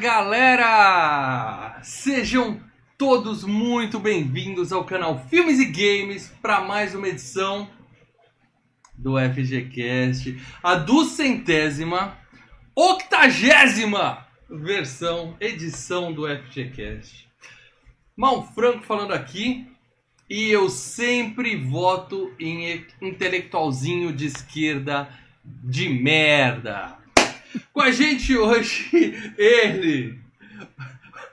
Galera! Sejam todos muito bem-vindos ao canal Filmes e Games para mais uma edição do FGCast, a duzentésima, octagésima versão, edição do FGCast. Mal Franco falando aqui e eu sempre voto em intelectualzinho de esquerda de merda. Com a gente hoje, ele,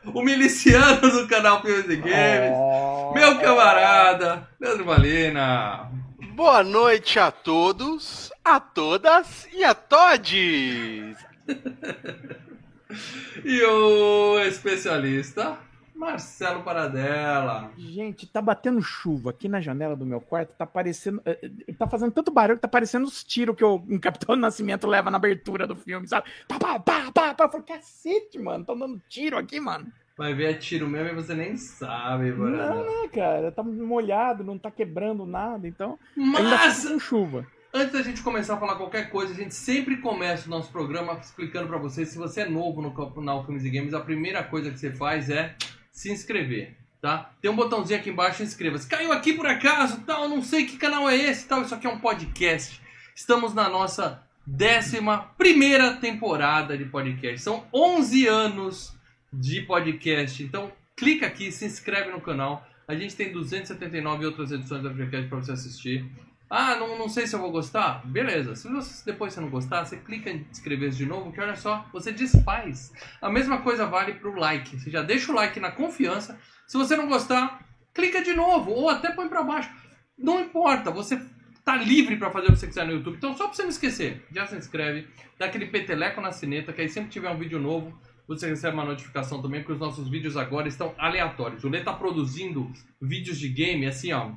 o miliciano do canal e Games, oh. meu camarada, Pedro Valina. Boa noite a todos, a todas e a todes. e o especialista, Marcelo Paradela. Gente, tá batendo chuva aqui na janela do meu quarto, tá parecendo. Eh, eh, tá fazendo tanto barulho, tá parecendo os tiros que o um Capitão do Nascimento leva na abertura do filme, sabe? Pá, pá, pá, pá, pá. Eu falei, cacete, mano, tão dando tiro aqui, mano. Vai ver é tiro mesmo e você nem sabe, mano. Não, não, cara, tá molhado, não tá quebrando nada, então. Mas... Ainda tá com chuva. Antes da gente começar a falar qualquer coisa, a gente sempre começa o nosso programa explicando para vocês, se você é novo no canal Filmes e Games, a primeira coisa que você faz é se inscrever, tá? Tem um botãozinho aqui embaixo, inscreva-se. Caiu aqui por acaso, tal, não sei que canal é esse, tal, isso aqui é um podcast. Estamos na nossa décima primeira temporada de podcast. São 11 anos de podcast. Então, clica aqui, se inscreve no canal. A gente tem 279 outras edições do podcast para você assistir. Ah, não, não sei se eu vou gostar? Beleza. Se você, depois você não gostar, você clica em inscrever de novo, que olha só, você desfaz. A mesma coisa vale para o like. Você já deixa o like na confiança. Se você não gostar, clica de novo ou até põe para baixo. Não importa, você tá livre para fazer o que você quiser no YouTube. Então, só para você não esquecer, já se inscreve, dá aquele peteleco na sineta, que aí sempre tiver um vídeo novo, você recebe uma notificação também, porque os nossos vídeos agora estão aleatórios. O Lê tá produzindo vídeos de game assim, ó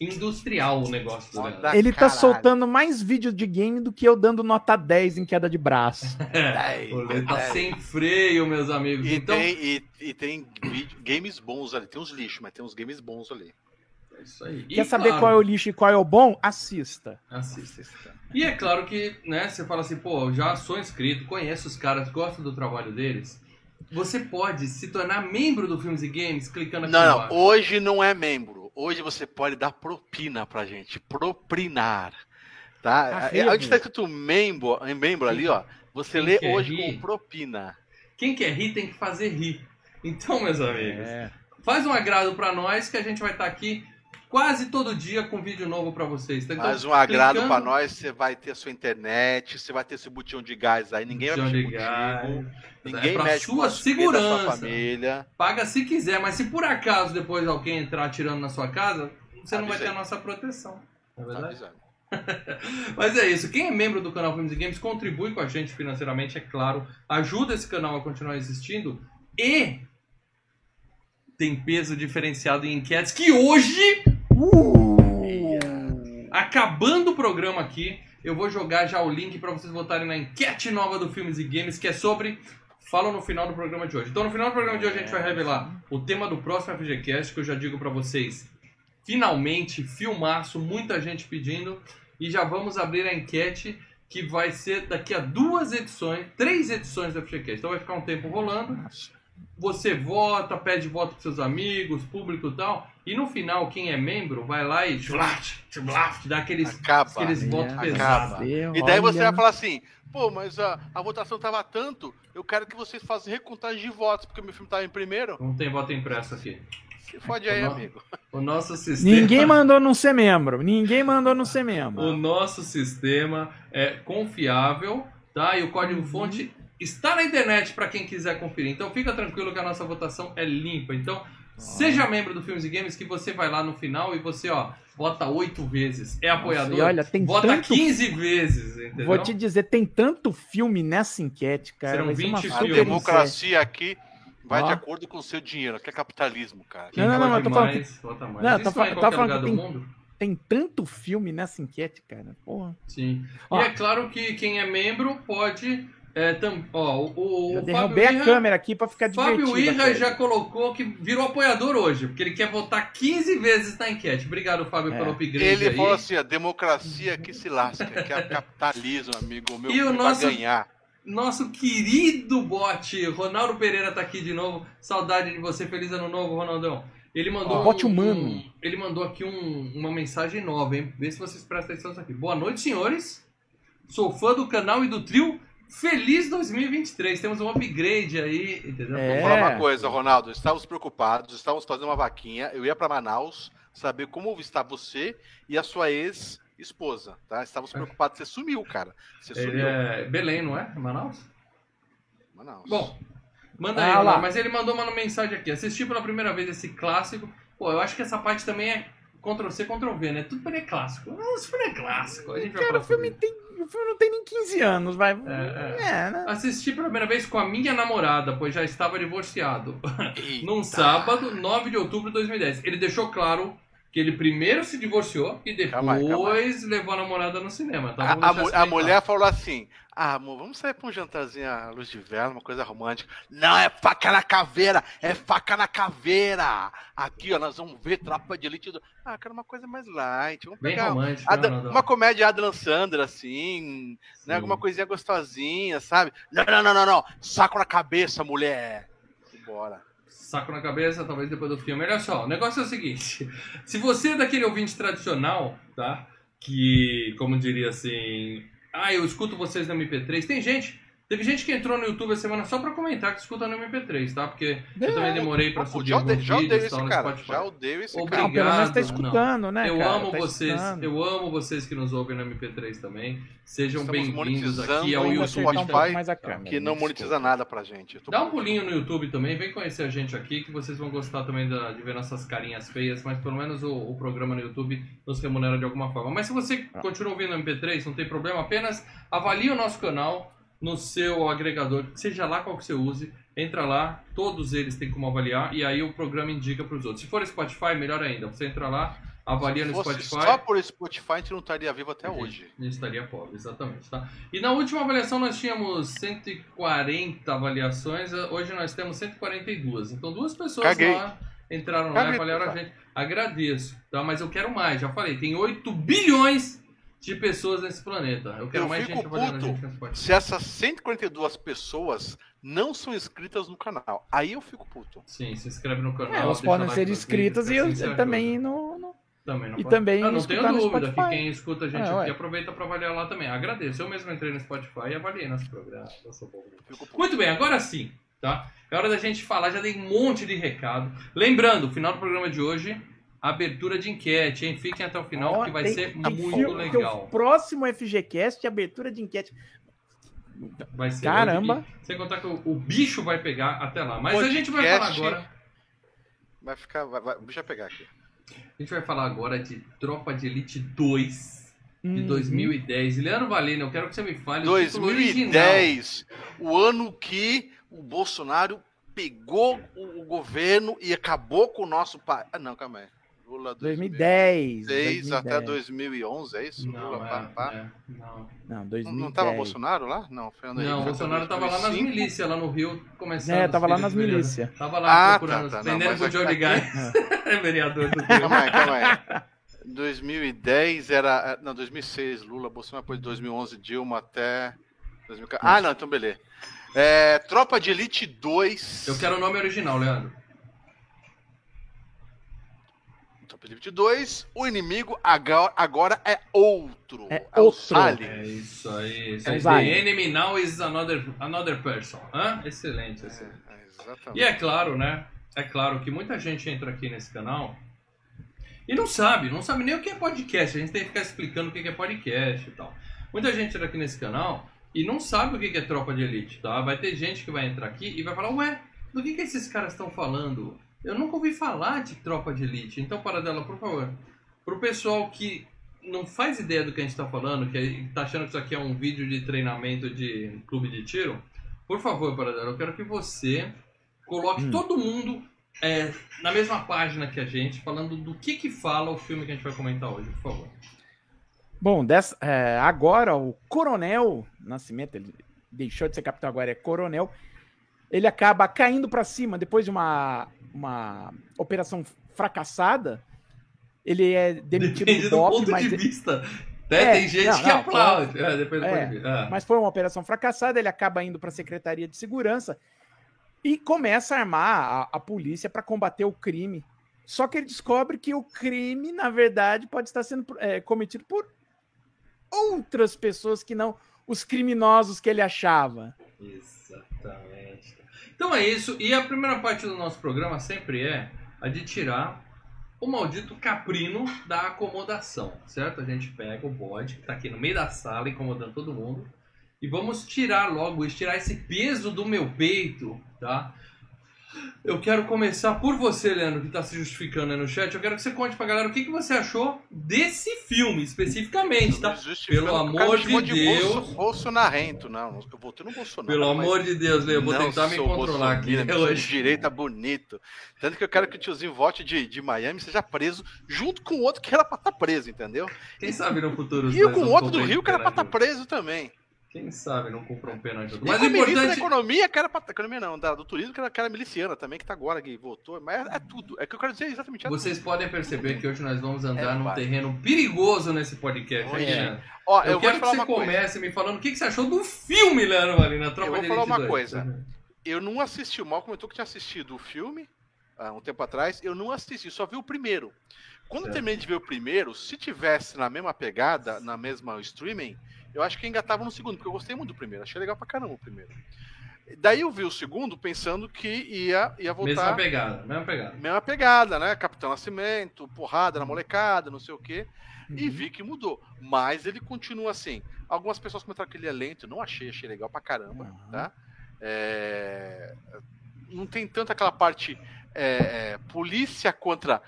industrial o negócio do Ele tá soltando mais vídeo de game do que eu dando nota 10 em queda de braço. É, o tá sem freio, meus amigos. E então... tem, e, e tem games bons ali. Tem uns lixos, mas tem uns games bons ali. É isso aí. Quer e, saber claro, qual é o lixo e qual é o bom? Assista. Assista. E é claro que, né, você fala assim, pô, já sou inscrito, conheço os caras, gosto do trabalho deles. Você pode se tornar membro do Filmes e Games clicando aqui Não, não, hoje não é membro hoje você pode dar propina pra gente. Proprinar. Tá? Ah, Onde está escrito membro, membro ali, ó. Você Quem lê hoje rir? com propina. Quem quer rir tem que fazer rir. Então, meus amigos, é. faz um agrado para nós que a gente vai estar tá aqui quase todo dia com vídeo novo para vocês. Tá? Então, Faz um agrado clicando... para nós, você vai ter sua internet, você vai ter esse botão de gás aí, ninguém vai mexer contigo. Ninguém é mexe sua com a segurança. Sua família. Paga se quiser, mas se por acaso depois alguém entrar atirando na sua casa, você não vai ter a nossa proteção. Não é verdade? Mas é isso. Quem é membro do canal Filmes e Games contribui com a gente financeiramente, é claro. Ajuda esse canal a continuar existindo. E tem peso diferenciado em enquetes que hoje Uh! Acabando o programa aqui, eu vou jogar já o link para vocês votarem na enquete nova do Filmes e Games, que é sobre. Falam no final do programa de hoje. Então, no final do programa de hoje, a gente vai revelar o tema do próximo FGCast, que eu já digo para vocês. Finalmente, filmaço, muita gente pedindo. E já vamos abrir a enquete, que vai ser daqui a duas edições, três edições do FGCast. Então, vai ficar um tempo rolando. Você vota, pede voto para seus amigos, público e tal. E no final, quem é membro vai lá e dá aqueles, acaba, aqueles votos pesados. E daí você vai falar assim: pô, mas a, a votação tava tanto, eu quero que vocês façam recontagem de votos, porque meu filme tava em primeiro. Não tem voto impresso aqui. Se fode aí, o amigo. O nosso sistema. Ninguém mandou não ser membro. Ninguém mandou não ser membro. O nosso sistema é confiável, tá? E o código-fonte uhum. Está na internet para quem quiser conferir. Então fica tranquilo que a nossa votação é limpa. Então Seja membro do Filmes e Games que você vai lá no final e você, ó, vota oito vezes. É apoiador. Nossa, olha, tem vota tanto... 15 vezes, entendeu? Vou te dizer, tem tanto filme nessa enquete, cara. Serão 20 filmes. A democracia aqui vai ó. de acordo com o seu dinheiro, que é capitalismo, cara. Quem não, não, não, eu tô mais, falando... vota mais. Não, Isso tô, é tô falando que tem, mundo? tem tanto filme nessa enquete, cara. Porra. Sim. Ó. E é claro que quem é membro pode é, tam, ó, o, o derrubei Fábio a câmera aqui para ficar divertido. Fábio Irra já colocou que virou apoiador hoje, porque ele quer votar 15 vezes na enquete. Obrigado, Fábio, é. pelo upgrade Ele aí. falou assim, a democracia que se lasca, que é capitalismo, amigo meu, e o nosso, vai ganhar. nosso querido bot, Ronaldo Pereira tá aqui de novo. Saudade de você, feliz ano novo, Ronaldão. Ele mandou. Um, bot humano. Um, ele mandou aqui um, uma mensagem nova, hein? Vê se vocês prestam atenção nisso aqui. Boa noite, senhores. Sou fã do canal e do trio. Feliz 2023. Temos um upgrade aí, entendeu? É. Vou falar uma coisa, Ronaldo. Estávamos preocupados, estávamos fazendo uma vaquinha. Eu ia para Manaus saber como está você e a sua ex esposa, tá? Estávamos preocupados, você sumiu, cara. Você sumiu. É Belém, não é? Manaus? Manaus. Bom, manda ah, aí, lá. mas ele mandou uma mensagem aqui. Assisti pela primeira vez esse clássico. Pô, eu acho que essa parte também é Ctrl-C, Ctrl-V, né? Tudo para é clássico. Não, se for é clássico. A gente vai Cara, o filme, tem, o filme não tem nem 15 anos, vai. É, é. É, né? Assisti pela primeira vez com a minha namorada, pois já estava divorciado. Num sábado, 9 de outubro de 2010. Ele deixou claro que ele primeiro se divorciou e depois calma aí, calma aí. levou a namorada no cinema. Então, a, a, a mulher falou assim: Ah, amor, vamos sair pra um jantarzinho à luz de vela, uma coisa romântica. Não, é faca na caveira! É faca na caveira! Aqui, ó, nós vamos ver Tropa de Elite. Do... Ah, quero uma coisa mais light. Vamos Bem pegar romântico, Ad... não, não, uma comédia Adam Sandler, assim, né? Alguma coisinha gostosinha, sabe? Não, não, não, não, não. Saco na cabeça, mulher. Bora saco na cabeça, talvez depois do filme. Olha só, o negócio é o seguinte: se você é daquele ouvinte tradicional, tá? Que, como diria assim, ah, eu escuto vocês no MP3, tem gente Teve gente que entrou no YouTube a semana só pra comentar que escuta no MP3, tá? Porque é, eu também demorei pra subir já alguns já vídeos tal, no Spotify. Já odeio esse Obrigado, cara. pelo menos tá escutando, não. né, Eu cara? amo tá vocês, escutando. eu amo vocês que nos ouvem no MP3 também. Sejam bem-vindos aqui ao YouTube. Spotify, mais a câmera, que não monetiza nada pra gente. Dá um pulinho no YouTube também, vem conhecer a gente aqui, que vocês vão gostar também de ver nossas carinhas feias, mas pelo menos o, o programa no YouTube nos remunera de alguma forma. Mas se você ah. continua ouvindo no MP3, não tem problema, apenas avalie o nosso canal, no seu agregador, seja lá qual que você use, entra lá, todos eles têm como avaliar e aí o programa indica para os outros. Se for Spotify, melhor ainda. Você entra lá, avalia no Spotify. Só por Spotify a gente não estaria vivo até hoje. A gente estaria pobre, exatamente. Tá? E na última avaliação nós tínhamos 140 avaliações, hoje nós temos 142. Então duas pessoas Caguei. lá entraram Caguei, lá e avaliaram a gente. Agradeço, tá? mas eu quero mais, já falei, tem 8 bilhões de pessoas nesse planeta. Eu quero eu mais gente puto gente Se essas 142 pessoas não são inscritas no canal, aí eu fico puto. Sim, se inscreve no canal. É, elas podem ser inscritas e eu, também no, no... Também não e pode. também ah, não tenho dúvida que quem escuta a gente é, aqui aproveita para avaliar lá também. Agradeço. Eu mesmo entrei no Spotify e avaliei nosso programa. Muito bem, agora sim, tá? É hora da gente falar. Já dei um monte de recado. Lembrando, final do programa de hoje, abertura de enquete, hein? Fiquem até o final, oh, que vai ser muito legal. O próximo FGCast, abertura de enquete. Vai ser. Caramba! sem contar que o, o, bicho vai pegar até lá. Mas Podcast a gente vai falar agora. Vai ficar. Vai, vai, o bicho vai pegar aqui. A gente vai falar agora de Tropa de Elite 2 de 2010. Uhum. Leandro Valena, eu quero que você me fale 2010, o, o ano que o Bolsonaro pegou o, o governo e acabou com o nosso país. Ah, não, calma aí. Lula 2010. 2010 até 2011, é isso? Não, Lula, é, pá, pá. É, não. Não, 2010. Não tava Bolsonaro lá? Não, Fernando Não, o Bolsonaro tava lá nas milícias, lá no Rio, começando. É, tava lá nas milícias. Tava lá ah, procurando, tá, tá, vendendo pro Johnny Guys. É vereador do Rio. Calma aí, calma aí. 2010 era. Não, 2006, Lula, Bolsonaro, depois de 2011, Dilma até. 2014. Ah, não, então beleza. É, Tropa de Elite 2. Eu quero o nome original, Leandro. 2. O inimigo agora, agora é outro. É, é outro. É isso aí. É The enemy now is another, another person. Hã? Excelente, excelente. É, é, exatamente. E é claro, né? É claro que muita gente entra aqui nesse canal e não sabe, não sabe nem o que é podcast. A gente tem que ficar explicando o que é podcast e tal. Muita gente entra aqui nesse canal e não sabe o que é tropa de elite, tá? Vai ter gente que vai entrar aqui e vai falar, ué, do que, que esses caras estão falando? Eu nunca ouvi falar de tropa de elite. Então, para dela, por favor. Pro pessoal que não faz ideia do que a gente está falando, que está achando que isso aqui é um vídeo de treinamento de clube de tiro, por favor, para dela, eu quero que você coloque hum. todo mundo é, na mesma página que a gente, falando do que que fala o filme que a gente vai comentar hoje, por favor. Bom, dessa, é, agora o Coronel Nascimento, ele deixou de ser capitão, agora é Coronel. Ele acaba caindo para cima depois de uma, uma operação fracassada. Ele é demitido Depende do, do ponto mas... de vista. É, tem gente não, que não, aplaude. Foi, é, depois é, ah. Mas foi uma operação fracassada, ele acaba indo para a Secretaria de Segurança e começa a armar a, a polícia para combater o crime. Só que ele descobre que o crime, na verdade, pode estar sendo é, cometido por outras pessoas que não os criminosos que ele achava. Exatamente. Então é isso. E a primeira parte do nosso programa sempre é a de tirar o maldito caprino da acomodação, certo? A gente pega o bode que está aqui no meio da sala incomodando todo mundo e vamos tirar logo, tirar esse peso do meu peito, tá? Eu quero começar por você, Leandro, que está se justificando aí no chat. Eu quero que você conte pra galera o que, que você achou desse filme, especificamente, tá? Pelo amor de, de Deus. Bolso, bolsonarento, não. Eu votei no Bolsonaro. Pelo amor de Deus, Leandro, eu vou tentar me controlar aqui. Né, hoje. direita bonito. Tanto que eu quero que o tiozinho vote de, de Miami seja preso junto com o outro que era pra estar tá preso, entendeu? Quem sabe no futuro. E com o outro do Rio que era pra estar tá preso também. Quem sabe não compra um pênalti. Mas o importante... da economia, que era pra... economia não, da, do turismo, que era, que era miliciana também, que tá agora, que voltou. Mas é, é tudo. É que eu quero dizer exatamente. É Vocês tudo. podem perceber que hoje nós vamos andar é, num vai. terreno perigoso nesse podcast. Oh, é. Ó, eu, eu quero que você comece me falando o que, que você achou do filme, Leandro Valina, Tropa Eu vou falar uma 2. coisa. Eu não assisti, o Mal comentou que tinha assistido o filme há um tempo atrás. Eu não assisti, só vi o primeiro. Quando certo. terminei de ver o primeiro, se tivesse na mesma pegada, na mesma streaming, eu acho que engatava no segundo, porque eu gostei muito do primeiro. Achei legal pra caramba o primeiro. Daí eu vi o segundo pensando que ia, ia voltar. Mesma pegada, mesma pegada. Mesma pegada, né? Capitão Nascimento, porrada na molecada, não sei o quê. Uhum. E vi que mudou. Mas ele continua assim. Algumas pessoas comentaram que ele é lento. Não achei, achei legal pra caramba, uhum. tá? É... Não tem tanto aquela parte é, é, polícia contra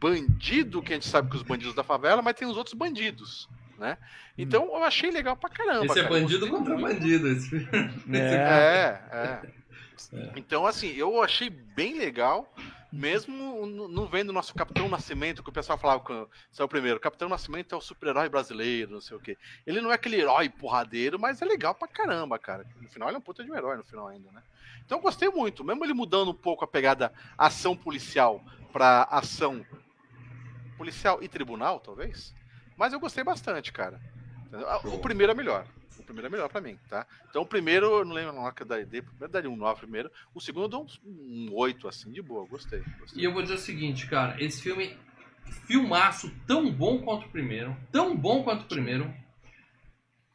bandido, que a gente sabe que os bandidos da favela, mas tem os outros bandidos né? Então eu achei legal pra caramba. Esse é cara. bandido contra muito. bandido. Esse... É. é, é, é. Então, assim, eu achei bem legal, mesmo não vendo o nosso Capitão Nascimento, que o pessoal falava que é o primeiro. Capitão Nascimento é o super-herói brasileiro, não sei o quê. Ele não é aquele herói porradeiro, mas é legal pra caramba, cara. No final ele é um puta de um herói, no final ainda, né? Então eu gostei muito, mesmo ele mudando um pouco a pegada ação policial pra ação policial e tribunal, talvez. Mas eu gostei bastante, cara. O primeiro é melhor. O primeiro é melhor pra mim, tá? Então o primeiro, eu não lembro a que eu daria. O primeiro daria um 9 primeiro. O segundo eu dou um, um 8, assim, de boa. Gostei, gostei. E eu vou dizer o seguinte, cara. Esse filme, filmaço tão bom quanto o primeiro. Tão bom quanto o primeiro.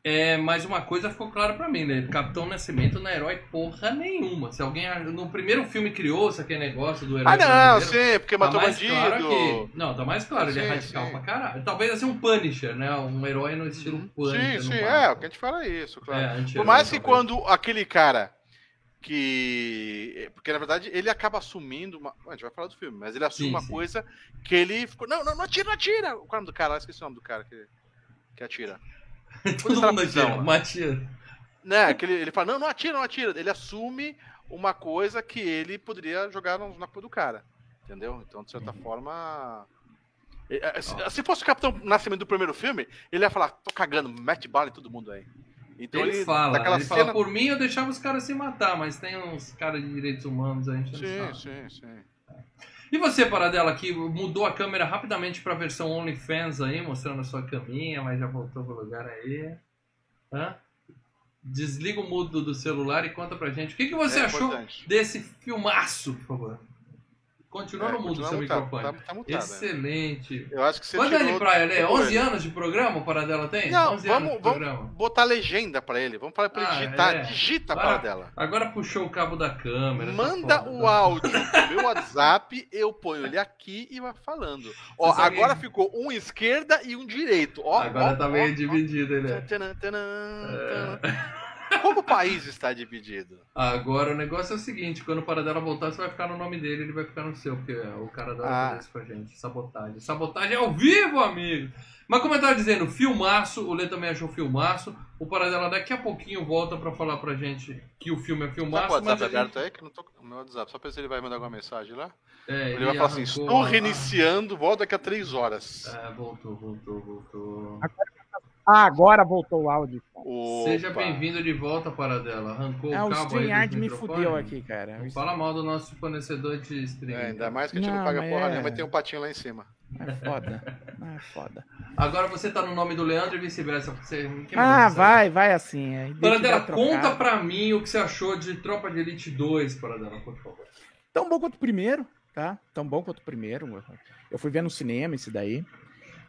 É, mas uma coisa ficou clara para mim, né? Capitão Nascimento não é herói porra nenhuma. Se alguém no primeiro filme criou-se aquele negócio do herói. Ah, não, sim, porque tá matou bandido. Claro não, tá mais claro, sim, ele é radical sim. pra caralho. Talvez assim um Punisher, né? Um herói no estilo uhum. Punisher. Sim, sim, é, o que a gente fala é isso, claro. É, Por mais que quando aquele cara que. Porque na verdade ele acaba assumindo. Uma... A gente vai falar do filme, mas ele assume sim, uma coisa que ele ficou. Não, não, não atira, não atira! O nome do cara? Esqueci o nome do cara que, que atira. Todo mundo atira, Matia. Né, que ele, ele fala, não, não atira, não atira. Ele assume uma coisa que ele poderia jogar na cor do cara. Entendeu? Então, de certa uhum. forma. É, se, se, fosse o Capitão Nascimento do primeiro filme, ele ia falar, tô cagando, mete bala em todo mundo aí. Então ele, ele fala, ele cena... fala, por mim eu deixava os caras se matar, mas tem uns caras de direitos humanos aí. Sim, sim, sim. E você, Paradela, que mudou a câmera rapidamente para a versão OnlyFans aí, mostrando a sua caminha, mas já voltou pro lugar aí. Hã? Desliga o mudo do celular e conta pra gente. O que, que você é achou importante. desse filmaço, por favor? Continua é, no mundo seu mutado, microfone. Tá, tá mutado, é. Excelente. Eu acho que você Manda ele pra ele. É 11 anos de programa o Paradela tem? Não, vamos, vamos botar legenda pra ele. Vamos falar pra ele ah, digitar. É. Digita a Paradela. Agora puxou o cabo da câmera. Tá Manda o áudio pro meu WhatsApp, eu ponho ele aqui e vai falando. Ó, agora ficou um esquerda e um direito. Ó, agora ó, tá meio ó, dividido, né? Como o país está dividido? Agora o negócio é o seguinte: quando o Paradela voltar, você vai ficar no nome dele, ele vai ficar no seu, porque o cara dá ah. isso pra gente. Sabotagem. Sabotagem ao vivo, amigo! Mas como eu tava dizendo, filmaço, o Lê também achou filmaço. O Paradela daqui a pouquinho volta pra falar pra gente que o filme é filmaço. Tá o WhatsApp aberto gente... aí? Que não tô com o meu WhatsApp, só pra ver se ele vai mandar alguma mensagem lá. É, ele vai falar assim: estou reiniciando, volta daqui a três horas. É, voltou, voltou, voltou. Agora ah, agora voltou o áudio. Seja bem-vindo de volta, Paradela. Arrancou é, o cabo o StreamYard me fudeu aqui, cara. Não fala mal do nosso fornecedor de streaming. É, ainda mais que a gente não, não paga porra é... nenhuma, mas tem um patinho lá em cima. É foda. é foda. Agora você tá no nome do Leandro e vice-versa. Você... Ah, vai, vai assim. É. Paradela, conta pra mim o que você achou de Tropa de Elite 2, Paradela, por favor. Tão bom quanto o primeiro, tá? Tão bom quanto o primeiro. Eu fui ver no cinema esse daí.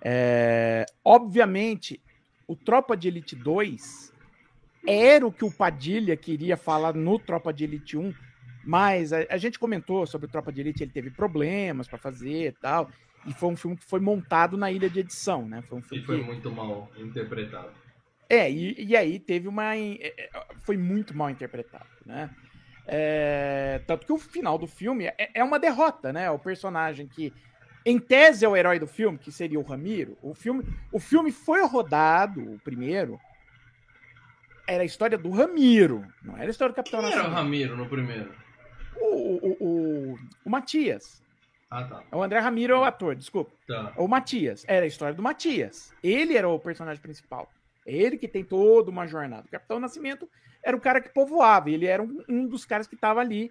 É... Obviamente, o Tropa de Elite 2 era o que o Padilha queria falar no Tropa de Elite 1, mas a, a gente comentou sobre o Tropa de Elite, ele teve problemas para fazer e tal. E foi um filme que foi montado na ilha de edição, né? Foi um filme e foi que... muito mal interpretado. É, e, e aí teve uma. É, é, foi muito mal interpretado, né? É, tanto que o final do filme é, é, uma derrota, né? O personagem que, em tese, é o herói do filme, que seria o Ramiro. O filme, o filme foi rodado, o primeiro. Era a história do Ramiro, não era a história do Capitão Quem era o Ramiro no primeiro? O, o, o, o Matias. Ah, tá. O André Ramiro é o ator, desculpa. Tá. O Matias. Era a história do Matias. Ele era o personagem principal. É ele que tem toda uma jornada. O Capitão Nascimento era o cara que povoava. Ele era um, um dos caras que estava ali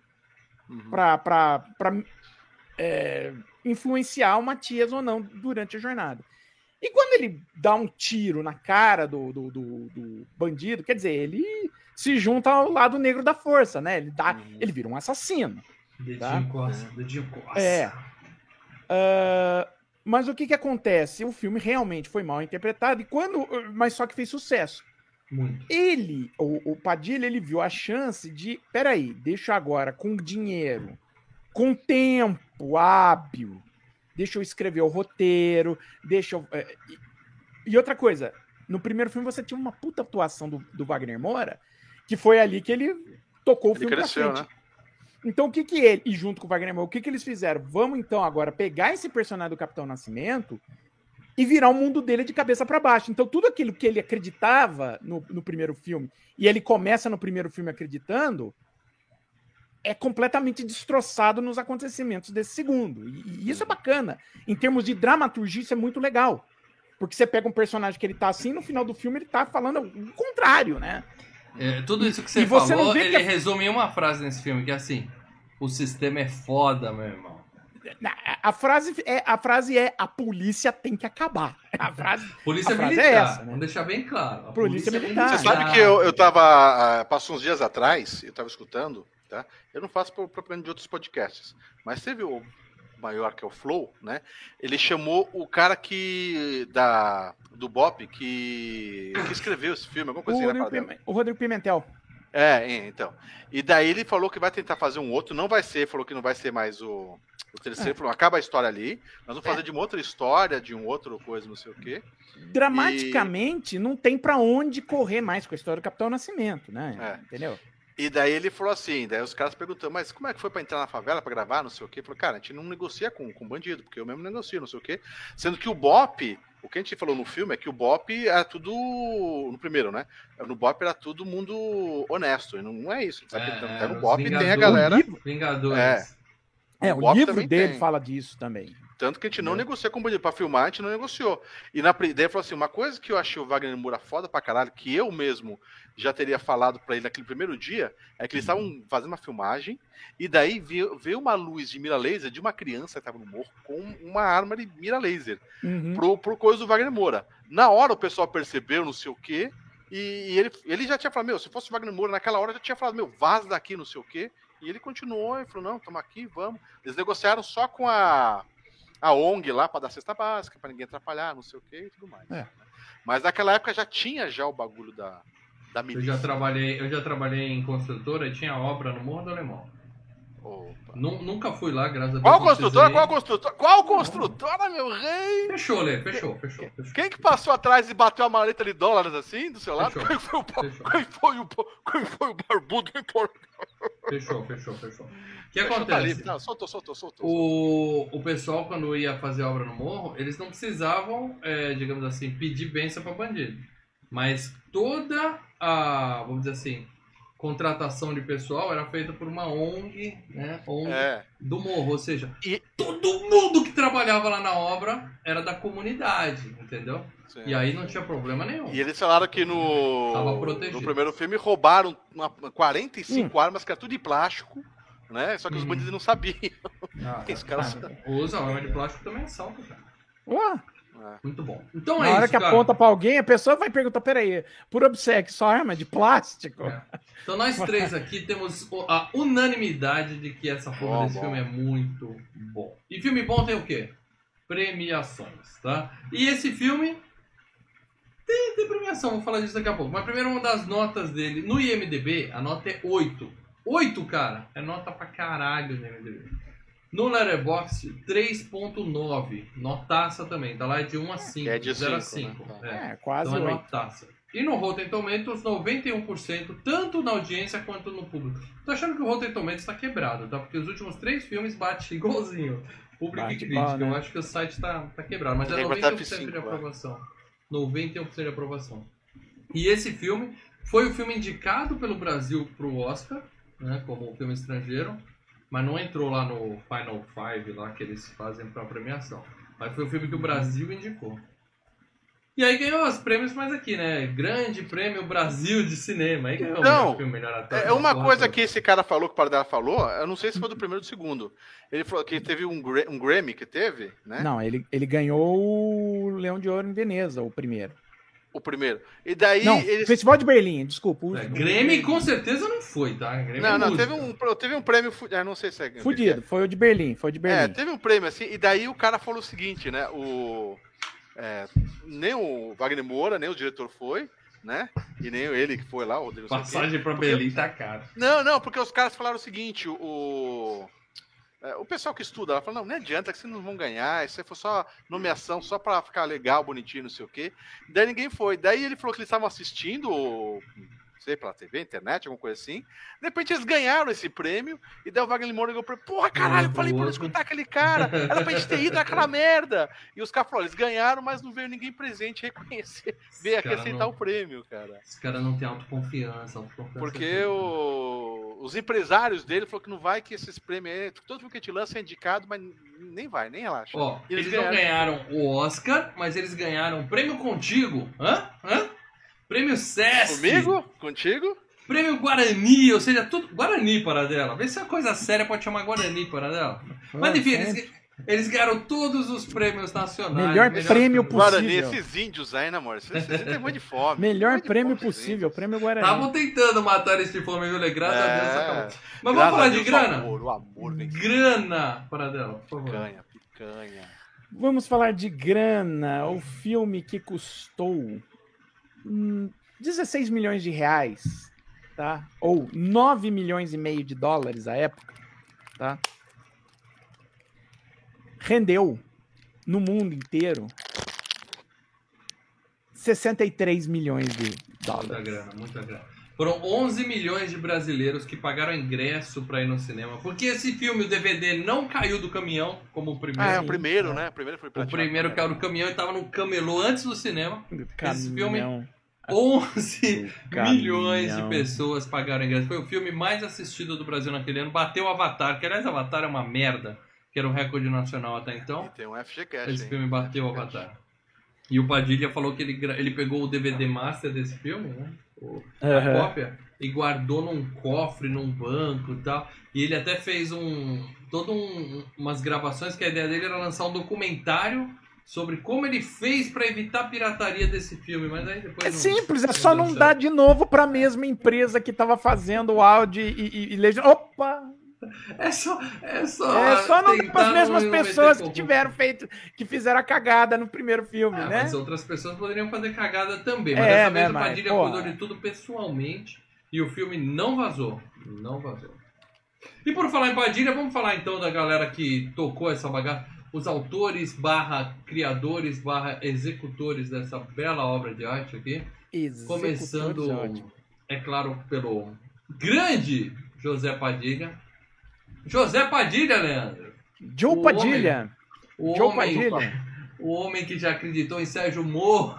uhum. para é, influenciar o Matias ou não durante a jornada. E quando ele dá um tiro na cara do, do, do, do bandido, quer dizer, ele se junta ao lado negro da força, né? Ele, dá, uhum. ele vira um assassino. Dedinho tá? dedinho coça. É. Uh, mas o que que acontece? O filme realmente foi mal interpretado, e quando, mas só que fez sucesso. Muito. Ele, o, o Padilha, ele viu a chance de, peraí, deixa agora com dinheiro, com tempo hábil, deixa eu escrever o roteiro, deixa eu... É, e, outra coisa, no primeiro filme você tinha uma puta atuação do, do Wagner Moura, que foi ali que ele tocou ele o filme cresceu, pra frente. Né? Então, o que que ele, e junto com o Wagner Moura, o que que eles fizeram? Vamos então agora pegar esse personagem do Capitão Nascimento e virar o mundo dele de cabeça para baixo. Então, tudo aquilo que ele acreditava no, no primeiro filme, e ele começa no primeiro filme acreditando, é completamente destroçado nos acontecimentos desse segundo. E, e, isso é bacana. Em termos de dramaturgia, isso é muito legal. Porque você pega um personagem que ele tá assim, no final do filme ele tá falando o contrário, né? É, tudo isso que você, você falou, ele que... resume em uma frase nesse filme, que é assim, o sistema é foda, meu irmão. A frase é, a frase é a polícia tem que acabar. A frase, polícia a frase militar, é essa, né? vamos deixar bem claro. A polícia, polícia militar. Você sabe que eu, eu tava, uh, passou uns dias atrás, eu tava escutando, tá? Eu não faço propaganda de outros podcasts, mas teve o maior que é o Flow, né? Ele chamou o cara que da do Bop que, que escreveu esse filme, alguma coisa o assim, Rodrigo, Pim, o Rodrigo Pimentel. É, então. E daí ele falou que vai tentar fazer um outro, não vai ser, falou que não vai ser mais o, o terceiro, é. falou, acaba a história ali, nós vamos fazer é. de uma outra história, de um outro coisa, não sei o quê. Dramaticamente, e... não tem para onde correr mais com a história do Capitão Nascimento, né? É. Entendeu? E daí ele falou assim, daí os caras perguntam, mas como é que foi para entrar na favela, para gravar, não sei o quê? Ele falou, cara, a gente não negocia com, com bandido, porque eu mesmo negocio, não sei o quê. Sendo que o Bop, o que a gente falou no filme é que o Bop era tudo. No primeiro, né? No Bop era todo mundo honesto. E não é isso. Sabe? É, então, no Bop tem a galera. Vingadores. É, é o, o livro dele tem. fala disso também. Tanto que a gente não é. negocia com o bandido. Pra filmar, a gente não negociou. E na ideia falou assim: uma coisa que eu achei o Wagner Moura foda pra caralho, que eu mesmo já teria falado para ele naquele primeiro dia, é que eles estavam uhum. fazendo uma filmagem, e daí veio, veio, uma luz de mira laser de uma criança que estava no morro com uma arma de mira laser uhum. pro, pro coisa do Wagner Moura. Na hora o pessoal percebeu, não sei o quê, e, e ele, ele já tinha falado, meu, se fosse o Wagner Moura naquela hora, já tinha falado, meu, vaza daqui, não sei o quê. E ele continuou e falou, não, estamos aqui, vamos. Eles negociaram só com a, a ONG lá para dar cesta básica, para ninguém atrapalhar, não sei o quê e tudo mais. É. Mas naquela época já tinha já o bagulho da, da milícia. Eu já trabalhei, eu já trabalhei em construtora e tinha obra no Morro do Alemão. Nunca fui lá, graças a Deus. Qual construtora? Qual construtora? Qual construtora, meu rei? Fechou, Lê, fechou, fechou, fechou. Quem que passou atrás e bateu a maleta de dólares assim, do seu lado? Fechou, quem, foi o, quem, foi o, quem foi o barbudo Fechou, fechou, fechou. O que fechou, tá acontece? Tá não, soltou, soltou, soltou. O, o pessoal, quando ia fazer obra no morro, eles não precisavam, é, digamos assim, pedir bênção para bandido. Mas toda a, vamos dizer assim, contratação de pessoal era feita por uma ONG, né? ONG é. do morro, ou seja, e... todo mundo que trabalhava lá na obra era da comunidade, entendeu? Sim. E aí não tinha problema nenhum. E eles falaram que no, no primeiro filme roubaram uma, 45 hum. armas que era tudo de plástico, né? Só que hum. os bandidos não sabiam. Ah, Esse cara... ah, usa arma de plástico também é salto, cara. Ué? É. Muito bom. Então Na é hora isso, que cara. aponta pra alguém, a pessoa vai perguntar: peraí, por obsequio, só arma de plástico? É. Então nós três aqui temos a unanimidade de que essa porra Bom, desse bom. filme é muito bom. E filme bom tem o quê? Premiações, tá? E esse filme tem, tem premiação, vou falar disso daqui a pouco. Mas primeiro uma das notas dele. No IMDB, a nota é 8. 8, cara! É nota pra caralho no IMDB. No Letterboxd, 3.9. Notaça também, tá lá de 1 a 5. é de 0 a 5, 5. né? É, quase Então é oito. notaça. E no Rotten Tomatoes, 91%, tanto na audiência quanto no público. Tô achando que o Rotten Tomatoes tá quebrado, tá? Porque os últimos três filmes batem igualzinho. Público Bate e crítica. igual, né? Eu acho que o site tá, tá quebrado. Mas é Tem que botar 91% de F5, vai. aprovação. 91% de aprovação. E esse filme foi o filme indicado pelo Brasil pro Oscar, né? Como filme estrangeiro. Mas não entrou lá no Final Five lá que eles fazem pra premiação. Mas foi o filme que o Brasil indicou. E aí ganhou os prêmios mais aqui, né? Grande Prêmio Brasil de Cinema. Aí ganhou o Então, melhor filme, melhor ator. É uma coisa toda. que esse cara falou, que o Paradela falou, eu não sei se foi do primeiro ou do segundo. Ele falou que teve um, um Grammy que teve, né? Não, ele, ele ganhou o Leão de Ouro em Veneza, o primeiro. O primeiro. E daí não, eles. Festival de Berlim, desculpa. o- É, Grêmio com certeza não foi, tá? Grêmio Não, é não, música. teve um, teve um prêmio. fu- ah, não sei se é. Fudido, foi o de Berlim, foi o de É, Berlim. teve um prêmio assim, e daí o cara falou o seguinte, né? O. é, nem o Wagner Moura, nem o diretor foi, né? E nem ele que foi lá, o não sei o quê. Passagem pra Porque- Berlim tá caro. Não, não, porque os caras falaram o seguinte, o. é, o pessoal que estuda, ela falou, não, não adianta que vocês não vão ganhar, isso foi só nomeação, só pra ficar legal, bonitinho, não sei o quê. Daí ninguém foi. Daí ele falou que eles estavam assistindo, sei, pela TV, internet, alguma coisa assim. De repente eles ganharam esse prêmio, e daí o Wagner Moura ligou pra ele, porra, caralho, eu falei pra não escutar aquele cara, era pra gente ter ido naquela merda. E os caras falaram, eles ganharam, mas não veio ninguém presente reconhecer, ver aqui aceitar não- o prêmio, cara. Esse cara não tem autoconfiança. autoconfiança Porque é o- os empresários dele falaram que não vai que esses prêmios aí, todo filme que gente lança é indicado, mas nem vai, nem relaxa. Ó, E eles, não ganharam o Oscar, mas eles ganharam o prêmio contigo. Hã? Hã? Prêmio SESC. Comigo? Contigo? Prêmio Guarani, ou seja, tudo. Guarani, Paradela. Vê se é uma coisa séria pode chamar Guarani, Paradela. Mas enfim, eles, eles ganharam todos os prêmios nacionais. Melhor prêmio filme. possível. Guarani, esses índios aí, né, amor? Esses, esses têm muito de fome. Melhor Muito prêmio fome, possível, prêmio Guarani. Estavam tentando matar eles de fome, viu, Lê? Graças a Deus É. acabou. Mas Graças vamos falar de grana? O amor, o amor vem. Grana, Paradela, por favor. Picanha, picanha. Vamos falar de grana. O filme que custou 16 milhões de reais, tá? Ou 9 milhões e meio de dólares à época, tá? Rendeu no mundo inteiro 63 milhões de Muita dólares. grana, muita grana. Foram 11 milhões de brasileiros que pagaram ingresso pra ir no cinema. Porque esse filme, o DVD, não caiu do caminhão, como o primeiro. Ah, é o primeiro, né? O primeiro foi O primeiro caiu do caminhão e tava no camelô antes do cinema. Esse filme- Caminhão, 11 caminhão. milhões de pessoas pagaram ingresso. Foi o filme mais assistido do Brasil naquele ano. Bateu o Avatar, que aliás, Avatar é uma merda, que era o recorde nacional até então. E tem um FGCast, Esse hein? filme bateu o Avatar. E o Padilha falou que ele, ele pegou o DVD master desse filme, né? A Aham. cópia, e guardou num cofre, num banco e tal. E ele até fez um. todo um, umas gravações que a ideia dele era lançar um documentário sobre como ele fez pra evitar a pirataria desse filme. Mas aí depois. É não- simples, é só não dar de novo para a mesma empresa que estava fazendo o áudio e, e, e legenda. Opa! É só. É só, É só não as mesmas não pessoas que tiveram feito, que fizeram a cagada no primeiro filme, Ah, né? Mas outras pessoas poderiam fazer cagada também. Mas É, dessa né, vez o Padilha cuidou de tudo pessoalmente e o filme não vazou. Não vazou. E por falar em Padilha, vamos falar então da galera que tocou essa bagaça. Os autores barra criadores barra executores dessa bela obra de arte aqui. Executores, Começando, ótimo. é claro, pelo grande José Padilha. José Padilha, Leandro. Joe o Padilha. O Joe homem, Padilha. o homem que já acreditou em Sérgio Moro,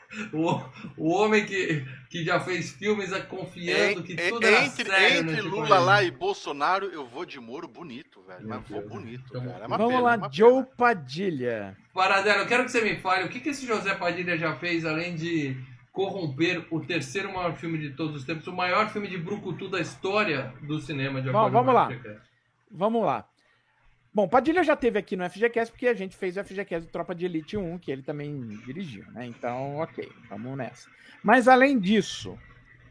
o, o homem que, que já fez filmes a- confiando que tudo era entre sério entre Lula país. lá e Bolsonaro, eu vou de Moro bonito, velho. Meu Mas vou Deus. bonito, Então, cara. É uma Vamos pena, lá, é uma Joe pena. Padilha. Paradela, eu quero que você me fale o que, que esse José Padilha já fez além de corromper o terceiro maior filme de todos os tempos, o maior filme de brucutu da história do cinema. De Vamos- acordo vamos lá. Vamos lá. Bom, Padilha já teve aqui no FGCast porque a gente fez o FGCast do Tropa de Elite 1, que ele também dirigiu, né? Então, ok, vamos nessa. Mas além disso,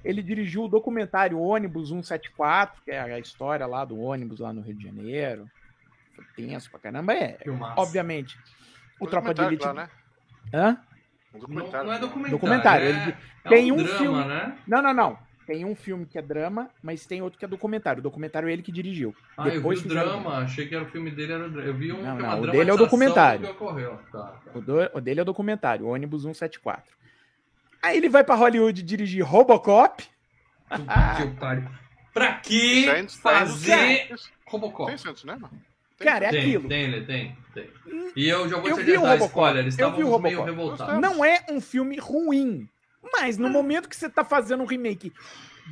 ele dirigiu o documentário Ônibus 174, que é a história lá do ônibus lá no Rio de Janeiro. Foi tenso pra caramba. É, obviamente, o Tropa de Elite. Lá, né? Hã? Um documentário. Não, não é documentário. documentário. É, ele... é tem um, um drama, filme. Né? Não, não, não. Tem um filme que é drama, mas tem outro que é documentário. O documentário é ele que dirigiu. Ah, Depois eu vi o drama. Achei que era o filme dele era Eu vi um não, que é não, o dele é o documentário. Tá, tá. O, do... o, dele é o documentário, o ônibus 174. Aí ele vai para Hollywood dirigir Robocop. Pra que fazer Robocop? Tem Santos, né, mano? Cara, é tem, aquilo. Tem, tem, tem, tem. E eu já vou eu te adiantar spoiler, eles estavam meio revoltados. Não é um filme ruim. Mas no momento que você tá fazendo um remake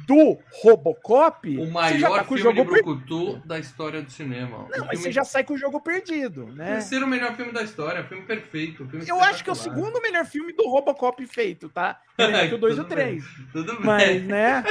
do Robocop, o maior tá filme o jogo de Brucutu da história do cinema. Não, mas você já sai com o jogo perdido, né? Terceiro melhor filme da história, filme perfeito. Filme eu acho que é o segundo melhor filme do Robocop feito, tá? É o 2 e o 3. Tudo bem. Mas, né,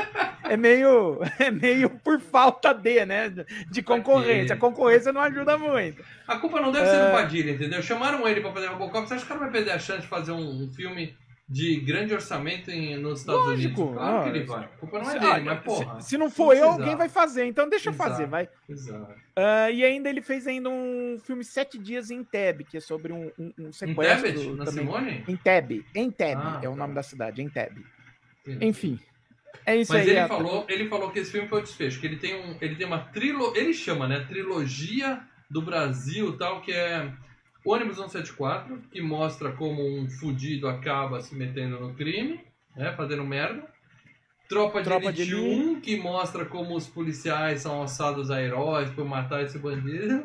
é meio, é meio por falta de, né, de concorrência. A concorrência não ajuda muito. A culpa não deve ser do é. Padilha, entendeu? Chamaram ele pra fazer Robocop, você acha que o cara vai perder a chance de fazer um, um filme de grande orçamento em, nos Estados Lógico, Unidos. Claro que ele vai. A culpa não é dele, mas porra. Se, se não for eu, alguém vai fazer. Então deixa Exato. eu fazer, vai. Exato. Uh, e ainda ele fez ainda um filme Sete Dias em Teb, que é sobre um, um, um sequestro. Em Na Simone? Em Teb. Em Teb ah, é o tá. nome da cidade, em Teb. Enfim. É isso Mas aí. Ele, é... falou, ele falou que esse filme foi o desfecho, que ele tem, um, ele tem uma trilogia. Ele chama, né? Trilogia do Brasil tal, que é Ônibus 174, que mostra como um fudido acaba se metendo no crime, né, fazendo merda. Tropa de Tropa Elite de 1, que mostra como os policiais são alçados a heróis por matar esse bandido.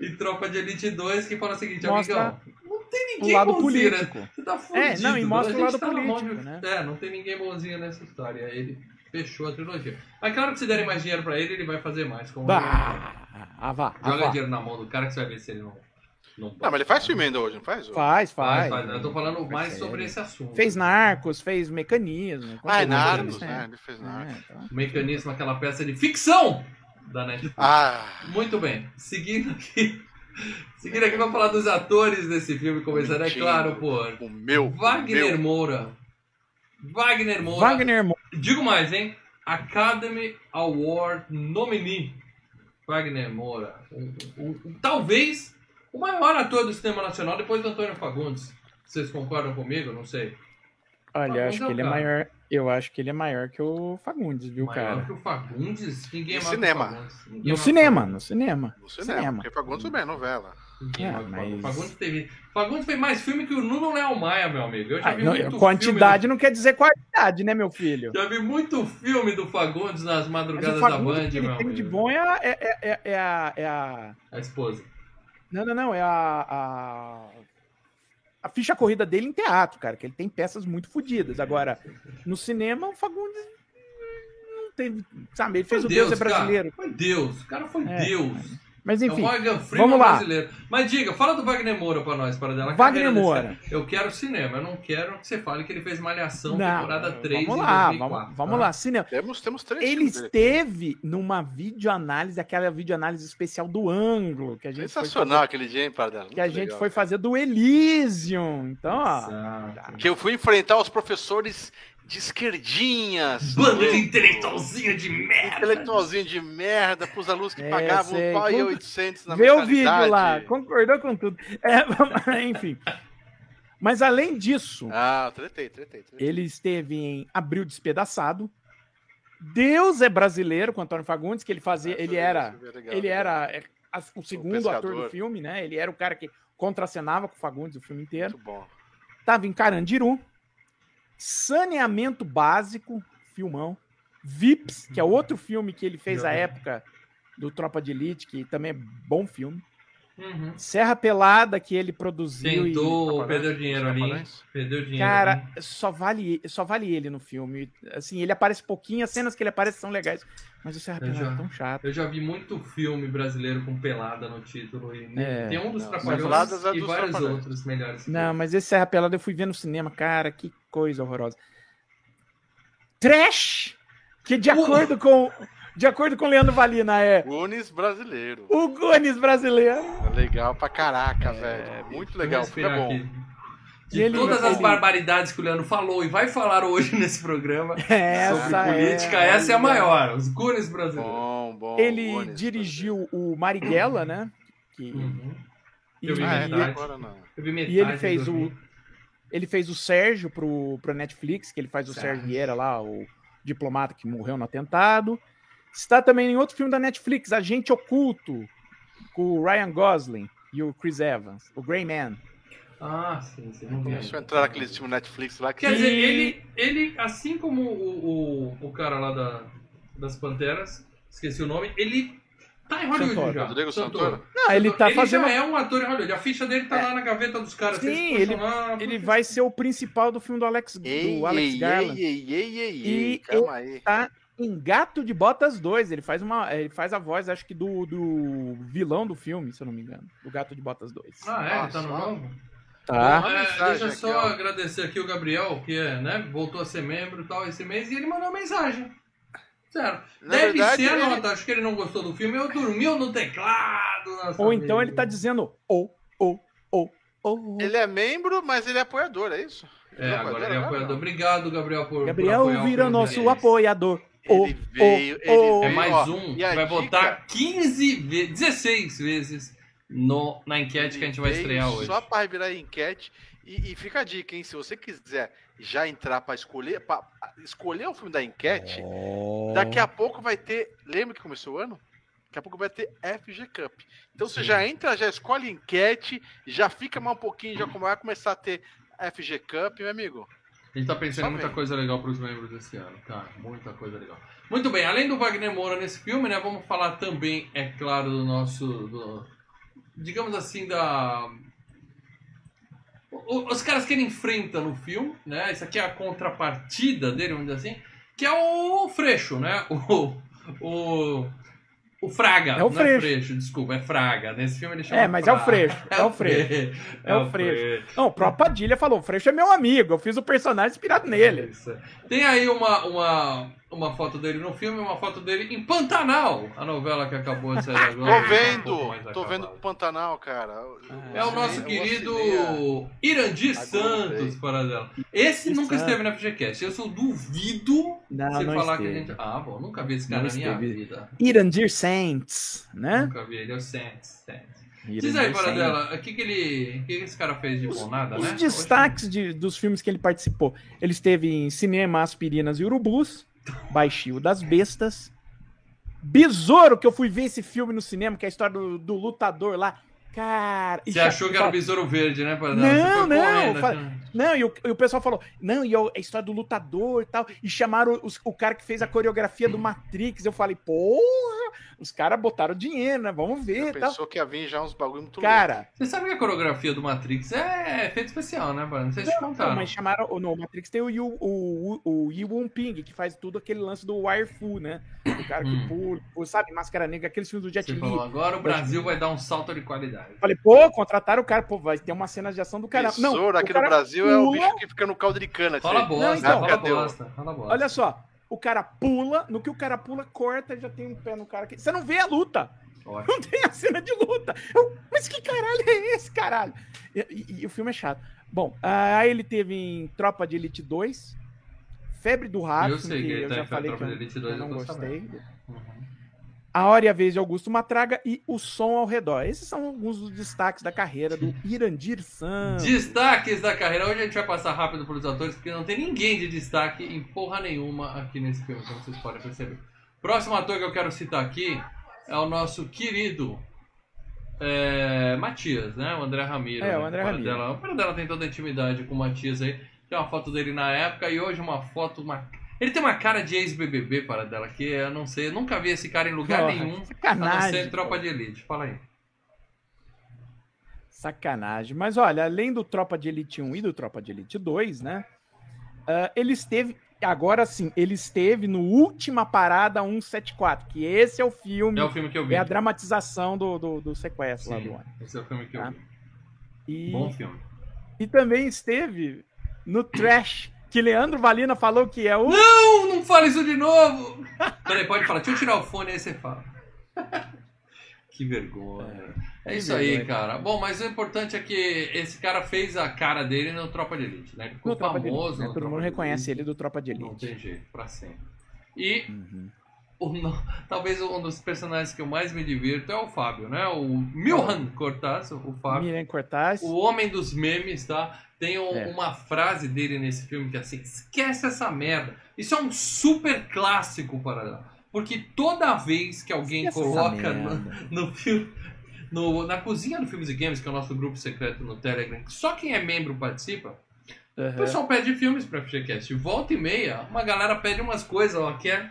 E Tropa de Elite 2, que fala o seguinte, mostra amigão, não tem ninguém o lado bonzinho, político. Né? Você tá fudido. É, não, e mostra o lado tá político, né? É, não tem ninguém bonzinho nessa história. Ele fechou a trilogia. Mas claro que se derem mais dinheiro pra ele, ele vai fazer mais. Como bah, ah, vá, Joga dinheiro na mão do cara que você vai ver se ele não não, não, mas ele faz filme ainda hoje, não faz? Faz, faz. faz, faz. Eu tô falando mais sobre esse assunto. Fez Narcos, fez Mecanismo. Ah, é Narcos, né? Ele fez Narcos. É, então. Mecanismo, aquela peça de ficção da Netflix. Ah. Muito bem. Seguindo aqui. Seguindo aqui, vamos falar dos atores desse filme, começando, é claro, por o meu, Wagner meu. Moura. Wagner Moura. Wagner Moura. Digo mais, hein? Academy Award nominee. Wagner Moura. Um, um, um, talvez o maior ator do cinema nacional depois do Antônio Fagundes. Vocês concordam comigo? Não sei. Olha, acho que ele é maior. Eu acho que ele é maior que o Fagundes, viu, maior cara? Maior que o Fagundes? Ninguém é maior cinema. que o Fagundes. Ninguém no, cinema, no cinema, no cinema. cinema. Porque Fagundes também é novela. É, mas... Fagundes, teve... Fagundes fez mais filme que o Nuno Leal Maia, meu amigo. Eu já vi não, muito quantidade filme... não quer dizer qualidade, né, meu filho? Já vi muito filme do Fagundes nas madrugadas da Band, que ele meu tem amigo. de bom é a, é, é, é, a, é a... A esposa. Não, não, não. É a, a, a ficha corrida dele em teatro, cara, que ele tem peças muito fodidas. Agora, no cinema, o Fagundes não teve. Sabe, ele fez foi o Deus, Deus é brasileiro. Cara, foi Deus, o cara foi é, Deus. Mas enfim, é vamos lá. brasileiro. Mas diga, fala do Wagner Moura pra nós, para dela. Wagner Moura. Eu quero cinema, eu não quero que você fale que ele fez Malhação não, temporada 3 vamos lá, 2004, Vamos, vamos tá? lá, cinema. Temos, temos três Ele esteve numa videoanálise, aquela videoanálise especial do ângulo. Que a gente Sensacional fazer, aquele dia, hein, Pardela? Que a gente legal, foi fazer do Elysium. Então, ó. Exato. Que eu fui enfrentar os professores de esquerdinhas. Bando de intelectualzinho de merda. Intelectualzinho de merda pros alunos que é, pagavam sei. pau e 800 na Vê o vídeo lá, concordou com tudo. É, enfim. Mas além disso. Ah, tretei, tretei, tretei. Ele esteve em Abril Despedaçado. Deus é brasileiro com Antônio Fagundes, que ele fazia. É, ele era. Legal, ele era é, o segundo o ator do filme, né? Ele era o cara que contracenava com o Fagundes o filme inteiro. Muito bom. Tava em Carandiru. Saneamento Básico, filmão. Vips, que é outro filme que ele fez à época do Tropa de Elite, que também é bom filme. Uhum. Serra Pelada, que ele produziu. Tentou, e... perdeu dinheiro ali. Perdeu dinheiro. Cara, ali. só vale, só vale ele no filme. Assim, ele aparece pouquinho, as cenas que ele aparece são legais. Mas o Serra Pelada já, é tão chato. Eu já vi muito filme brasileiro com pelada no título. E é, tem um dos Trapalhões é e vários outros melhores. Não, mas esse Serra Pelada eu fui ver no cinema. Cara, que coisa horrorosa. Trash! Que de acordo com de acordo com o Leandro Valina, é. Gunis brasileiro. O Gunis brasileiro. É legal pra caraca, é, velho. Muito legal. Filme é bom. Aqui. De ele, todas as ele... barbaridades que o Leandro falou e vai falar hoje nesse programa essa sobre política, é, essa é a maior, os Gunis brasileiros. Bom, bom, ele dirigiu o Marighella, né? Que... Uhum. Eu vi ah, metade. Agora não. Eu vi metade e ele fez o ele fez o Sérgio pro, pro Netflix, que ele faz o Sérgio, Sérgio Vieira lá, o diplomata que morreu no atentado. Está também em outro filme da Netflix, Agente Oculto, com o Ryan Gosling e o Chris Evans, o Grey Man. Ah, sim, sim. Começou a entrar naquele filme Netflix lá. Que... Quer dizer, ele, ele, assim como o, o, o cara lá da, das Panteras, esqueci o nome, ele tá em Hollywood Santoro. já. Rodrigo Santoro. Não, ele tá ele fazendo... já é um ator em Hollywood. A ficha dele tá é. lá na gaveta dos caras. Sim, ele, ele vai ser o principal do filme do Alex, ei, do Alex ei, Garland. Ei, ei, ei, ei, calma aí. tá em Gato de Botas 2. Ele faz uma. Ele faz a voz, acho que, do, do vilão do filme, se eu não me engano. Do Gato de Botas 2. Ah, é? Nossa, ele tá no novo? Tá. Bom, é, deixa eu só aqui, agradecer aqui o Gabriel, que é, né, voltou a ser membro e tal esse mês, e ele mandou uma mensagem. Sério. Na Deve verdade, ser a nota. Ele... Acho que ele não gostou do filme. Eu dormiu no teclado. Ou então ele tá dizendo ou, ou, ou, ou. Ele é membro, mas ele é apoiador, é isso? Ele é, agora ele é apoiador. Obrigado, Gabriel, por Gabriel por vira nosso apoiador. Ele veio, ele É mais um vai dica... votar 15 vezes, 16 vezes no, na enquete ele que a gente vai estrear hoje. Só para virar enquete. E, e, fica a dica, hein? Se você quiser já entrar para escolher, para escolher o filme da enquete, oh. daqui a pouco vai ter. Lembra que começou o ano? Daqui a pouco vai ter FG Cup. Então Sim. você já entra, já escolhe enquete, já fica mais um pouquinho, já vai começar a ter FG Cup, meu amigo. A gente tá pensando em muita coisa legal para os membros desse ano, tá? Muita coisa legal. Muito bem, além do Wagner Moura nesse filme, né? Vamos falar também, é claro, do nosso. Do, digamos assim, da os caras que ele enfrenta no filme, né? Isso aqui é a contrapartida dele, vamos dizer assim, que é o Freixo, né? O, o, o Fraga. É o Freixo. É Freixo. Desculpa, é Fraga. Nesse filme ele chama É, mas Fraga. é o Freixo. É, o Freixo. É, o Freixo. Não, o próprio Padilha falou, o Freixo é meu amigo, eu fiz o personagem inspirado nele. Tem aí uma, uma, uma foto dele no filme, uma foto dele em Pantanal, a novela que acabou de sair agora. tô vendo, um tô vendo Pantanal, cara. É o nosso querido Irandir Santos, para dela. Esse nunca esteve na FGCast. Eu sou duvido não, você não falar esteve. que a gente. Ah, bom, nunca vi esse cara não na minha esteve. vida. Irandir Santos, né? Nunca vi, ele é o Santos. Diz aí, para dela, o que, que ele. O que, que esse cara fez de bom? Nada, os né? Os destaques de, dos filmes que ele participou. Ele esteve em Cinema, Aspirinas e Urubus. Baixio das Bestas. Besouro, que eu fui ver esse filme no cinema, que é a história do, do lutador lá. Cara. Você achou que era o Besouro Verde, né? Não, não. não, fala... Não e, o, e, o, pessoal falou, não, e a história do lutador e tal. E chamaram os, o cara que fez a coreografia do Matrix. Eu falei, porra, os caras botaram dinheiro, né? Vamos ver. Tal. Pensou que ia vir já uns bagulho muito Cara. Louco. Você sabe que a coreografia do Matrix é efeito especial, né, mano? Não sei se te contaram. mas chamaram. No Matrix tem o Yu, o, o, o Yu Ping, que faz tudo aquele lance do Wire Fu, né? O cara que hum. pula, sabe, Máscara Negra, aqueles filmes do Jet Li. Agora o Brasil vai dar um salto de qualidade. Falei, pô, contrataram o cara, pô, vai ter uma cena de ação do cara. Não, aqui no Brasil pula... é o bicho que fica no caldo de cana. Fala bosta, não, então, fala bosta, fala bosta. Olha só, o cara pula, no que o cara pula, corta, já tem um pé no cara aqui. Você não vê a luta. Ótimo. Não tem a cena de luta. Eu, mas que caralho é esse, caralho? E, e, e o filme é chato. Bom, aí ele teve em Tropa de Elite 2, Febre do Rato, eu sei que, que eu tá já falei que eu, eu não gostei. Uhum. A Hora e a Vez de Augusto Matraga e O Som ao Redor. Esses são alguns dos destaques da carreira do Irandir Santos. Destaques da carreira. Hoje a gente vai passar rápido pelos atores, porque não tem ninguém de destaque em porra nenhuma aqui nesse filme, como vocês podem perceber. Próximo ator que eu quero citar aqui é o nosso querido é, Matias, né? O André Ramiro. É, o André Ramiro. Dela. O dela tem toda a intimidade com o Matias aí. Tem uma foto dele na época e hoje uma foto, uma ele tem uma cara de ex-BBB para dela que eu não sei, eu nunca vi esse cara em lugar Porra, nenhum, sacanagem, a não ser Tropa de Elite. Fala aí. Sacanagem. Mas olha, além do Tropa de Elite 1 e do Tropa de Elite 2, né? Uh, ele esteve, agora sim, ele esteve no Última Parada 174, que esse é o filme. É o filme que eu vi. É a dramatização do, do, do sequestro sim, lá do ano. Esse é o filme que eu tá? vi. E, Bom filme. E também esteve no Trash que Leandro Valina falou que é o. Não, não fala isso de novo! Peraí, pode falar. Deixa eu tirar o fone aí você fala. que vergonha. É, é isso vergonha. aí, cara. Bom, mas o importante é que esse cara fez a cara dele no Tropa de Elite, né? Ele ficou famoso. Elite, né? Todo mundo reconhece ele do Tropa de Elite. Não tem jeito, pra sempre. E. Uhum o, talvez um dos personagens que eu mais me divirto é o Fábio, né? O Milhan Cortaz, o Fábio. Milhan Cortaz. O homem dos memes, tá? Tem um, é. uma frase dele nesse filme que é assim: esquece essa merda. Isso é um super clássico para porque toda vez que alguém esquece coloca no, no filme. No, na cozinha do Filmes e Games, que é o nosso grupo secreto no Telegram, só quem é membro participa. Uhum. O pessoal pede filmes pra FGCast. Volta e meia, uma galera pede umas coisas, ó, que é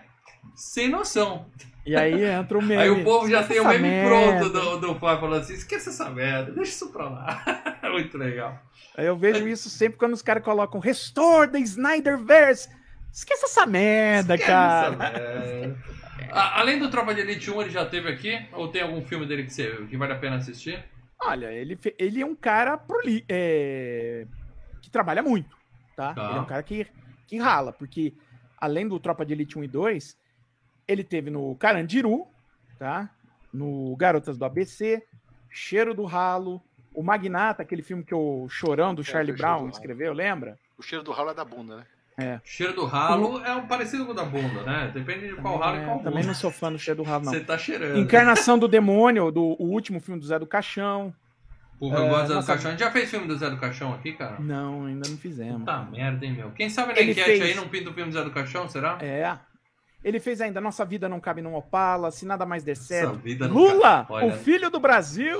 sem noção. E aí entra o meme. Aí o povo já tem o meme merda. pronto do, do pai falando assim: esquece essa merda, deixa isso pra lá. Muito legal. Aí eu vejo isso sempre quando os caras colocam Restore the Snyderverse. Esquece essa merda, esquece cara. Essa merda. Além do Tropa de Elite 1, ele já teve aqui? Ou tem algum filme dele que, você, que vale a pena assistir? Olha, ele, ele é um cara proli, é, que trabalha muito, tá? tá? Ele é um cara que, que rala, porque além do Tropa de Elite 1 e 2, ele teve no Carandiru, tá? No Garotas do ABC, Cheiro do Ralo, o Magnata, aquele filme que o Chorão do é, Charlie Brown do escreveu, lembra? O Cheiro do Ralo é da bunda, né? É. Cheiro do ralo é um parecido com o da bunda, né? Depende de qual ralo é, e qual bunda. Também não sou fã do cheiro do ralo, não. Você tá cheirando. Encarnação do Demônio, do o último filme do Zé do Caixão. Porra, eu gosto do Zé do Caixão. A gente já fez filme do Zé do Caixão aqui, cara? Não, ainda não fizemos. Puta merda, hein, meu? Quem sabe na Ele enquete fez... aí não pinta o filme do Zé do Caixão, será? É. Ele fez ainda Nossa Vida Não Cabe Num Opala, Se Nada Mais Der Certo. Lula, o filho do Brasil.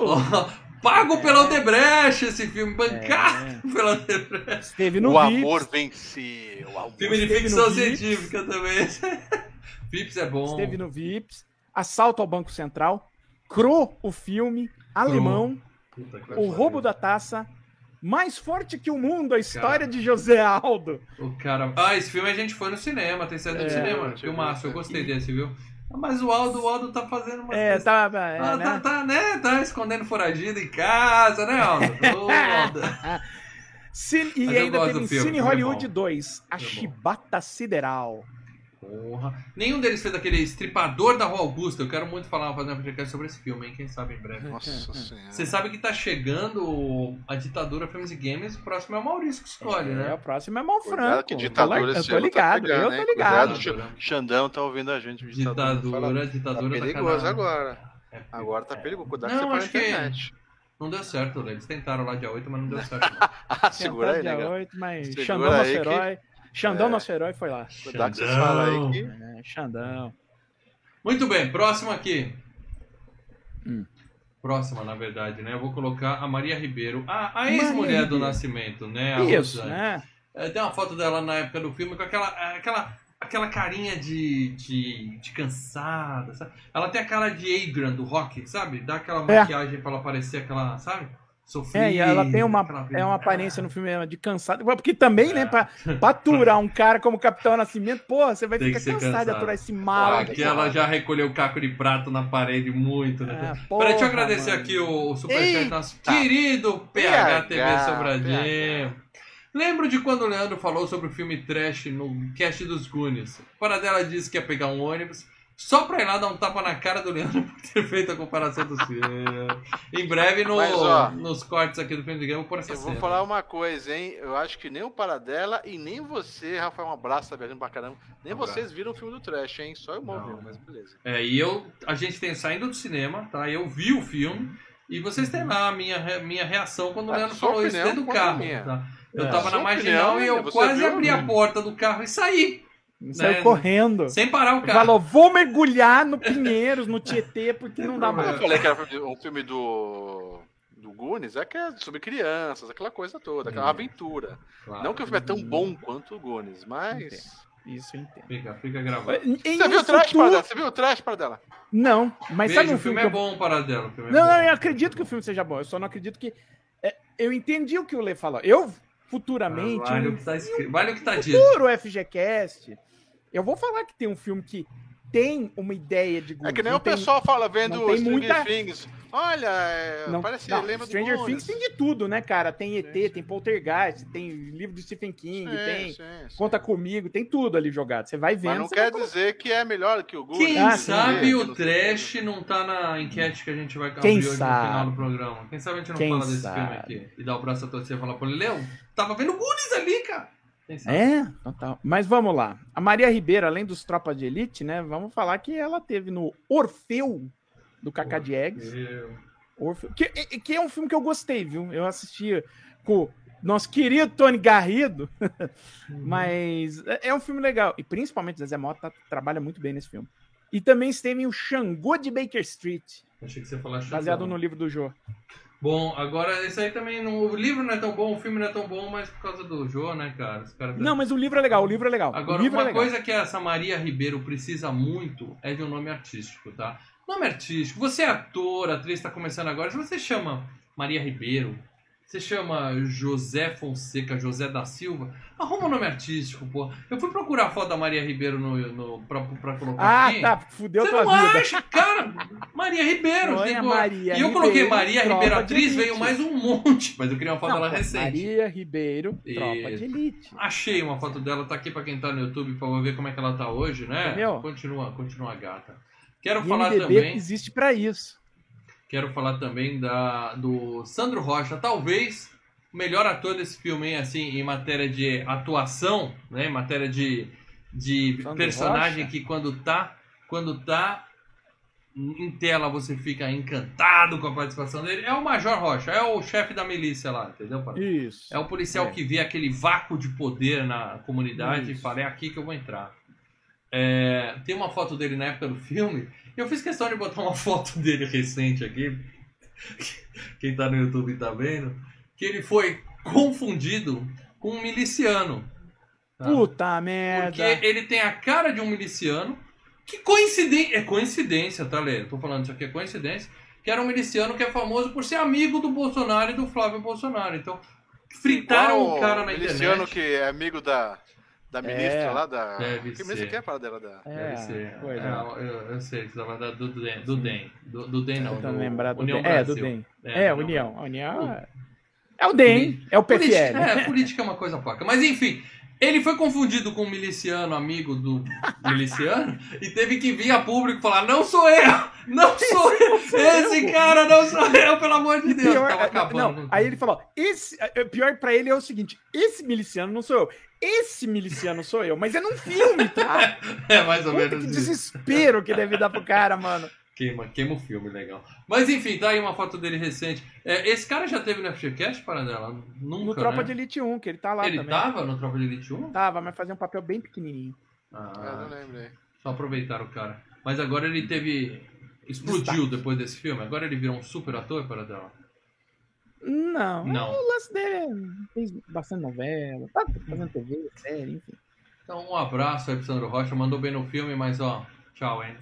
pago é. pela Odebrecht esse filme, bancado é. pela Odebrecht. Esteve no O Vips. amor venceu. O amor filme de ficção científica também. Vips é bom. Esteve no Vips. Assalto ao Banco Central. Cro, o filme. Alemão. o Roubo da Taça. Mais forte que o mundo, a história cara, de José Aldo. O cara. Ah, esse filme a gente foi no cinema, tem saído é, do cinema. Filmaço, eu gostei desse, viu? Mas o Aldo, o Aldo tá fazendo uma. É, tá, é, ah, né? Tá, tá, né? Tá escondendo foragido em casa, né, Aldo? Ô, Aldo. Cine, e ainda teve filme, Cine Hollywood 2, A Chibata Sideral. Porra. Nenhum deles fez aquele estripador da Rua Augusta. Eu quero muito falar, fazer uma podcast sobre esse filme, hein? Quem sabe em breve. Nossa senhora. Você sabe que tá chegando a ditadura Filmes e Games. O próximo é o Maurício que escolhe, é, né? O próximo é Mal Franco. Que ditadura eu, eu tô ligado, tá pegando, eu tô ligado. Cuidado, Xandão tá ouvindo a gente. Ditadura, ditadura, ditadura tá perigoso agora. É, agora tá perigoso. Cuidado não, que você para internet. Não deu certo, né? Eles tentaram lá dia 8, mas não deu certo. ah, segura aí, dia 8, mas Xandão nosso herói. Xandão, é. nosso herói, foi lá. Cuidado que vocês falam aí que... É, Xandão. Muito bem, próximo aqui. Hum. Próxima, na verdade, né? Eu vou colocar a Maria Ribeiro, a, a ex-mulher do Nascimento, né? A Isso, Rosane. né? É, tem uma foto dela na época do filme com aquela, aquela, aquela carinha de, de, de cansada, sabe? Ela tem a cara de Adrian do rock, sabe? Dá aquela é. maquiagem pra ela parecer aquela, sabe? Sofrer, é, e ela tem uma, é uma aparência no filme de cansado. Porque também, né, pra, pra aturar um cara como Capitão Nascimento, porra, você vai tem ficar cansado, cansado, de aturar esse mal. Aqui ela já recolheu o caco de prato na parede muito, né? É, porra, Peraí, deixa eu agradecer mano. aqui o, o superchat nosso querido PH, TV Sobradinho. Lembro de quando o Leandro falou sobre o filme Trash no cast dos Goonies. Para dela disse que ia pegar um ônibus só pra ir lá dar um tapa na cara do Leandro por ter feito a comparação dos filmes. em breve, no, Mas, ó, nos cortes aqui do filme de Game, eu vou essa Eu cena. vou falar uma coisa, hein? Eu acho que nem o Paradela e nem você, Rafael, um abraço, tá viajando pra caramba. Nem um vocês viram o filme do Trash, hein? Só eu viu, mas beleza. É, e eu, a gente tem saindo do cinema, tá? Eu vi o filme. E vocês têm lá a minha, minha reação quando o Leandro falou isso dentro do carro. Tá? Eu é, tava na marginal opinião, e eu quase abri a porta do carro e saí. Saiu né? correndo. Sem parar o carro. Falou, vou mergulhar no Pinheiros, no Tietê, porque não dá mais. Eu falei que era um filme do, do Goonies, é que é sobre crianças, aquela coisa toda, aquela é. aventura. Claro. Não que o filme é tão bom quanto o Goonies, mas... Isso eu entendo. Fica, fica gravado. Você viu o trash para dela? Você viu o trash para dela? Não, mas Veja, sabe um filme, filme é bom para dela. É não, não, eu acredito que o filme seja bom. Eu só não acredito que. É, eu entendi o que o Lê falou. Eu, futuramente. Ah, vale, o que tá escrito. vale o que tá dito. Futuro FGCast eu vou falar que tem um filme que tem uma ideia de É que nem o pessoal fala, vendo Stranger muita... Things, Olha, é, não, parece não, lembra Stranger do Things tem de tudo, né, cara? Tem ET, sim, tem Poltergeist, tem livro do Stephen King, sim, tem sim, Conta Comigo, tem tudo ali jogado. Você vai vendo. Mas não quer dizer que é melhor que o Google. Quem ah, sabe o trash não tá na enquete que a gente vai abrir hoje sabe? no final do programa. Quem sabe a gente não Quem fala desse sabe? filme aqui e dá o braço a torcer e falar pra ele, Leão, tava vendo Goonies ali, cara. É, total. Mas vamos lá. A Maria Ribeiro, além dos Tropas de Elite, né? Vamos falar que ela teve no Orfeu do Cacá Diegues. Orfeu, que, que é um filme que eu gostei, viu? Eu assisti com nosso querido Tony Garrido, uhum. mas é um filme legal. E principalmente Zezé Mota trabalha muito bem nesse filme. E também esteve o Xangô de Baker Street. Achei que você ia falar Baseado no livro do Jô. Bom, agora esse aí também. Não, o livro não é tão bom, o filme não é tão bom, mas por causa do Jô, né, cara? cara não, mas o livro é legal, o livro é legal. Agora, uma é coisa que essa Maria Ribeiro precisa muito é de um nome artístico, tá? Nome artístico. Você é ator, atriz, está começando agora. Se você chama Maria Ribeiro, você chama José Fonseca, José da Silva, arruma um nome artístico, pô. Eu fui procurar a foto da Maria Ribeiro no, no, pra, pra colocar ah, aqui. Ah, tá, fudeu Você tua não vida. acha, cara? Maria Ribeiro. Olha, Maria e eu coloquei Ribeiro, Maria Ribeiro atriz, veio mais um monte, mas eu queria uma foto Não, dela pô, recente. Maria Ribeiro, tropa E- de elite. Achei uma foto dela, tá aqui pra quem tá no YouTube, pra ver como é que ela tá hoje, né? Entendeu? Continua, continua gata. Quero E falar MDB também. existe pra isso. Quero falar também da, do Sandro Rocha, talvez o melhor ator desse filme, assim, em matéria de atuação, né, em matéria de, de Sandro personagem Rocha? que quando tá, quando tá em tela você fica encantado com a participação dele. É o Major Rocha, é o chefe da milícia lá, entendeu? Paulo? Isso. É o policial É. que vê aquele vácuo de poder na comunidade Isso. e fala, é aqui que eu vou entrar. É, tem uma foto dele na época do filme. Eu fiz questão de botar uma foto dele recente aqui. Quem tá no YouTube tá vendo. Que ele foi confundido com um miliciano. tá? Puta merda. Porque ele tem a cara de um miliciano. Que coincidência. É coincidência, tá, Lê? Eu tô falando isso aqui, é coincidência. Que era um miliciano que é famoso por ser amigo do Bolsonaro e do Flávio Bolsonaro. Então, fritaram Igual o cara na miliciano internet. que é amigo da, da ministra É, lá da. deve que ser. que é a parada dela? Da... É, Deve ser. pois É, é. eu, eu sei, você tava falando do DEM. Do DEM, do, do DEM não. Tentando do lembrar do União DEM. É, do Brasil. DEM. É, É, União União. A União é... é o DEM, é o Política, PFL. é, política é uma coisa paca. Mas enfim, ele foi confundido com um miliciano, amigo do miliciano, e teve que vir a público falar: Não sou eu! Não sou eu! Esse cara não sou eu, pelo amor de Deus! Pior- Tava acabando. não, aí ele falou: esse, é, pior pra ele é o seguinte: esse miliciano não sou eu. Esse miliciano sou eu, mas é num filme, tá? É mais ou Puta, menos que isso. desespero que deve dar pro cara, mano. Queima, queima o filme, legal. Mas enfim, tá aí uma foto dele recente. É, esse cara já teve no FGCast, Paradela? Nunca, No Tropa né? de Elite 1, que ele tá lá Ele também. tava no Tropa de Elite 1? Tava, mas fazia um papel bem pequenininho. Ah, Ah, não lembrei. só aproveitaram o cara. Mas agora ele teve. Explodiu depois desse filme. Agora ele virou um super ator, Paradela. Não, Não. o lance dele é- fez bastante novela, tá fazendo TV, série, enfim. Então, um abraço aí pro Sandro Rocha. Mandou bem no filme, mas ó, tchau, hein?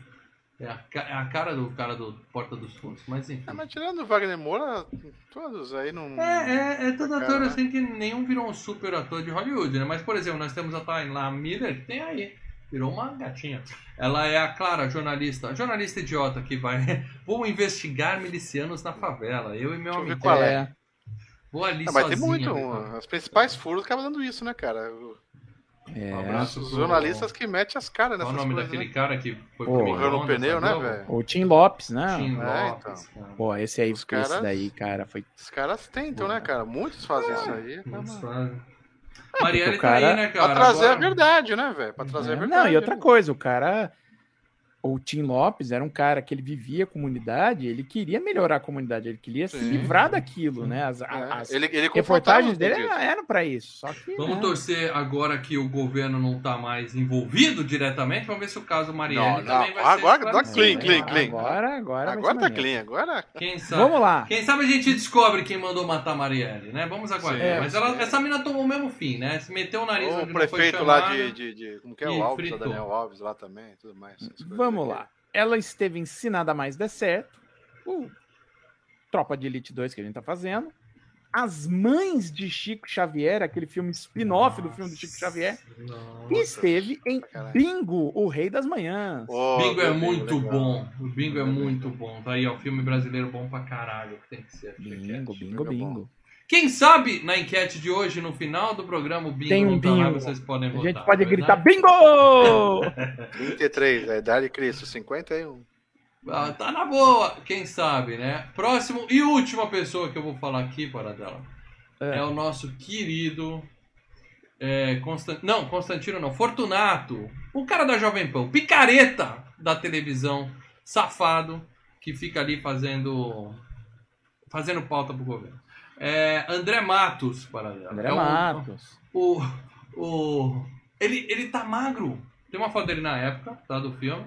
É a, é a cara do cara do Porta dos Fundos. Mas enfim. Ah, mas tirando o Wagner Moura, todos aí não. É, é, é todo Cara, ator né? assim que nenhum virou um super ator de Hollywood, né? Mas, por exemplo, nós temos a Tayla Miller, tem aí. Virou uma gatinha. Ela é a Clara, jornalista. Jornalista idiota que vai. Vou investigar milicianos na favela. Eu e meu Deixa amigo. qual é. Vou ali Ah, mas sozinha. tem muito. ver- As principais furos acabam dando isso, né, cara? É, Um abraço Os pro- jornalistas que metem as caras Qual nessas o nome coisas, daquele né? cara que foi Pô, pro Morreu no pneu, né, velho? o Tim Lopes, né? Tim É, Lopes, cara. Pô, esse aí, Os esse caras- daí, cara, foi. Os caras tentam, né, cara? Muitos fazem isso aí. Muitos Pra, fazem. Marielle o tá aí, cara- né, cara? pra trazer Agora- a verdade, né, velho? Pra trazer a É, verdade. não, e outra né? coisa, o cara. O Tim Lopes era um cara que ele vivia a comunidade, ele queria melhorar a comunidade, ele queria se Sim. livrar daquilo, né? As, É, as ele, ele reportagens confrontava dele eram pra isso. Só que. Vamos né? torcer agora que o governo não tá mais envolvido diretamente. Vamos ver se o caso Marielle Não, também não, vai agora- ser agora esclarecido, clean, clean, clean. Agora, agora. Agora tá clean, agora. Quem sabe, Vamos lá. quem sabe a gente descobre quem mandou matar a Marielle, né? Vamos aguardar. Sim. Mas ela- essa mina tomou o mesmo fim, né? Se meteu o nariz O prefeito foi lá chamada. de, de, de- Como que é e o Alves, o. Daniel Alves lá também, tudo mais. essas coisas Vamos lá. Ela esteve em Se Nada Mais Der Certo, o Tropa de Elite 2 que a gente tá fazendo. As Mães de Chico Xavier, aquele filme spin-off do filme do Chico Xavier, Nossa. e esteve em Caralho. Bingo, o Rei das Manhãs. Oh, Bingo é muito legal. bom. O Bingo é muito bom. Tá aí, ó. Filme brasileiro bom pra caralho. Tem que ser. Bingo, Chiquete. bingo, Bingo é bom. bingo. Quem sabe na enquete de hoje, no final do programa, o Bingo Tem um tá lá, bingo. vocês podem A votar. gente pode né? gritar Bingo! 33, a idade de Cristo, 51. Ah, tá na boa, quem sabe, né? Próximo e última pessoa que eu vou falar aqui, para dela, é, É. o nosso querido. É, Constan... Não, Constantino não, Fortunato, o cara da Jovem Pan, picareta da televisão, safado, que fica ali fazendo. fazendo pauta pro governo. É, André Matos, para dela. André é Matos. o, o ele, ele tá magro. Tem uma foto dele na época, tá, do filme.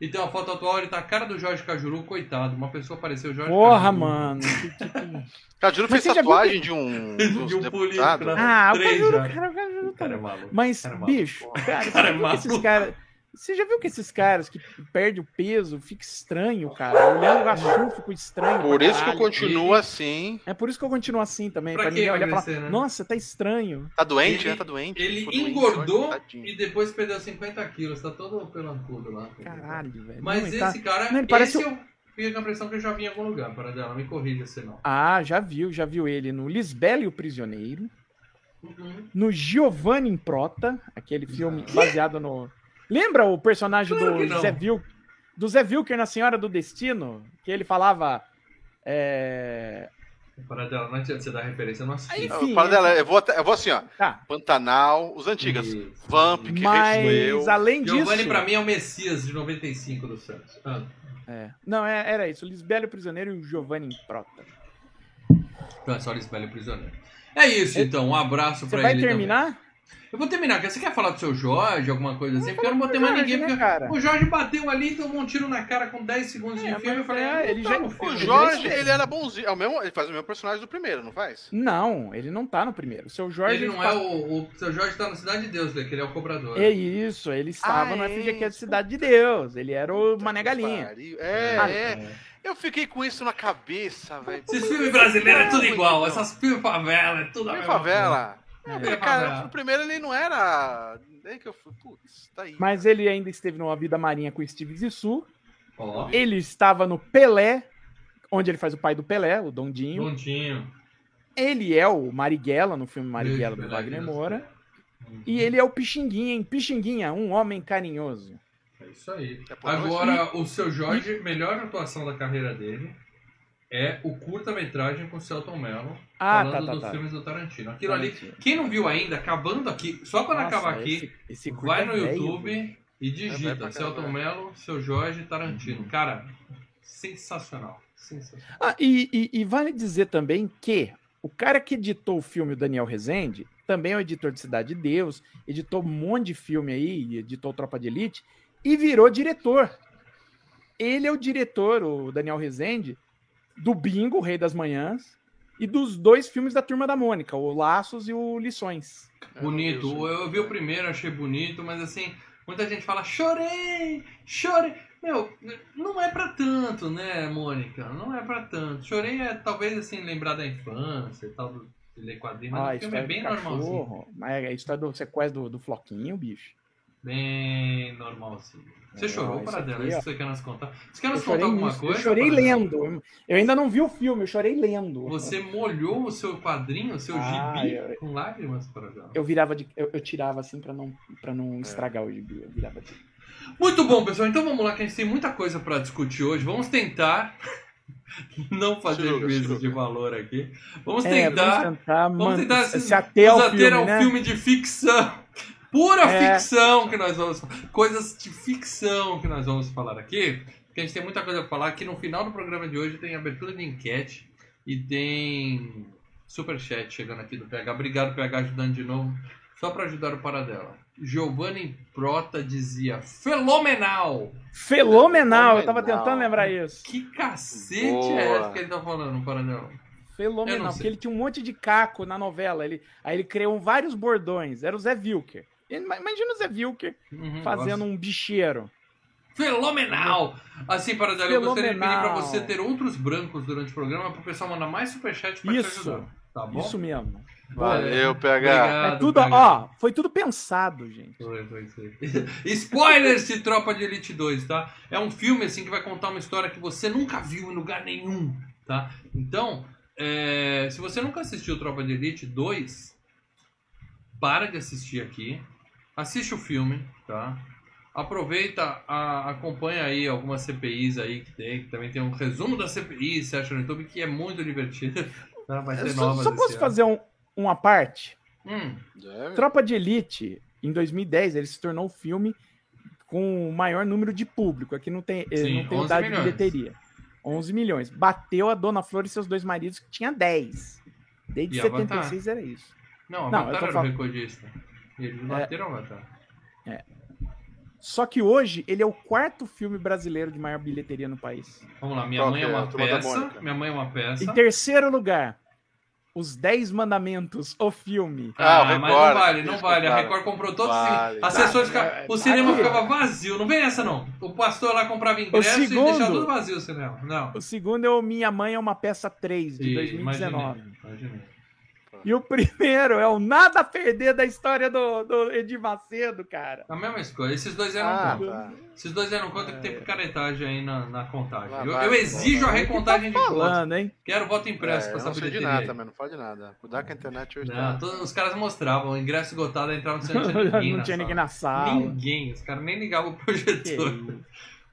E tem uma foto atual, ele tá a cara do Jorge Cajuru, coitado. Uma pessoa pareceu o Jorge Porra, Cajuru. mano. Cajuru fez viu tatuagem de um, De um político, né? Ah, o Cajuru, cara, o Cajuru O cara é maluco. Mas, Cara é maluco. bicho, cara, Cara é que esses maluco. caras. Você já viu que esses caras que perdem o peso fica estranho, cara? Olhando o Gachur fica estranho. Por isso que eu caralho. continuo assim. É por isso que eu continuo assim também. Pra Pra, que ninguém olhar e falar, né? nossa, tá estranho. Tá doente, Ele- né? Tá doente. Ele Ficou doente, engordou tadinho. e depois perdeu 50 quilos. Tá todo pelancudo lá. Caralho, velho. Mas Não, ele esse tá- cara, Não, ele parece esse eu fiquei com a impressão que eu já vi em algum lugar, para dela. Me corrija se não. Ah, já viu, já viu ele no Lisbela e o Prisioneiro, Uhum. no Giovanni em Prota, aquele filme baseado no. Lembra o personagem Claro do não. Zé Vil... do Zé Vilker na Senhora do Destino? Que ele falava. É... Para dela, não adianta você dar referência, eu não assisti. Aí, Eu, Enfim, vou, até- eu vou assim, ó. Tá. Pantanal, os antigas. Isso. Vamp, que. Mas além disso. Giovanni pra mim é o Messias de 95 do Santos. Ah, É. Não, é- era isso. O Lisbela e o Prisioneiro e o Giovanni em Prota. então é só Lisbelo Prisioneiro. É isso, então. Um abraço Você pra vai ele terminar? também. Eu vou terminar. Você quer falar do seu Jorge, alguma coisa assim? Porque eu não botei mais ninguém. né, porque cara? o Jorge bateu ali, tomou um tiro na cara com 10 segundos É, de filme. Eu falei, é, ah, ele ele já- no O filme. Jorge, Ele- ele era bonzinho. É o mesmo, ele faz o mesmo personagem do primeiro, não faz? Não, ele não tá no primeiro. O seu Jorge. Ele não é o, o seu Jorge tá na Cidade de Deus, né? Que ele é o cobrador. É isso, ele estava Ah, no é? FGQ da Cidade de Deus. Ele era o Mané Galinha. É, Ah, é. Eu fiquei com isso na cabeça, velho. Esses filmes brasileiros é tudo igual. Essas filmes favela, é tudo a mesma favela. É. É, É, cara, favela. no primeiro ele não era. Daí que eu fui, putz, tá aí. Mas ele ainda esteve numa vida marinha com Steve Zissou. Ó, Ele estava no Pelé, onde ele faz o pai do Pelé, o Dondinho. Prontinho. Ele é o Marighella, no filme Marighella do Pelé, Wagner. Moura. Uhum. E ele é o Pixinguinha, hein? Pixinguinha, um homem carinhoso. É isso aí. É Agora, o seu Jorge, melhor atuação da carreira dele é o curta-metragem com o Celton Mello, Ah, falando tá, tá, dos tá. filmes do Tarantino. Aquilo ali, Tarantino. quem não viu ainda, acabando aqui, só quando Nossa, acabar aqui, esse- esse vai é no YouTube velho. e É digita pra Celton. Mello, seu Jorge Tarantino. Cara, sensacional. Sensacional. Ah, e, e- e vale dizer também que o cara que editou o filme, o Daniel Rezende, também é o editor de Cidade de Deus, editou um monte de filme aí, editou Tropa de Elite, e virou diretor. Ele é o diretor, o Daniel Rezende, do Bingo, o Rei das Manhãs, e dos dois filmes da Turma da Mônica, o Laços e o Lições. Bonito. Eu, vi o primeiro, achei bonito, mas assim, muita gente fala, chorei, chorei. Meu, não é pra tanto, né, Mônica? Não é pra tanto. Chorei é talvez assim, lembrar da infância e tal, do, de ler quadrinho, mas Ah, o filme é bem do normalzinho. mas é a história do sequestro do, do Floquinho, bicho. Bem normalzinho. Você É, chorou ó, para isso dela? aqui, Isso que você quer nos contar? Você quer nos contar alguma coisa? eu chorei Paradela? lendo. Eu ainda não vi o filme, eu chorei lendo. Você molhou o seu quadrinho, o seu Ah, gibi, eu- com lágrimas para dela. Eu virava de. Eu, eu tirava assim pra não, pra É. não estragar o gibi. Eu virava de. Muito bom, pessoal. Então vamos lá, que a gente tem muita coisa para discutir hoje. Vamos tentar não fazer Churuga, juízo churuga. de valor aqui. Vamos É, tentar, vamos tentar, vamos tentar se, se, ater ao filme, ao né? filme de ficção. Pura É. ficção que nós vamos Coisas de ficção que nós vamos falar aqui. Porque a gente tem muita coisa para falar. Que no final do programa de hoje tem abertura de enquete e tem superchat chegando aqui do PH. Obrigado, PH, ajudando de novo. Só para ajudar o Paradela. Giovanni Prota dizia: Fenomenal! Fenomenal, eu tava tentando lembrar isso. Que cacete Boa. é essa que ele tá falando, Paradela? Fenomenal, porque ele tinha um monte de caco na novela. Ele, aí ele criou vários bordões. Era o Zé Vilker. Imagina o Zé Vilker Uhum, fazendo gosto. um bicheiro. Fenomenal! Assim, Paradela, eu gostaria de pedir pra Fenomenal. você ter outros brancos durante o programa pro pessoal mandar mais superchat pra te ajudar. Tá bom? Isso mesmo. Valeu, PH. É tudo, ó, foi tudo pensado, gente. Foi, foi, foi. Spoilers de Tropa de Elite 2, tá? É um filme assim que vai contar uma história que você nunca viu em lugar nenhum, tá? Então, é, se você nunca assistiu Tropa de Elite 2, para de assistir aqui, assiste o filme, tá? Aproveita, a, acompanha aí algumas CPIs aí que tem, que também tem um resumo da CPI, você acha no YouTube, que é muito divertido. Tá? Vai ter só, só posso ano. fazer um, uma parte? Hum. Tropa de Elite, em 2010, ele se tornou o filme com o maior número de público. Aqui não tem, Sim, não tem idade de bilheteria. 11 milhões. Bateu a Dona Flor e seus dois maridos, que tinha 10. Desde e 76 Avatar? era isso. Não, Avatar não, eu tô era falando... o recordista. Eles bateram é... Avatar. É. Só que hoje ele é o quarto filme brasileiro de maior bilheteria no país. Vamos lá, minha mãe é, é uma peça. Minha mãe é uma peça. Em terceiro lugar, Os Dez Mandamentos, o filme. Ah, ah mas não vale, não vale. A Record comprou todos vale, os sessões. Tá, o cinema aqui. ficava vazio. Não vem essa, não. O pastor lá comprava ingresso segundo, e deixava tudo vazio o cinema. Não. O segundo é o Minha Mãe é uma peça 3, de e, 2019. Imaginei, imaginei. E o primeiro é o Nada a Perder da história do, do Edir Macedo, cara. A mesma escolha. Esses dois eram ah, conta. Tá. Esses dois eram conta que tem picaretagem aí na, na contagem. eu, eu, exijo a recontagem tá falando, de votos. Hein? Quero voto impresso é, com essa bilheteria. Não de nada também, não fala de nada. Cuidar que a internet hoje não, tá... todos, Os caras mostravam, o ingresso esgotado entrava sem ninguém Não tinha ninguém na sala. Ninguém. Os caras nem ligavam o projetor.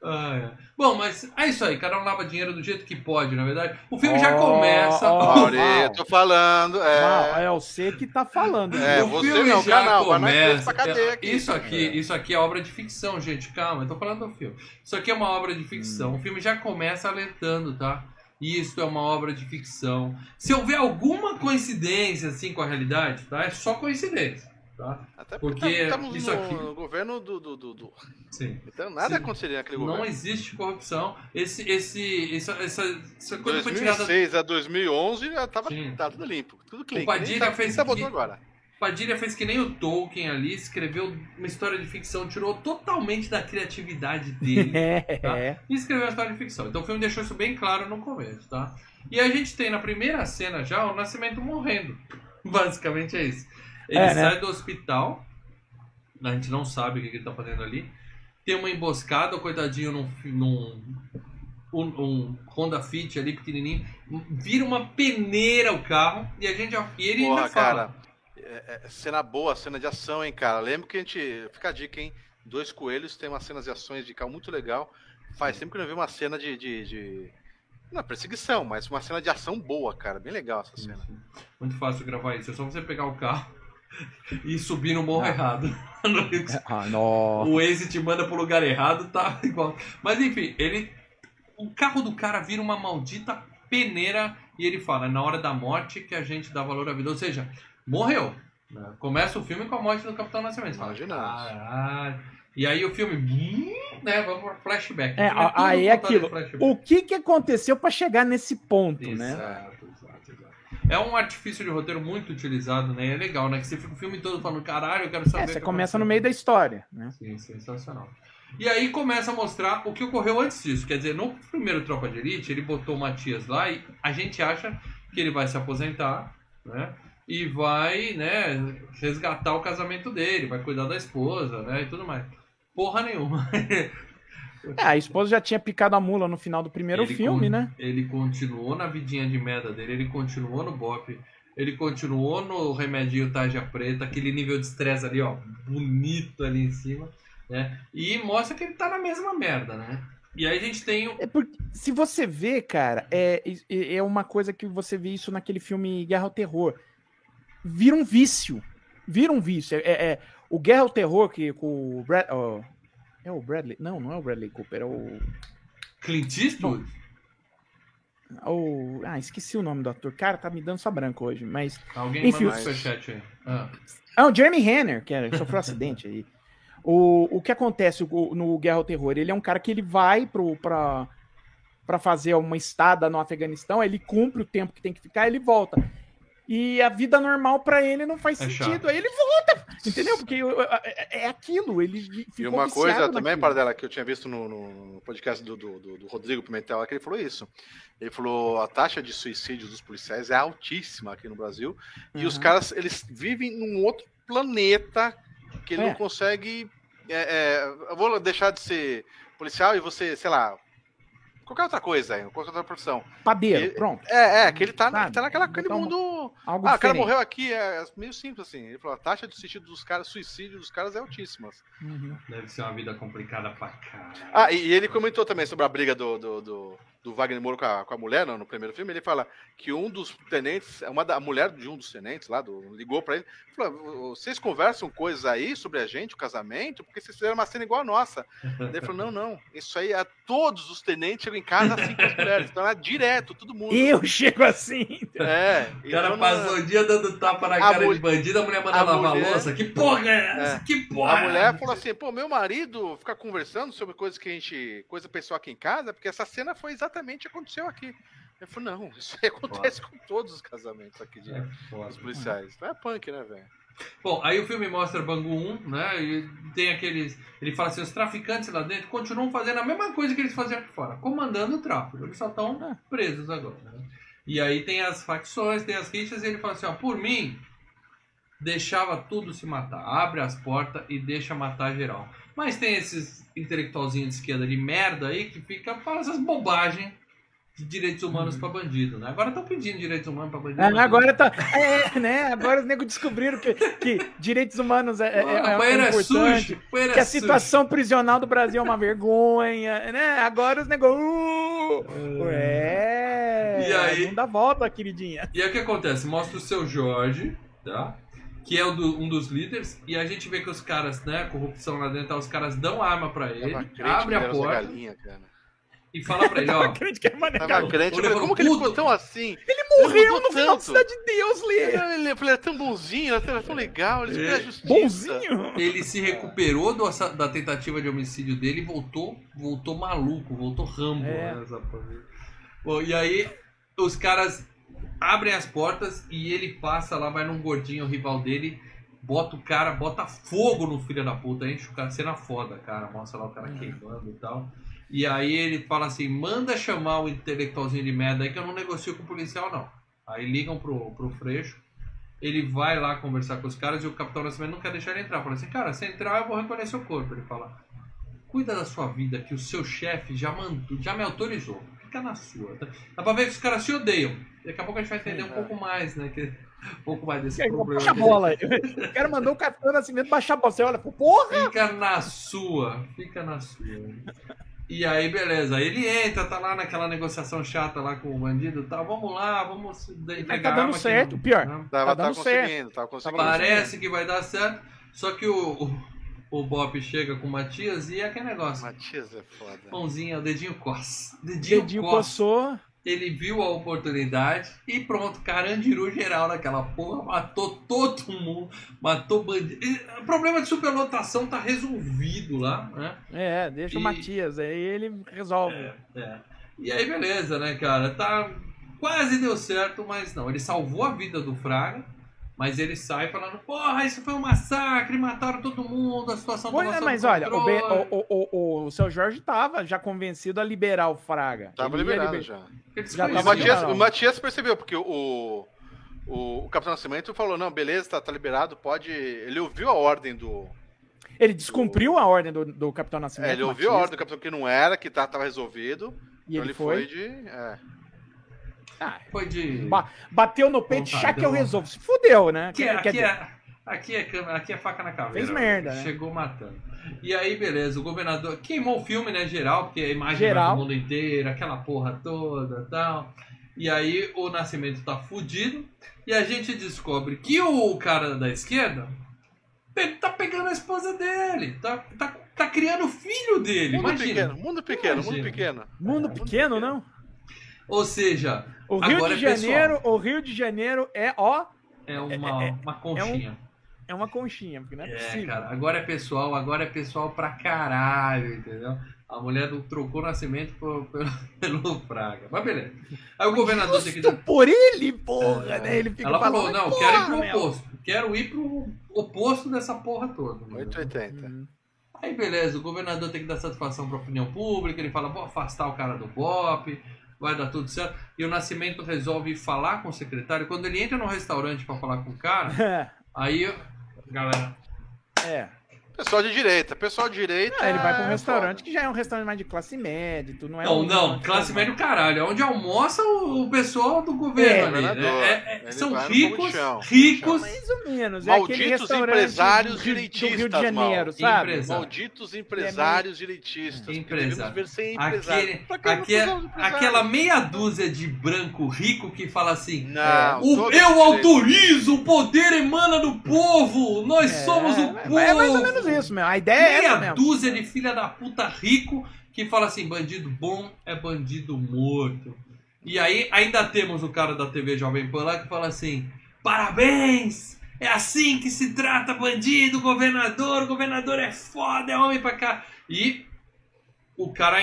Ah, é. Bom, mas é isso aí, cada um lava dinheiro do jeito que pode, na verdade. O filme oh, já começa. Oh, oh, tô falando. É... é o C que tá falando. É, o você filme não, já canal, começa. É, aqui, isso aqui, é. isso aqui é obra de ficção, gente. Calma, eu tô falando do filme. Isso aqui é uma obra de ficção. Hum. O filme já começa alertando, tá? Isso é uma obra de ficção. Se houver alguma coincidência assim com a realidade, tá? É só coincidência. Tá? Até porque, porque estamos isso no, aqui... no governo do, do, do, do... Sim. Então nada Sim. aconteceria naquele governo. Não existe corrupção. Esse, esse, essa, essa, essa coisa 2006 foi tirada... a 2011 já estava tá tudo limpo, tudo clean. O Padilha tá, fez tá que... agora. Padilha fez que nem o Tolkien ali, escreveu uma história de ficção, tirou totalmente da criatividade dele tá? e escreveu uma história de ficção. Então o filme deixou isso bem claro no começo, tá? E a gente tem na primeira cena já o Nascimento morrendo. Basicamente é isso. Ele é, né? sai do hospital, a gente não sabe o que ele tá fazendo ali. Tem uma emboscada, o coitadinho num, num um, um, Honda Fit ali pequenininho, vira uma peneira o carro e a gente já, e ele Porra, já fala. Cara, é, é, cena boa, cena de ação, hein, cara. Lembro que a gente. Fica a dica, hein? Dois Coelhos tem umas cenas de ações de carro muito legal. Faz sempre que não vi uma cena de, de, de... Não, perseguição, mas uma cena de ação boa, cara. Bem legal essa cena. Muito fácil gravar isso. É só você pegar o carro, e subir no morro ah. errado. ah, o Waze te manda pro lugar errado, tá igual. Mas enfim, ele. O carro do cara vira uma maldita peneira e ele fala: é na hora da morte que a gente dá valor à vida. Ou seja, morreu. Começa o filme com a morte do Capitão Nascimento. Imagina. Caralho. E aí o filme, né, vamos para flashback. É, é aí é aquilo. O que que aconteceu para chegar nesse ponto, exato, né? É um artifício de roteiro muito utilizado, né? É legal, né? Que você fica o filme todo falando, caralho, eu quero saber. É, você começa no meio da história, né? Sim, sensacional. E aí começa a mostrar o que ocorreu antes disso. Quer dizer, no primeiro Tropa de Elite, ele botou o Matias lá e a gente acha que ele vai se aposentar, né? E vai, né, resgatar o casamento dele, vai cuidar da esposa, né? E tudo mais. Porra nenhuma. É, a esposa já tinha picado a mula no final do primeiro ele filme, né? Ele continuou na vidinha de merda dele, ele continuou no bop, ele continuou no remedinho tarja preta, aquele nível de estresse ali, ó, bonito ali em cima, né? E mostra que ele tá na mesma merda, né? E aí a gente tem. É porque, se você vê, cara, é, é uma coisa que você vê isso naquele filme Guerra ao Terror. Vira um vício. Vira um vício. É, é, é o Guerra ao Terror, que com o Brad, oh, é o Bradley? Não, não é o Bradley Cooper, é o. Clint Eastwood? O... Ah, esqueci o nome do ator. Cara, tá me dando só branco hoje, mas. Alguém Enfim, manda superchat aí. Ah. ah, o Jeremy Renner, que era, sofreu um acidente aí. O, o que acontece no Guerra ao Terror? Ele é um cara que ele vai pro, pra, pra fazer uma estada no Afeganistão, ele cumpre o tempo que tem que ficar, ele volta. E a vida normal para ele não faz é sentido. Chato. Aí ele volta, entendeu? Porque é, é aquilo, ele ficou E uma coisa também, para dela, que eu tinha visto no, no podcast do, do, do, Rodrigo Pimentel, que ele falou isso. Ele falou a taxa de suicídio dos policiais é altíssima aqui no Brasil uhum. e os caras eles vivem num outro planeta que ele é. não consegue. É, é, eu vou deixar de ser policial e você, sei lá, qualquer outra coisa aí, qualquer outra profissão. Padeiro, pronto. É, é, que ele tá, ele tá naquela, aquele mundo. Algo ah, o cara morreu aqui, é meio simples assim. Ele falou: a taxa de suicídio dos caras, suicídio dos caras é altíssima. Uhum. Deve ser uma vida complicada pra caralho. Ah, e, e, ele comentou também sobre a briga do, do, do do Wagner Moura com a, com a mulher, não, no primeiro filme, ele fala que um dos tenentes, uma da, a mulher de um dos tenentes lá, do, ligou para ele, falou, vocês conversam coisas aí sobre a gente, o casamento, porque vocês fizeram uma cena igual a nossa. ele falou, não, não, isso aí, a todos os tenentes chegam em casa assim com as mulheres, então é direto, todo mundo. Eu chego assim. É. O cara então, passou o dia dando tapa na cara de bandido, a mulher manda lavar mulher, louça, que porra é essa? É. Que porra A mulher falou assim, pô, meu marido fica conversando sobre coisas que a gente, coisa pessoal aqui em casa, porque essa cena foi exatamente exatamente aconteceu aqui. Eu falei, não, isso aí acontece Foda. com todos os casamentos aqui de, é dos policiais. Não é punk, né, velho? Bom, aí o filme mostra Bangu 1, né? E tem aqueles. Ele fala assim: os traficantes lá dentro continuam fazendo a mesma coisa que eles faziam aqui fora, comandando o tráfego. Eles só estão é. presos agora. Né? E aí tem as facções, tem as rixas, e ele fala assim: ó, por mim, deixava tudo se matar. Abre as portas e deixa matar geral. Mas tem esses intelectualzinhos de esquerda de merda aí que fica fala essas bobagens de direitos humanos uhum. para bandido, né? Agora estão pedindo direitos humanos para bandido. É, agora tá, é, né? Agora os negros descobriram que, que direitos humanos é, é, é, é importante, sujo, que a situação sujo. prisional do Brasil é uma vergonha, né? Agora os negros, uh, é, e aí, não dá volta, queridinha. E aí o que acontece? Mostra o seu Jorge, tá? Que é do, um dos líderes, e a gente vê que os caras, né, corrupção lá dentro, os caras dão arma pra ele, abre a porta galinha, e fala pra ele, ó... crente que era Tava crente, falei, como que ele ficou tão assim? Ele morreu no final da Cidade de Deus, Lê! Ele, ele é tão bonzinho, era tão legal, ele é. Bonzinho? Ele se recuperou do, da tentativa de homicídio dele e voltou, voltou maluco, voltou rambo. É. Né, Bom, e aí, os caras abrem as portas e ele passa lá, vai num gordinho rival dele, bota o cara, bota fogo no filho da puta, enche o cara, cena foda, cara, mostra lá o cara uhum. queimando e tal. E aí ele fala assim: manda chamar o intelectualzinho de merda aí que eu não negocio com o policial, não. Aí ligam pro, pro Freixo, ele vai lá conversar com os caras e o Capitão Nascimento não quer deixar ele entrar. Fala assim: cara, se entrar eu vou reconhecer o corpo. Ele fala: cuida da sua vida que o seu chefe já, mandou, já me autorizou fica na sua. Tá? Dá pra ver que os caras se odeiam. Daqui a pouco a gente vai entender Sim, um pouco mais, né? Que, um pouco mais desse problema. Baixa a bola. O cara mandou o Capitão Nascimento baixar a bola. Você olha, porra! Fica na sua. Fica na sua. E aí, beleza. Ele entra, tá lá naquela negociação chata lá com o bandido e tá, tal. Vamos lá, vamos pegar Tá dando certo, pior. Né? Tá, tá dando certo. Tá conseguindo. Parece que vai dar certo. Só que o, o Bob chega com o Matias e é aquele negócio. Matias é foda. Mãozinha, o dedinho coça. Dedinho, dedinho coçou. Ele viu a oportunidade e pronto, carandiru geral naquela porra, matou todo mundo, matou bandido. O problema de superlotação tá resolvido lá, né? É, deixa e... o Matias, aí ele resolve. É, é. E aí, beleza, né, cara? Tá. Quase deu certo, mas não. Ele salvou a vida do Fraga mas ele sai falando, porra, isso foi um massacre, mataram todo mundo, a situação pois é, mas olha, o, ben, o, o, o, seu Jorge tava já convencido a liberar o Fraga. Tava liberado liber... já. já o, Matias, o Matias percebeu, porque o, o, o Capitão Nascimento falou, não, beleza, tá, tá liberado, pode... Ele ouviu a ordem do... Ele descumpriu do... a ordem do, do Capitão Nascimento. É, ele ouviu Matias. a ordem do Capitão que não era, que tá, tava resolvido. E então ele, ele foi... foi de... É. Ah, foi de. Ba bateu no peito, já que eu resolvo. Se fudeu, né? Aqui, é, aqui, é, aqui, é, aqui é faca na caveira. Fez merda, né? Chegou matando. E aí, beleza, o governador queimou o filme, né? Geral, porque a imagem geral. do mundo inteiro, aquela porra toda tal. E aí o Nascimento tá fudido. E a gente descobre que o cara da esquerda tá pegando a esposa dele. Tá, tá, tá criando o filho dele. Mundo Imagina. pequeno, mundo pequeno, Imagina. mundo pequeno. Mundo pequeno, não? Ou seja, o Rio de é Janeiro, o Rio de Janeiro é ó, é uma, é, é, uma conchinha. É uma conchinha, porque não é, É, possível. cara, agora é pessoal, agora é pessoal pra caralho, entendeu? A mulher do- trocou o nascimento por- pelo, pelo Fraga. Mas beleza. Aí o governador tem que Justo por ele, porra, né? Ele fica Ela falou, falando, não, "Porra, quero ir pro meu." oposto. Quero ir pro oposto dessa porra toda. entendeu? 880. Hum. Aí beleza, o governador tem que dar satisfação pra opinião pública, ele fala, vou afastar o cara do BOP, vai dar tudo certo. E o Nascimento resolve falar com o secretário. Quando ele entra no restaurante pra falar com o cara, aí, galera, É. Pessoal de direita, pessoal de direita. Ah, ele vai pra um é restaurante foda. que já é um restaurante mais de classe média, tu não é Não, um não, classe média caralho. É onde almoça o, o pessoal do governo É, ali. governador. É- é- são ricos, ricos, Mais ou menos. é Malditos empresários do Rio- do Rio direitistas, de Janeiro, mal. sabe? Empresário. Malditos empresários direitistas. Empresário. aquele, não aquela meia dúzia de branco rico que fala assim. Não, O, eu autorizo, o poder emana do povo, nós É, somos o povo. É mais ou menos isso, meu. A ideia é essa Meia mesmo. dúzia de filha da puta rico que fala assim: bandido bom é bandido morto. E aí ainda temos o cara da TV Jovem Pan lá que fala assim: parabéns! É assim que se trata bandido, governador, o governador é foda, é homem pra cá. E o cara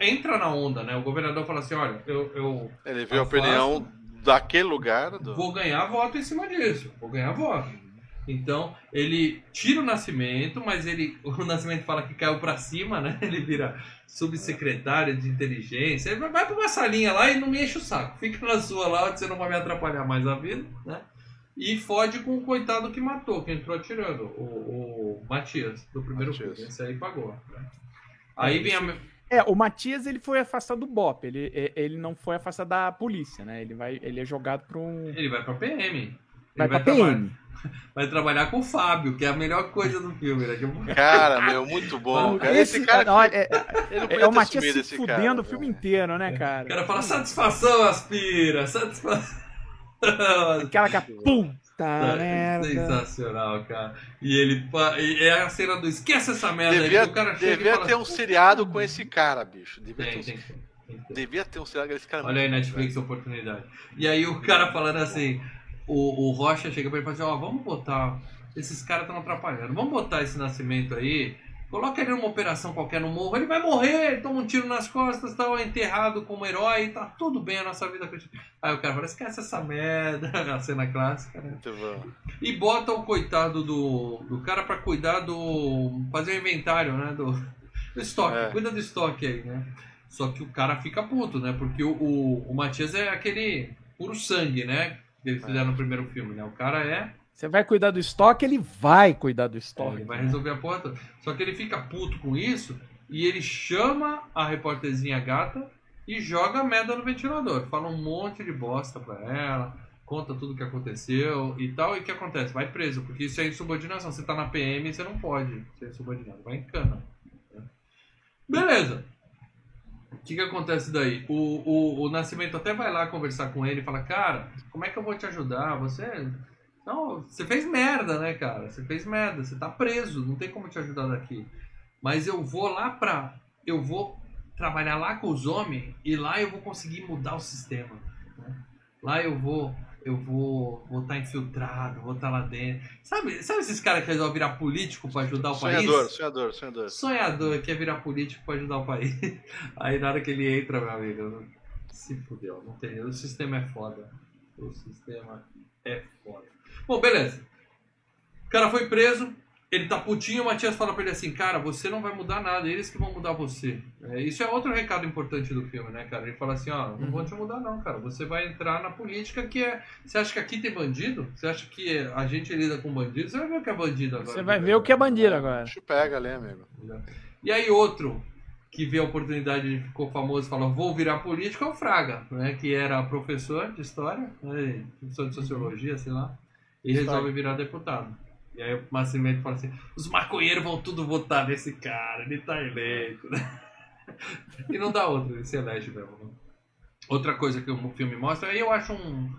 entra na onda, né? O governador fala assim: olha, eu, eu Ele viu a opinião daquele lugar. Do... vou ganhar voto em cima disso, vou ganhar voto. Então, ele tira o Nascimento, mas ele o Nascimento fala que caiu pra cima, né? Ele vira subsecretário de inteligência. Ele vai- pra uma salinha lá e não me enche o saco. Fica na sua lá, você não vai me atrapalhar mais a vida, né? E fode com o coitado que matou, que entrou atirando, o, o Matias, do primeiro Matias. filme. Esse aí pagou. né? Aí vem a. É, o Matias ele foi afastado do BOP, ele, é- ele não foi afastado da polícia, né? Ele, vai, ele é jogado pra um. Ele vai pra PM. Ele Vai pra trabalhar- PM. vai trabalhar com o Fábio, que é a melhor coisa do filme, né? Eu- Cara, meu, muito bom. Cara. Esse, cara. olha, é, é, é o Matias se esse fudendo cara, o filme velho. inteiro, né, cara? O cara fala satisfação, aspira, satisfação. Aquela que puta Tá, merda. Sensacional, cara. E ele. pa- e é a cena do esquece essa merda Devia, aí. que O cara chega devia fala, ter um seriado com esse cara, bicho. Devia, Tem, ter, um, tem, tem, devia ter um seriado com esse cara. Olha aí, Netflix, oportunidade. E aí o cara falando assim, o, o Rocha chega pra ele e fala assim, ó, vamos botar, esses caras estão atrapalhando, vamos botar esse nascimento aí, coloca ele numa operação qualquer no morro, ele vai morrer, ele toma um tiro nas costas, tá enterrado como herói, tá tudo bem, a nossa vida continua. Aí o cara fala, esquece essa merda, a cena clássica, né? Muito bom. E bota o coitado do, do cara pra cuidar do. fazer o inventário, né? Do, do estoque. É. Cuida do estoque aí, né? Só que o cara fica puto, né? Porque o, o, o Matias é aquele puro sangue, né? Que eles fizeram no primeiro filme, né? O cara é. Você vai cuidar do estoque, ele vai cuidar do estoque. Ele vai resolver a porra toda. Só que ele fica puto com isso e ele chama a repórterzinha gata e joga a merda no ventilador. Fala um monte de bosta pra ela, conta tudo o que aconteceu e tal. E o que acontece? Vai preso, porque isso é insubordinação. Você tá na PM você não pode ser insubordinado. Vai em cana. né? Beleza. O que, que acontece daí? O, o, o Nascimento até vai lá conversar com ele e fala: Cara, como é que eu vou te ajudar? Você não, você fez merda, né, cara? Você fez merda, você tá preso, não tem como te ajudar daqui. Mas eu vou lá pra. Eu vou trabalhar lá com os homens e lá eu vou conseguir mudar o sistema. né? Lá eu vou. Eu vou vou estar infiltrado, vou estar lá dentro. Sabe, sabe esses caras que resolvem virar político pra ajudar o Sonhador, país? sonhador, sonhador. Sonhador quer virar político pra ajudar o país. Aí na hora que ele entra, meu amigo, se fudeu. Não tem, o sistema é foda. O sistema é foda. Bom, beleza. O cara foi preso, ele tá putinho, o Matias fala pra ele assim, cara, você não vai mudar nada, eles que vão mudar você. É, isso é outro recado importante do filme, né, cara? Ele fala assim, ó, não vou te mudar não, cara. Você vai entrar na política que é... Você acha que aqui tem bandido? Você acha que a gente lida com bandido? Você vai ver o que é bandido agora. Você vai ver o que é bandido agora. Bicho pega ali, amigo. E aí outro que vê a oportunidade e ficou famoso fala vou virar político é o Fraga, né? Que era professor de história, né, professor de sociologia, sei lá, e resolve virar deputado. E aí o Nascimento fala assim, os maconheiros vão tudo votar nesse cara, ele tá eleito, né? E não dá outra, ele se elege mesmo. né? Outra coisa que o filme mostra, aí eu acho um,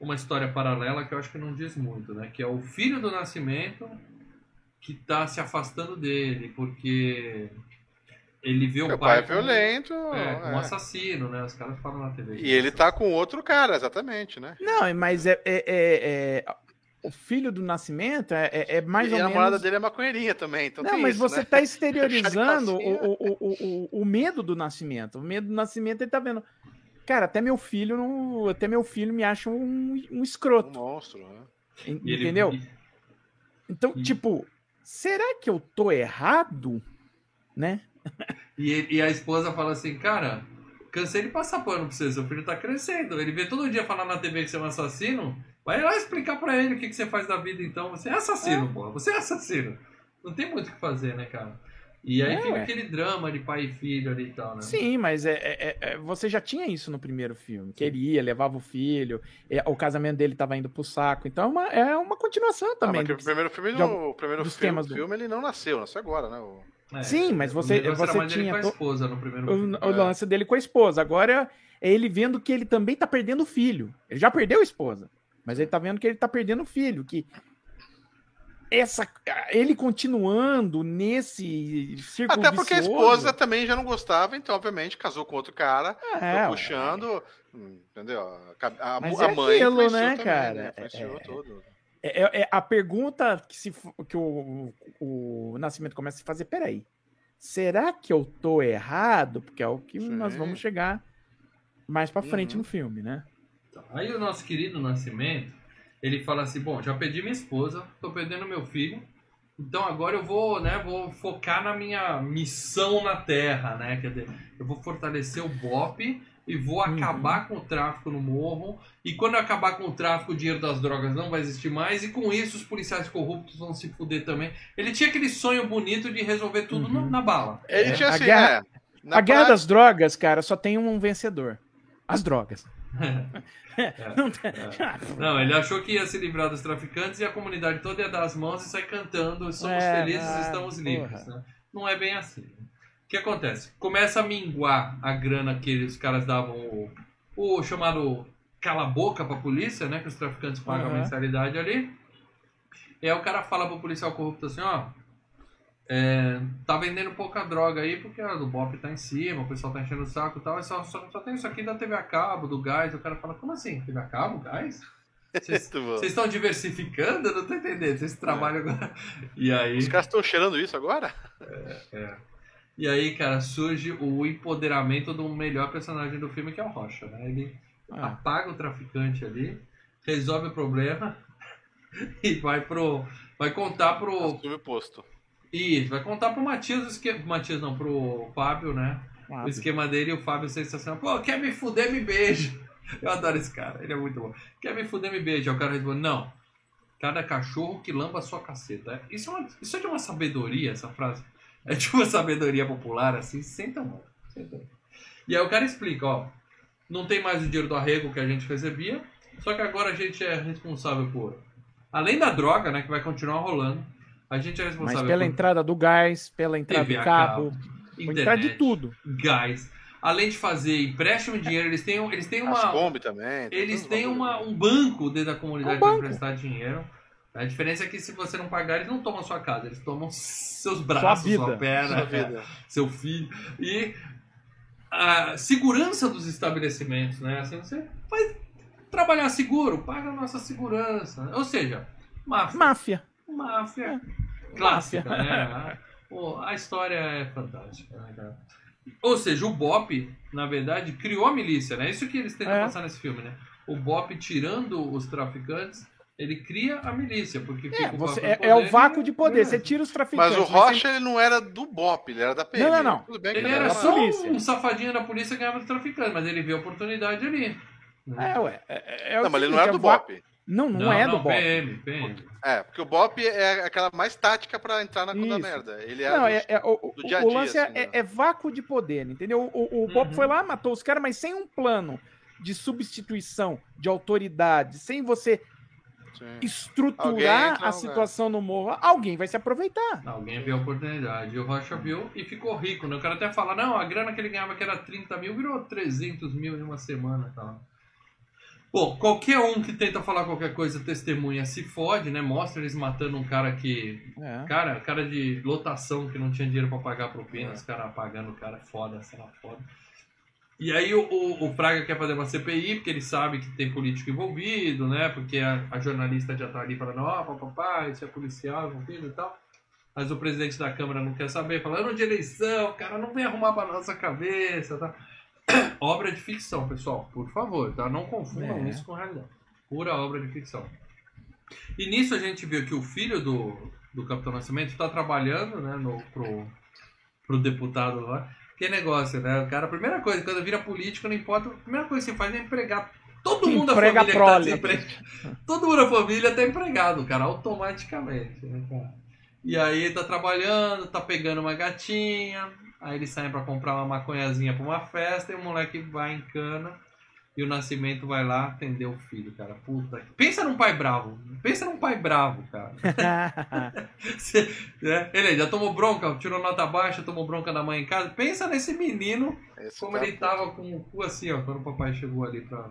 uma história paralela que eu acho que não diz muito, né? Que é o filho do Nascimento que tá se afastando dele, porque ele vê o Meu pai é como- violento. É, como é. assassino, né? Os caras falam na TV. E ele tá com outro cara, exatamente, né? Não, mas é, é- é- é- o filho do Nascimento é, é, é mais e ou menos. a namorada dele é maconheirinha também. Então não, mas isso, você né? está exteriorizando o, o, o, o, medo do Nascimento. O medo do Nascimento ele tá vendo. Cara, até meu filho não, até meu filho me acha um, um escroto. Um monstro, né? Entendeu? Ele... Então, e... tipo, será que eu tô errado? Né? E, e a esposa fala assim, cara, cansei de passar pano pra você, seu filho tá crescendo. Ele vê todo dia falar na TV que você é um assassino. Vai lá explicar pra ele o que, que você faz da vida então. Você é assassino, é. pô. Você é assassino. Não tem muito o que fazer, né, cara? E aí é, fica aquele drama de pai e filho ali e tal, né? Sim, mas é, é, é, você já tinha isso no primeiro filme. Queria, levava o filho, é, o casamento dele estava indo pro saco. Então é uma, é uma continuação também. Ah, do, o primeiro filme, no, o primeiro filme, do... filme ele não nasceu, nasceu agora, né? O... É, Sim, mas você, você tinha. com a esposa no primeiro o, filme. O, lance dele com a esposa. Agora é ele vendo que ele também tá perdendo o filho. Ele já perdeu a esposa. Mas ele tá vendo que ele tá perdendo o filho. Que essa ele continuando nesse círculo Até porque vicioso, a esposa também já não gostava, então obviamente casou com outro cara, é, puxando, é. entendeu? A, a, Mas a é mãe aquilo, né, também, cara? Né? É, é, é, é, a pergunta que, se, que o, o Nascimento começa a fazer, peraí, será que eu tô errado? Porque é o que Sim. nós vamos chegar mais para frente uhum. no filme, né? Aí o nosso querido Nascimento ele fala assim, bom, já perdi minha esposa, tô perdendo meu filho, então agora eu vou, né, vou focar na minha missão na Terra, né? Quer dizer, eu vou fortalecer o BOP e vou uhum. acabar com o tráfico no morro. E quando eu acabar com o tráfico, o dinheiro das drogas não vai existir mais. E com isso, os policiais corruptos vão se fuder também. Ele tinha aquele sonho bonito de resolver tudo uhum. na, na, bala. Ele é. tinha assim, a guerra, é, a guerra das drogas, cara, só tem um vencedor. As drogas. É, não, é. não, ele achou que ia se livrar dos traficantes e a comunidade toda ia dar as mãos e sair cantando somos é, felizes, ah, estamos livres. Né? Não é bem assim. O que acontece? Começa a minguar a grana que os caras davam o, o chamado cala-boca pra polícia, né? Que os traficantes pagam uhum. a mensalidade ali. E aí o cara fala pro policial corrupto assim, ó é, tá vendendo pouca droga aí porque a do Bop tá em cima, o pessoal tá enchendo o saco e tal. Só, só, só, tem isso aqui da TV a cabo, do gás. O cara fala, como assim? TV a cabo, gás? Vocês estão diversificando? Eu não tô entendendo. Vocês trabalham é. agora. E aí. Os caras estão cheirando isso agora? É, é. E aí, cara, surge o empoderamento do melhor personagem do filme, que é o Rocha, né? Ele ah. apaga o traficante ali, resolve o problema e vai pro. Vai contar pro. Assume posto isso, vai contar pro Matias o esquema. Matias não, pro Fábio, né? Fábio. O esquema dele e o Fábio sensacional. Pô, quer me fuder, me beija. Eu adoro esse cara, ele é muito bom. Quer me fuder, me beija. O cara responde, não. Cada cachorro que lamba a sua caceta. Isso é, uma, isso é de uma sabedoria, essa frase. É de uma sabedoria popular, assim, senta mão. Senta. E aí o cara explica, ó. Não tem mais o dinheiro do arrego que a gente recebia, só que agora a gente é responsável por. Além da droga, né, que vai continuar rolando, a gente é responsável Mas pela por... entrada do gás, pela entrada TV do cabo, cabo entrada de tudo. Gás. Além de fazer empréstimo de dinheiro, eles têm, eles têm uma. Kombi também. Eles têm uma, um banco dentro da comunidade um para emprestar dinheiro. A diferença é que se você não pagar, eles não tomam sua casa, eles tomam seus braços, sua, sua perna, sua seu filho. E a segurança dos estabelecimentos, né? Assim, você vai trabalhar seguro, paga a nossa segurança. Ou seja, máfia. Máfia. Máfia. É. Clássica, né? Pô, a história é fantástica, né, cara? Ou seja, o Bop, na verdade, criou a milícia, né? Isso que eles tentam é. passar nesse filme, né? O Bop, tirando os traficantes, ele cria a milícia, porque é, você, é, é, o vácuo de poder, você tira os traficantes. Mas o Rocha ele não era do BOP, ele era da PM. Não, não, não. Tudo bem ele, ele era, era só um safadinho da polícia que ganhava de traficante, mas ele viu a oportunidade ali. É, ué. É, é não, mas ele não era do BOP. Não, não, não é não, do BOP. PM, PM. É, porque o BOP é aquela mais tática para entrar na conta merda. Ele é, não, é, é o, do dia a dia. O lance assim, é, né? é, vácuo de poder, entendeu? O, o, o BOP uhum. foi lá, matou os caras, mas sem um plano de substituição, de autoridade, sem você Sim. estruturar a situação no morro, alguém vai se aproveitar. Alguém viu a oportunidade. E o Rocha viu e ficou rico. Né? O cara até fala, não, a grana que ele ganhava que era 30 mil virou 300 mil em uma semana. Tá? Bom, qualquer um que tenta falar qualquer coisa testemunha se fode, né? Mostra eles matando um cara que. É. Cara, cara de lotação que não tinha dinheiro para pagar propina, é. os caras pagando o cara, foda, será foda. E aí o, o, o, Fraga quer fazer uma CPI, porque ele sabe que tem político envolvido, né? Porque a, a jornalista já tá ali falando, ó, oh, papapá, isso é policial envolvido e tal. Mas o presidente da Câmara não quer saber, falando de eleição, cara, não vem arrumar pra nossa cabeça, tá? Obra de ficção, pessoal, por favor, tá? Não confundam é. isso com realidade. Pura obra de ficção. E nisso a gente viu que o filho do, do Capitão Nascimento está trabalhando, né, no, pro, pro deputado lá. Que negócio, né? O cara, a primeira coisa, quando vira político, não importa, a primeira coisa que você faz é empregar todo mundo da família prole. Tá Todo mundo da família tá empregado, cara, automaticamente, né, cara? E aí tá trabalhando, tá pegando uma gatinha, aí eles saem para comprar uma maconhazinha pra uma festa e o moleque vai em cana e o Nascimento vai lá atender o filho, cara. Puta. Pensa num pai bravo. Pensa num pai bravo, cara. Né? Ele já tomou bronca, tirou nota baixa, tomou bronca da mãe em casa. Pensa nesse menino, Esse como tá ele tava com o cu assim, ó, quando o papai chegou ali pra.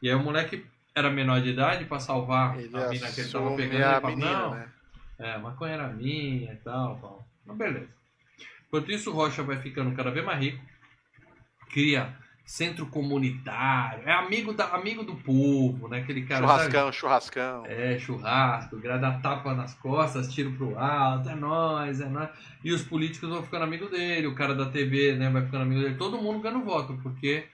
E aí o moleque era menor de idade pra salvar ele a mina que ele tava pegando. Ele menina, não, né? É, a maconha era minha e tal, tal. Mas beleza. Enquanto isso, o Rocha vai ficando cada vez mais rico. Cria centro comunitário, é amigo, da, amigo do povo, né? Aquele cara. Churrascão, sabe? churrascão. É, churrasco, grada tapa nas costas, tiro pro alto, é nóis, é nóis. E os políticos vão ficando amigo dele, o cara da TV, né, vai ficando amigo dele, todo mundo ganhando voto, porque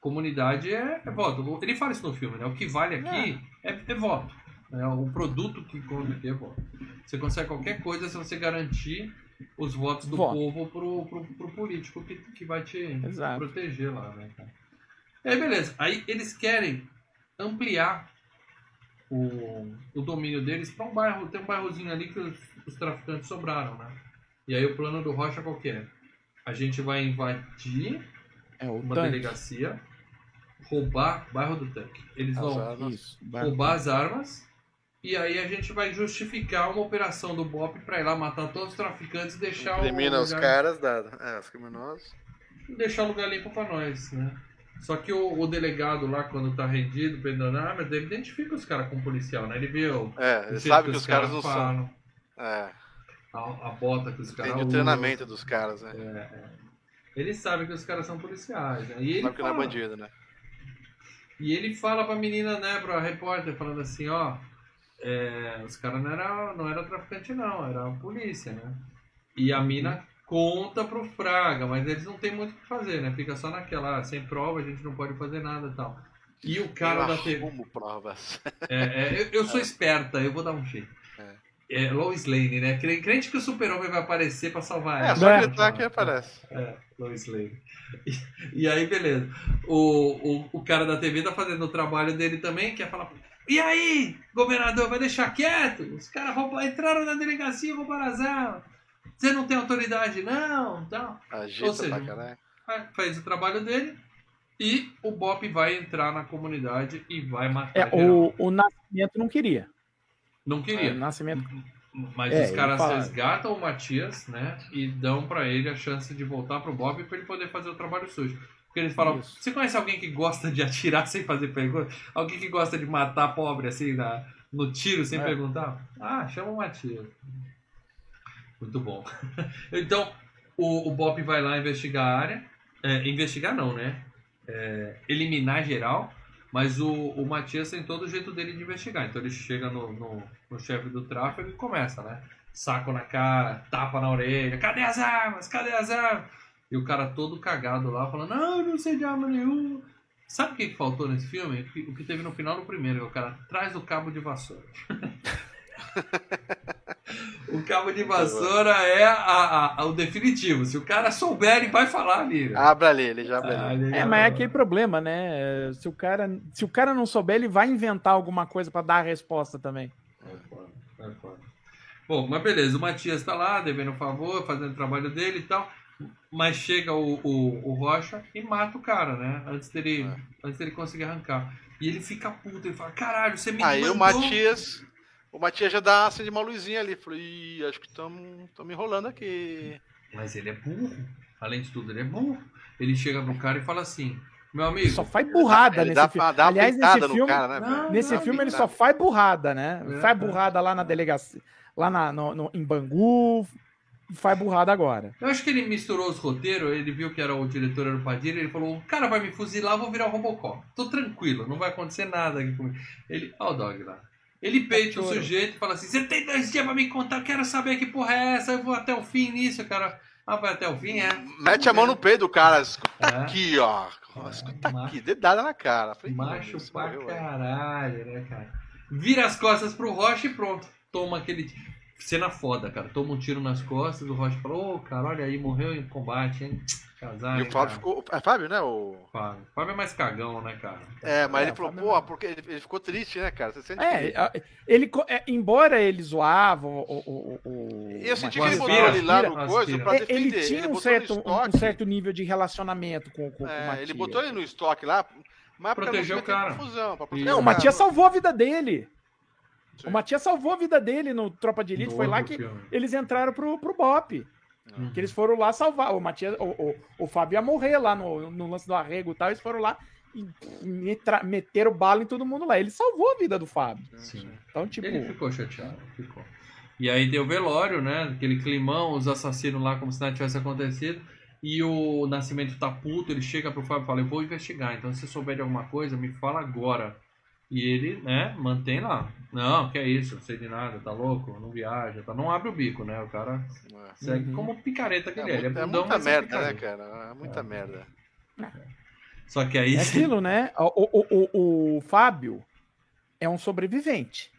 comunidade é, é voto. Ele fala isso no filme, né? O que vale aqui é, é, é voto. É o produto que conta aqui é voto. Você consegue qualquer coisa se você garantir os votos do Voto. povo pro, pro, pro, político que, que vai te Exato. proteger lá, né, cara? Aí, beleza. Aí eles querem ampliar o, o domínio deles para um bairro. Tem um bairrozinho ali que os, os traficantes sobraram, né? E aí o plano do Rocha qual que é? A gente vai invadir é, uma tanque. delegacia, roubar bairro do tanque. Eles as vão armas, roubar as armas e aí a gente vai justificar uma operação do BOP pra ir lá matar todos os traficantes e deixar Elimina o. Lugar... os caras, dado. É, os criminosos. Deixar o lugar limpo pra nós, né? Só que o, o delegado lá, quando tá rendido, pendendo armas, ele identifica os caras com policial, né? Ele o. É, ele sabe que, que os caras, caras não falam, são. É. A, a, bota que os caras. Tem o treinamento dos caras, né? É, é. Ele sabe que os caras são policiais, né? E ele sabe que não é bandido, né? E ele fala pra menina, né, pra repórter, falando assim, ó é, os caras não era, não era traficante não, era a polícia, né? E a mina conta pro Fraga, mas eles não tem muito o que fazer, né? Fica só naquela, ah, sem prova a gente não pode fazer nada e tal. E o cara eu da TV. Como provas. É, é, eu, eu, sou é. esperta, eu vou dar um jeito. É. é Lois Lane, né? Crente que o super-homem vai aparecer pra salvar ela. É, só gritar que aparece. É, Lois Lane. E, e, aí, beleza. O, o, o cara da TV tá fazendo o trabalho dele também, quer falar e aí, governador, vai deixar quieto? Os caras entraram na delegacia e roubaram as armas. Você não tem autoridade, não? Então, Agita Ou seja, faz o trabalho dele e o Bop vai entrar na comunidade e vai matar é, o, o Nascimento não queria. Não queria. É, o Nascimento... Mas é, os caras resgatam o Matias, né? E dão para ele a chance de voltar pro Bob para ele poder fazer o trabalho sujo. Porque eles falam, Isso. você conhece alguém que gosta de atirar sem fazer pergunta? Alguém que gosta de matar pobre assim na, no tiro sem é. perguntar? Ah, chama o Matias. Muito bom. então, o, o Bop vai lá investigar a área. É, investigar não, né? É, eliminar geral. Mas o, o Matias tem todo o jeito dele de investigar. Então ele chega no, no, no chefe do tráfego e começa, né? Saco na cara, tapa na orelha. Cadê as armas? Cadê as armas? E o cara todo cagado lá, falando, não, eu não sei de arma nenhuma. Sabe o que, que faltou nesse filme? O que teve no final do primeiro, que é o cara traz o cabo de vassoura. o cabo de vassoura é a, a, a, o definitivo. Se o cara souber, ele vai falar ali. Abre ali, ele já abre ah, ali. É, mas é aquele problema, né? Se o, cara, se o cara não souber, ele vai inventar alguma coisa para dar a resposta também. É foda, é foda. Bom, mas beleza, o Matias tá lá, devendo um favor, fazendo o trabalho dele e tal. Mas chega o, o, o, Rocha e mata o cara, né? Antes dele, é. antes dele conseguir arrancar. E ele fica puto, ele fala, caralho, você me Aí mandou... o Matias. O Matias já dá acende uma luzinha ali. Falou, ih, acho que estamos me enrolando aqui. Mas ele é burro. Além de tudo, ele é burro. Ele chega no cara e fala assim. Meu amigo. Só faz burrada ele nesse dá, filme. Dá Aliás, nesse filme, cara, né, nesse filme ele só faz burrada, né? É, faz burrada lá na delegacia, lá na, no, no, em Bangu, faz burrada agora. Eu acho que ele misturou os roteiros, ele viu que era o diretor era o Padilha, ele falou: o cara vai me fuzilar, eu vou virar o Robocop. Tô tranquilo, não vai acontecer nada aqui comigo. Ele, ó, o dog lá. Ele peita o sujeito e fala assim: Você tem dois dias pra me contar, eu quero saber que porra é essa, eu vou até o fim nisso, cara. Ah, vai até o fim, é? Mete a mão no peito do cara, escuta é. aqui, ó. Escuta Macho. aqui, dedada na cara. Falei, Macho pra morreu, caralho, né, cara? Vira as costas pro Rocha e pronto. Toma aquele. Cena foda, cara. Toma um tiro nas costas, o Rocha falou, ô, oh, cara, olha aí, morreu em combate, hein? Casar, e o Fábio ficou. É Fábio, né? O... Fábio. Fábio é mais cagão, né, cara? É, mas é, ele falou, pô, porque ele, ele, ficou triste, né, cara? Você sente é, que... ele, é, embora ele zoava o. o, o eu senti que ele botou ele lá no coisa pra defender. Ele tinha ele um, certo, um certo nível de relacionamento com, com, é, com o Matias. Ele botou ele no estoque lá, mas protegeu o cara. Confusão, não, o Matias salvou a vida dele. Sim. O Matias salvou a vida dele no Tropa de Elite. No foi lá que filme. eles entraram pro, pro Bop. Uhum. Que eles foram lá salvar. O Matias, o, o, o Fábio ia morrer lá no, no lance do arrego e tal. Eles foram lá e meteram bala em todo mundo lá. Ele salvou a vida do Fábio. Sim. Então, tipo. Ele ficou chateado, ficou. E aí deu velório, né? Aquele climão, os assassinos lá, como se nada tivesse acontecido. E o Nascimento tá puto, ele chega pro Fábio e fala: Eu vou investigar, então se você souber de alguma coisa, me fala agora. E ele, né, mantém lá. Não, que é isso, não sei de nada, tá louco, não viaja, tá? não abre o bico, né? O cara é. segue uhum. como picareta que é ele é. Ele é, é muita é merda, né, cara? É muita é. merda. Só que aí. É aquilo, né? O, o, o, o Fábio é um sobrevivente.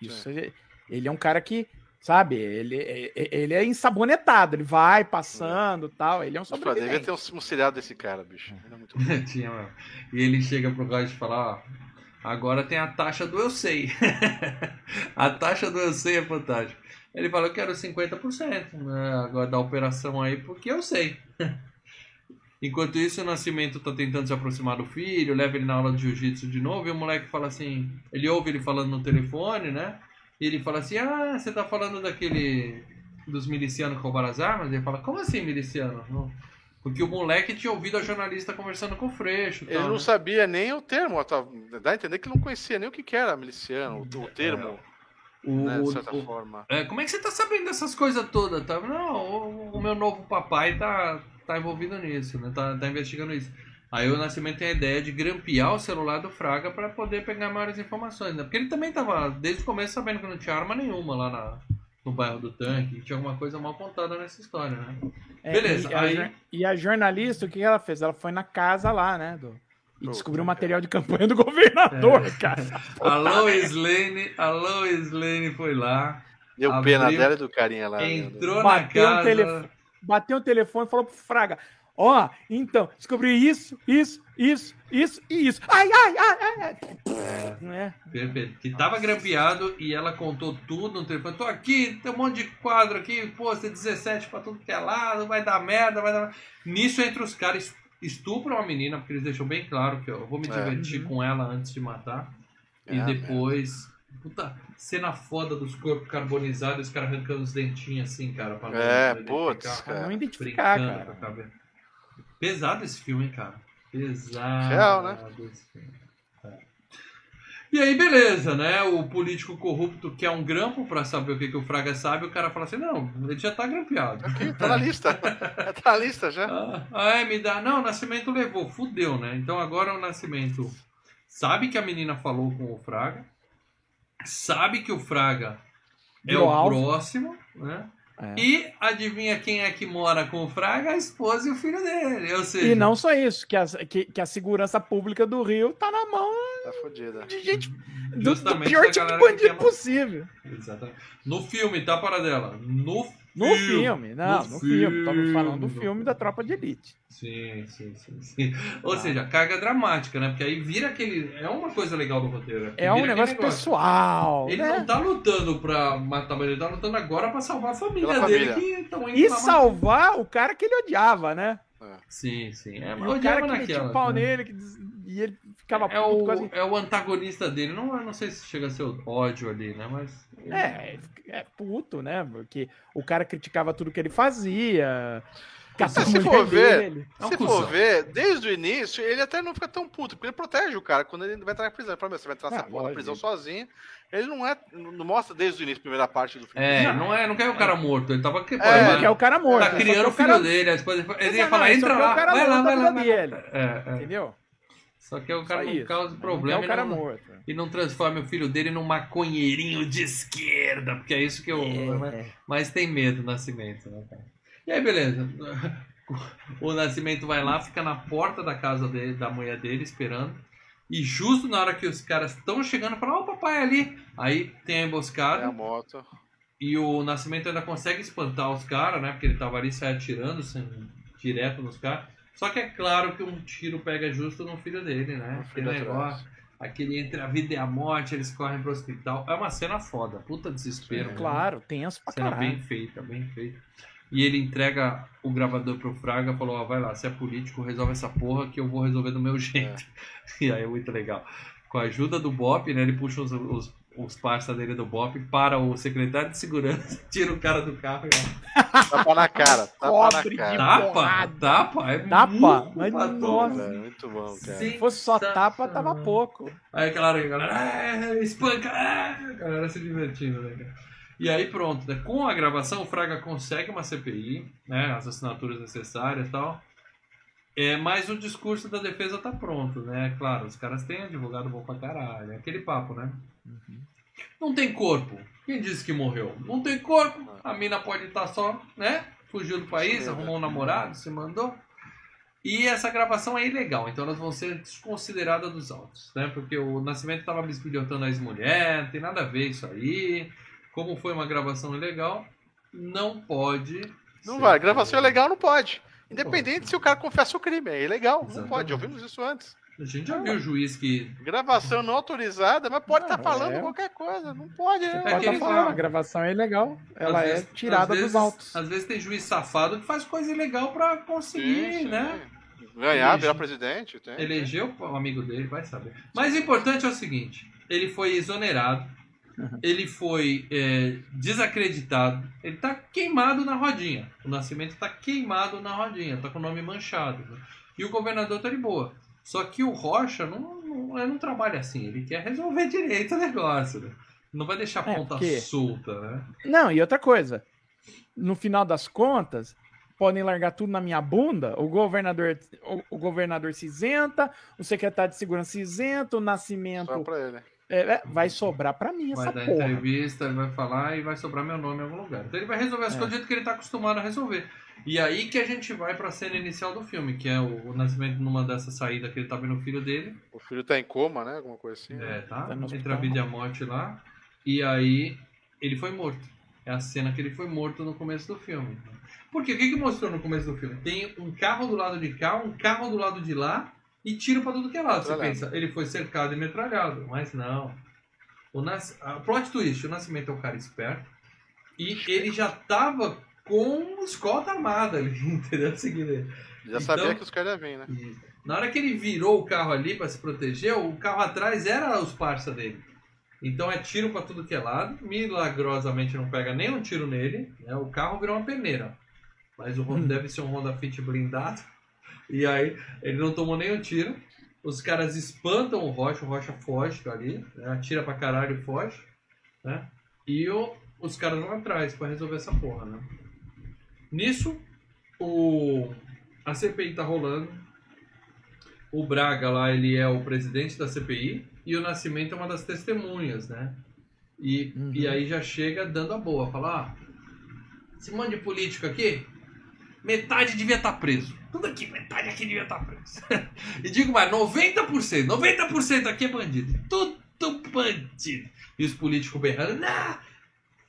Isso, ele é um cara que, sabe, ele, ele é ensabonetado, ele vai passando e tal. Ele é um sobrevivente. Devia ter um, um seriado desse cara, bicho. Ele é muito Tinha, mano. E ele chega pro Roger e fala: ó Agora tem a taxa do eu sei. a taxa do eu sei é fantástica. Ele falou que era 50% né, agora da operação aí, porque eu sei. Enquanto isso, o Nascimento tá tentando se aproximar do filho, leva ele na aula de jiu-jitsu de novo, e o moleque fala assim, ele ouve ele falando no telefone, né? E ele fala assim, ah, você tá falando daquele... dos milicianos que roubaram as armas? Ele fala, como assim miliciano? Não, porque o moleque tinha ouvido a jornalista conversando com o Freixo. Ele não né? sabia nem o termo, dá a entender que ele não conhecia nem o que era miliciano, o, o termo. É. O, né, de certa o, forma. É, como é que você tá sabendo dessas coisas todas? Tá? Não, o, o, meu novo papai tá, tá envolvido nisso, né? Tá, tá investigando isso. Aí o Nascimento tem a ideia de grampear o celular do Fraga para poder pegar maiores informações, né? Porque ele também tava, desde o começo, sabendo que não tinha arma nenhuma lá na, no bairro do tanque, tinha alguma coisa mal contada nessa história, né? É, Beleza, e, aí... A, e a jornalista, o que ela fez? Ela foi na casa lá, né, do... E descobriu o material de campanha do governador, é. cara. A Lois Lane, a Lois Lane foi lá. Deu abriu, pena dela e do carinha lá. Entrou na casa. Um telefone, bateu o telefone e falou pro Fraga: Ó, oh, então, descobri isso, isso, isso, isso e isso. Ai, ai, ai, ai. É, é. Perfeito. Que tava grampeado e ela contou tudo no telefone. Tô aqui, tem um monte de quadro aqui, pô, você 17 pra tudo que é lado, vai dar merda, vai dar. Nisso, entre os caras, estupram a menina, porque eles deixam bem claro que eu vou me é. divertir é. com ela antes de matar. É, e depois. Puta, cena foda dos corpos carbonizados, os caras arrancando os dentinhos assim, cara. Pra é, putz. Pra não identificar, cara. Pesado esse filme, hein, cara. Pesado. Real, né? É. E aí, beleza, né? O político corrupto quer um grampo pra saber o que, que o Fraga sabe, o cara fala assim, não, ele já tá grampeado. Aqui, tá na lista. tá na lista já. Ah, ah, é, me dá. Não, o Nascimento levou, fudeu, né? Então agora o Nascimento sabe que a menina falou com o Fraga, sabe que o Fraga é o alvo. próximo, né? É. E adivinha quem é que mora com o Fraga? A esposa e o filho dele. Ou seja... E não só isso, que a, que, que a segurança pública do Rio tá na mão tá fodida. de gente do, do pior tipo de bandido possível. Exatamente. No filme, tá, para dela? No no filme, não, no, no filme. Estamos falando do filme da Tropa de Elite. Sim, sim, sim. sim. Ou ah. seja, carga dramática, né? Porque aí vira aquele. É uma coisa legal do roteiro. É um negócio, negócio, pessoal. Ele né? não tá lutando pra matar, mas ele tá lutando agora pra salvar a família Pela dele. Família. Que e salvar o cara que ele odiava, né? É. Sim, sim. É, mas o cara que naquela, metia o pau né? nele que, e ele ficava é puto, o, quase... É o antagonista dele. Não, não sei se chega a ser ódio ali, né? Mas. É, é puto, né? Porque o cara criticava tudo que ele fazia. Se, se for ver, dele, é se for ver, desde o início, ele até não fica tão puto, porque ele protege o cara quando ele vai entrar na prisão. Ele fala, você vai entrar nessa ah, prisão sozinho. Ele não é. Não mostra desde o início, primeira parte do filme. É, não, é, não quer o cara morto. Ele tava. É, ele quer o cara morto. Tá criando o filho cara... dele. Depois ele ia falar, entra lá. Vai lá, vai lá. É, é. Entendeu? Só que o cara não causa problema. o cara não, morto. E não transforma o filho dele num maconheirinho de esquerda. Porque é isso que eu é. mais tem medo, Nascimento, né, cara? E aí, beleza. O Nascimento vai lá, fica na porta da casa dele, da mulher dele, esperando. E justo na hora que os caras estão chegando, fala, ó, oh, papai ali. Aí tem a emboscada. É a moto. E o Nascimento ainda consegue espantar os caras, né? Porque ele tava ali sai atirando assim, direto nos caras. Só que é claro que um tiro pega justo no filho dele, né? Aquele negócio, aquele entre a vida e a morte, eles correm pro hospital. É uma cena foda, puta desespero. Sim, né? Claro, tenso pra cena caralho. bem feita, bem feita. E ele entrega o gravador pro Fraga falou, ó, vai lá, você é político, resolve essa porra que eu vou resolver do meu jeito. É. E aí é muito legal. Com a ajuda do Bop, né, ele puxa os, os os parça dele do BOP para o secretário de segurança, tira o cara do carro e Tapa na cara, tapa na cara. Tapa, tapa, é tapa, mas nossa. É, muito bom, cara. Se fosse só tapa, tava pouco. Aí aquela hora, a galera, é, espanca, é, a galera se divertindo, né, cara? E aí pronto, né? com a gravação o Fraga consegue uma CPI, né, as assinaturas necessárias e tal. É, mas o discurso da defesa tá pronto, né? Claro, os caras têm advogado bom pra caralho. É aquele papo, né? Uhum. Não tem corpo. Quem disse que morreu? Não tem corpo. A mina pode estar tá só, né? Fugiu do país, arrumou um namorado, se mandou. E essa gravação é ilegal, então elas vão ser desconsideradas dos autos, né? Porque o Nascimento estava bisbilhotando a ex-mulher, não tem nada a ver isso aí. Como foi uma gravação ilegal, não pode. Não vai, gravação ilegal não pode. Independente pode. se o cara confessa o crime, é ilegal, Exatamente. não pode. Ouvimos isso antes. A gente já viu o juiz que. Gravação não autorizada, mas pode estar tá falando é. qualquer coisa. Não pode, né? Pode estar tá falando, a gravação é ilegal. Ela é tirada vezes, dos autos. Às vezes tem juiz safado que faz coisa ilegal pra conseguir, sim, sim. né? Ganhar, virar presidente. Tem, elegeu o amigo dele, vai saber. Mas o importante é o seguinte: ele foi exonerado, uhum. ele foi é, desacreditado, ele tá queimado na rodinha. O nascimento tá queimado na rodinha, tá com o nome manchado. Né? E o governador tá de boa. Só que o Rocha não, não, não trabalha assim, ele quer resolver direito o negócio. Né? Não vai deixar a é, ponta porque... solta, né? Não, e outra coisa. No final das contas, podem largar tudo na minha bunda. O governador, o, o governador se isenta, o secretário de segurança se isenta, o nascimento. Só pra ele. É, é, vai sobrar para mim vai essa dar porra. entrevista, ele vai falar e vai sobrar meu nome em algum lugar. Então ele vai resolver as é. coisas do jeito que ele tá acostumado a resolver. E aí que a gente vai pra cena inicial do filme, que é o, o nascimento numa dessa saída que ele tá vendo o filho dele. O filho tá em coma, né? Alguma coisa assim. É, tá. tá Entre a vida e a morte lá. E aí ele foi morto. É a cena que ele foi morto no começo do filme. Porque o que, que mostrou no começo do filme? Tem um carro do lado de cá, um carro do lado de lá e tiro pra tudo que é lado. Você pensa, ele foi cercado e metralhado. Mas não. O nas... A plot twist, o Nascimento é um cara esperto. E ele já tava com escolta armada ali, entendeu? Seguindo Já então, sabia que os caras iam vir, né? Na hora que ele virou o carro ali para se proteger, o carro atrás era os parça dele. Então é tiro para tudo que é lado. Milagrosamente não pega nenhum tiro nele. Né? O carro virou uma peneira. Mas o Honda hum. deve ser um Honda Fit blindado. E aí ele não tomou nenhum tiro. Os caras espantam o Rocha, o Rocha foge dali, né? atira pra caralho e foge. Né? E o, os caras vão atrás para resolver essa porra, né? Nisso, o, a CPI tá rolando. O Braga lá, ele é o presidente da CPI e o Nascimento é uma das testemunhas, né? E, uhum. e aí já chega dando a boa, fala, ah, esse monte de político aqui, metade devia estar tá preso. Tudo aqui, metade aqui devia estar tá preso. e digo mais, 90%, 90% aqui é bandido. Tudo bandido. E os políticos berrando, não,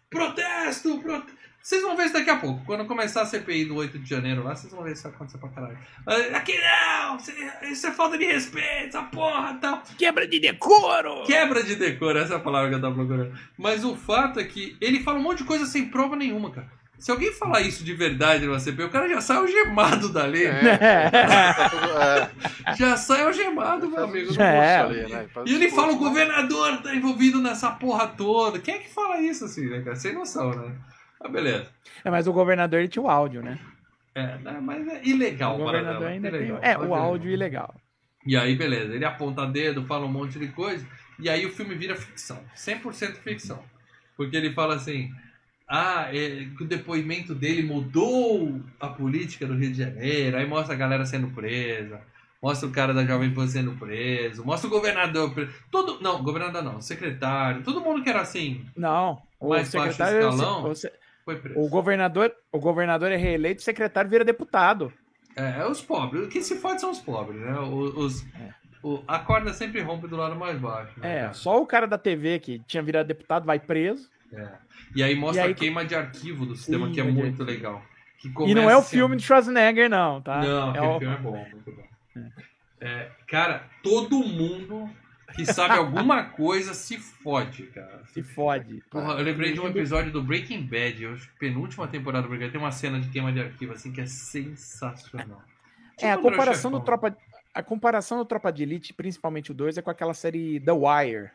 protesto, protesto. Vocês vão ver isso daqui a pouco. Quando começar a CPI do 8 de janeiro lá, vocês vão ver isso acontecer pra caralho. Ah, aqui não! Isso é falta de respeito, essa porra tal. Quebra de decoro! Quebra de decoro, essa é a palavra que eu tava procurando. Mas o fato é que ele fala um monte de coisa sem prova nenhuma, cara. Se alguém falar isso de verdade numa CPI, o cara já sai algemado dali. É. é. Já sai algemado, meu amigo. É. Ali, né? E ele fala, o governador tá envolvido nessa porra toda. Quem é que fala isso assim, né, cara? Sem noção, né? Ah, beleza. É, mas o governador ele tinha o áudio, né? É, né, mas é ilegal. O governador ainda ilegal, tem... É, o áudio ilegal. E aí, beleza, ele aponta dedo, fala um monte de coisa, e aí o filme vira ficção. 100% ficção. Porque ele fala assim, ah, é, que o depoimento dele mudou a política do Rio de Janeiro, aí mostra a galera sendo presa, mostra o cara da Jovem Pan sendo preso, mostra o governador preso, todo, não, governador não, secretário, todo mundo que era assim, não, o mais secretário, baixo escalão, o, foi preso. O governador, o governador é reeleito, o secretário vira deputado. É, é os pobres, quem se fode são os pobres, né, os, é. o, a corda sempre rompe do lado mais baixo. Né, é, só o cara da TV que tinha virado deputado vai preso. É. E aí mostra e aí, a queima de arquivo do sistema, que é muito legal. e não é o assim, filme de Schwarzenegger, não, tá? Não, é o filme é bom, muito bom. É, cara, todo mundo que sabe alguma coisa se fode, cara. Se fode. Porra, eu lembrei de um episódio do Breaking Bad, eu penúltima temporada do Breaking Bad, tem uma cena de queima de arquivo assim que é sensacional. É, a comparação do Tropa a comparação do Tropa de Elite, principalmente o 2, é com aquela série The Wire.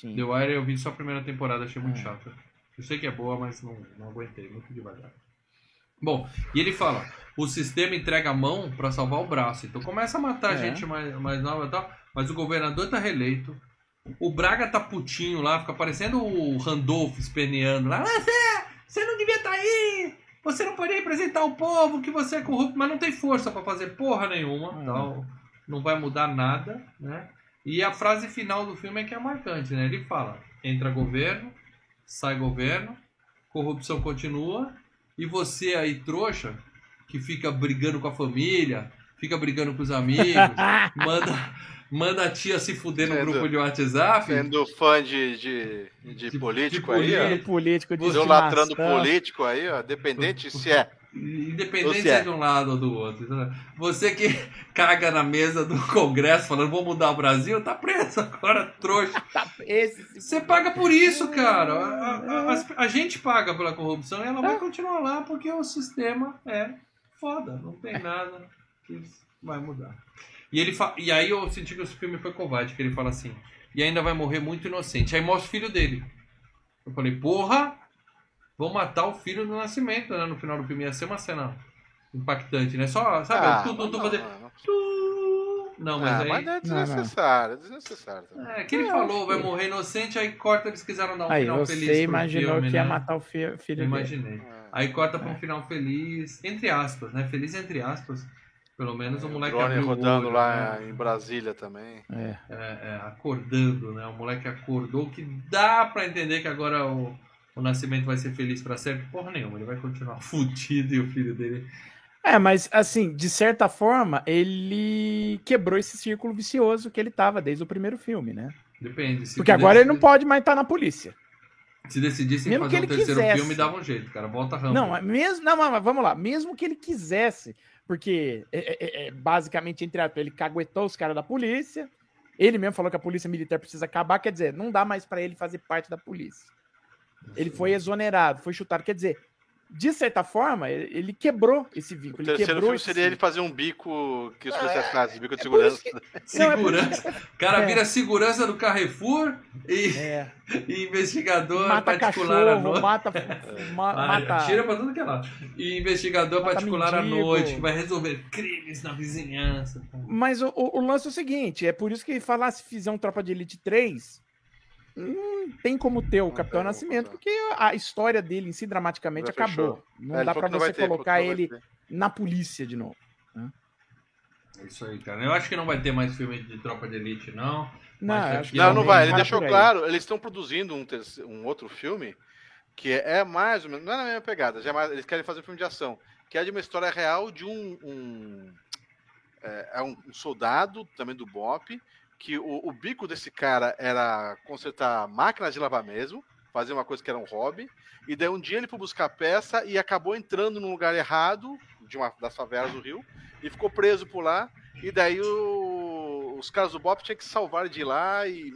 The Wire eu vi só a primeira temporada, achei muito é. chata. Eu sei que é boa, mas não, não aguentei, muito devagar. Bom, e ele fala: o sistema entrega a mão para salvar o braço. Então começa a matar é. gente mais, mais nova e tal. Mas o governador tá reeleito. O Braga tá putinho lá, fica parecendo o Randolph esperneando lá. Você, você não devia estar tá aí! Você não poderia representar o povo, que você é corrupto, mas não tem força para fazer porra nenhuma. Hum. Então, não vai mudar nada, né? E a frase final do filme é que é marcante, né? Ele fala: entra governo, sai governo, corrupção continua, e você aí, trouxa, que fica brigando com a família, fica brigando com os amigos, manda, manda a tia se fuder no sendo, grupo de WhatsApp. Sendo fã de, de, de, de político de aí, ó. Político de Idolatrando político aí, ó. Dependente se é Independente se é de um lado ou do outro. Você que caga na mesa do Congresso falando vou mudar o Brasil, tá preso agora, trouxa. Tá Você paga por isso, cara. A, a, a, a, gente paga pela corrupção e ela vai continuar lá porque o sistema é foda. Não tem nada que vai mudar. E, ele fa... e aí eu senti que o filme foi covarde, que ele fala assim, e ainda vai morrer muito inocente. Aí mostra o filho dele. Eu falei, porra, vão matar o filho do nascimento, né? No final do filme. Ia ser uma cena impactante, né? Só, sabe, ah, tu, tu, tu fazer. Não, mas ah, aí. Mas é desnecessário, é desnecessário. É, que ele é, falou, vai morrer inocente, aí corta, eles quiseram dar um aí, final feliz. Você imaginou filme, que ia né? matar o filho dele. Imaginei. É. Aí corta pra um final feliz, entre aspas, né? Feliz entre aspas. Pelo menos o moleque drone rodando olho, lá né? em Brasília também. É. É, é. acordando, né? O moleque acordou, que dá pra entender que agora o, o Nascimento vai ser feliz para sempre? Porra nenhuma, ele vai continuar fudido e o filho dele. É, mas assim, de certa forma, ele quebrou esse círculo vicioso que ele tava desde o primeiro filme, né? Depende. Porque agora ele não pode mais estar tá na polícia. Se decidissem mesmo fazer que ele um terceiro quisesse. filme, dava um jeito, cara. Volta rampa. Não, mesmo, não, mas vamos lá. Mesmo que ele quisesse, porque é, é, é, é basicamente, entre aspas, ele caguetou os caras da polícia. Ele mesmo falou que a polícia militar precisa acabar, quer dizer, não dá mais para ele fazer parte da polícia. Ele foi exonerado, foi chutado. Quer dizer, de certa forma, ele quebrou esse vínculo. O terceiro filme seria ele fazer um bico que os é, bico de é segurança. Que... segurança. O cara é. vira segurança do Carrefour e, é. e investigador mata particular cachorro, à noite. Mata, ma, mata. Tira pra tudo que é lado. E investigador mata particular mendigo. à noite, que vai resolver crimes na vizinhança. Mas o, o, o lance é o seguinte: é por isso que falar se fizer um Tropa de Elite 3 não tem como ter o Capitão Nascimento, porque a história dele em si dramaticamente acabou. Não é, dá para você ter, colocar ele na polícia de novo. Né? É isso aí, cara. Eu acho que não vai ter mais filme de Tropa de Elite, não. Não, não, não vai. Ele deixou claro, eles estão produzindo um, terceiro, um outro filme que é mais ou menos, não é na mesma pegada, já é mais, eles querem fazer um filme de ação, que é de uma história real de um, um é, é um soldado também do BOP que o, o bico desse cara era consertar máquinas de lavar mesmo, fazer uma coisa que era um hobby, e daí um dia ele foi buscar peça e acabou entrando num lugar errado, de uma das favelas do Rio, e ficou preso por lá, e daí o, os caras do Bop tinham que salvar de lá e.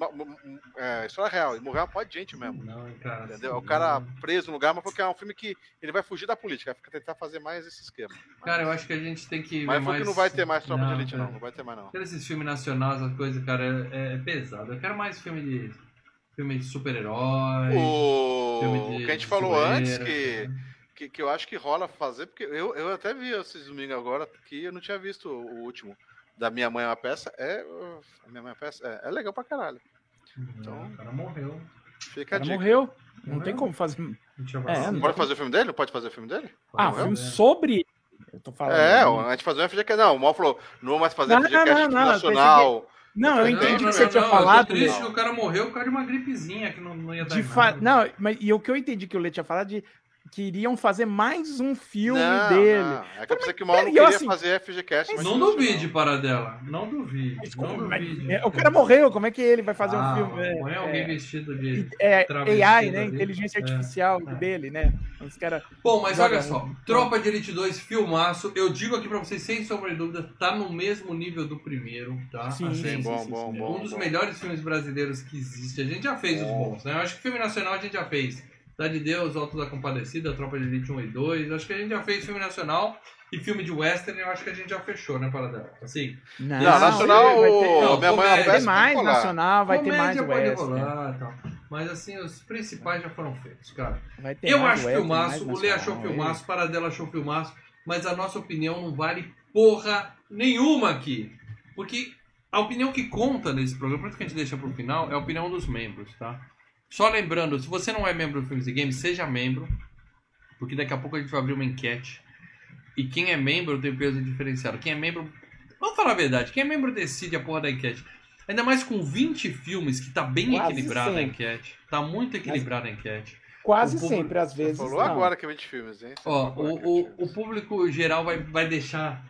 É, história real, e morreu uma pode de gente mesmo. Não, cara. Entendeu? O cara preso no lugar, mas porque é um filme que ele vai fugir da política, vai tentar fazer mais esse esquema. Cara, eu acho que a gente tem que. Mas foi mais... que não vai ter mais tropa não, de elite, não. Não vai ter mais, não. Esses filmes nacionais, as coisas, cara, é, é pesado. Eu quero mais filme de. Filme de super-herói. O... Filme de, que a gente falou antes que. Que, que eu acho que rola fazer, porque eu, eu até vi esses domingos agora que eu não tinha visto o último. Da Minha Mãe é uma peça, é. A Minha Mãe é uma peça, é, é legal pra caralho. Então, o cara morreu. Fica a dica. morreu. Não morreu. tem como fazer. É, não pode fazer o filme dele? Não pode fazer o filme dele? Ah, filme sobre. Eu tô falando. É, a gente fazer um FGCast. Não, o Mal falou, não vou mais fazer não, FGCast não, não, nacional. Não, eu entendi não, que você não, tinha não, falado. Eu tô triste que o cara morreu por causa de uma gripezinha que não, não ia dar. De fa... Não, mas e o que eu entendi que o Lê tinha falado de que iriam fazer mais um filme não, dele. Não. É que eu pensei que o Mal não queria assim, fazer FGCast. Mas não duvide, para dela. Não duvide. Desculpa, não duvide. É, o cara morreu, como é que ele vai fazer ah, um filme? É, não é alguém é, vestido de. É, AI, né? Inteligência é. artificial é. dele, né? Os cara Bom, mas olha só. Tropa de Elite 2, filmaço. Eu digo aqui pra vocês, sem sombra de dúvida, tá no mesmo nível do primeiro, tá? Sim, sim, bom, sim, bom, sim, bom. Um dos bom. melhores filmes brasileiros que existe. A gente já fez os bons, né? Eu acho que filme nacional a gente já fez. Cidade de Deus, Alto da Compadecida, Tropa de Elite 1 e 2. Acho que a gente já fez filme nacional e filme de western, eu acho que a gente já fechou, né, Paradela? Assim. Não, não nacional, vai ter, não, minha mãe vai ter mais nacional, vai ter mais western. Rolar, tal. Mas assim, os principais já foram feitos, cara. eu acho western, filmaço, o Lê achou filmaço, Paradela achou filmaço, mas a nossa opinião não vale porra nenhuma aqui. Porque a opinião que conta nesse programa, por isso que a gente deixa pro final, é a opinião dos membros, tá? Só lembrando, se você não é membro do Filmes e Games, seja membro, porque daqui a pouco a gente vai abrir uma enquete. E quem é membro tem peso diferenciado. Quem é membro. Vamos falar a verdade, quem é membro decide a porra da enquete. Ainda mais com 20 filmes que tá bem Quase equilibrada a enquete. Tá muito equilibrada a enquete. Quase público... sempre, às vezes. Falou não. agora que é 20 filmes, hein? Ó, o, o, o público geral vai, vai deixar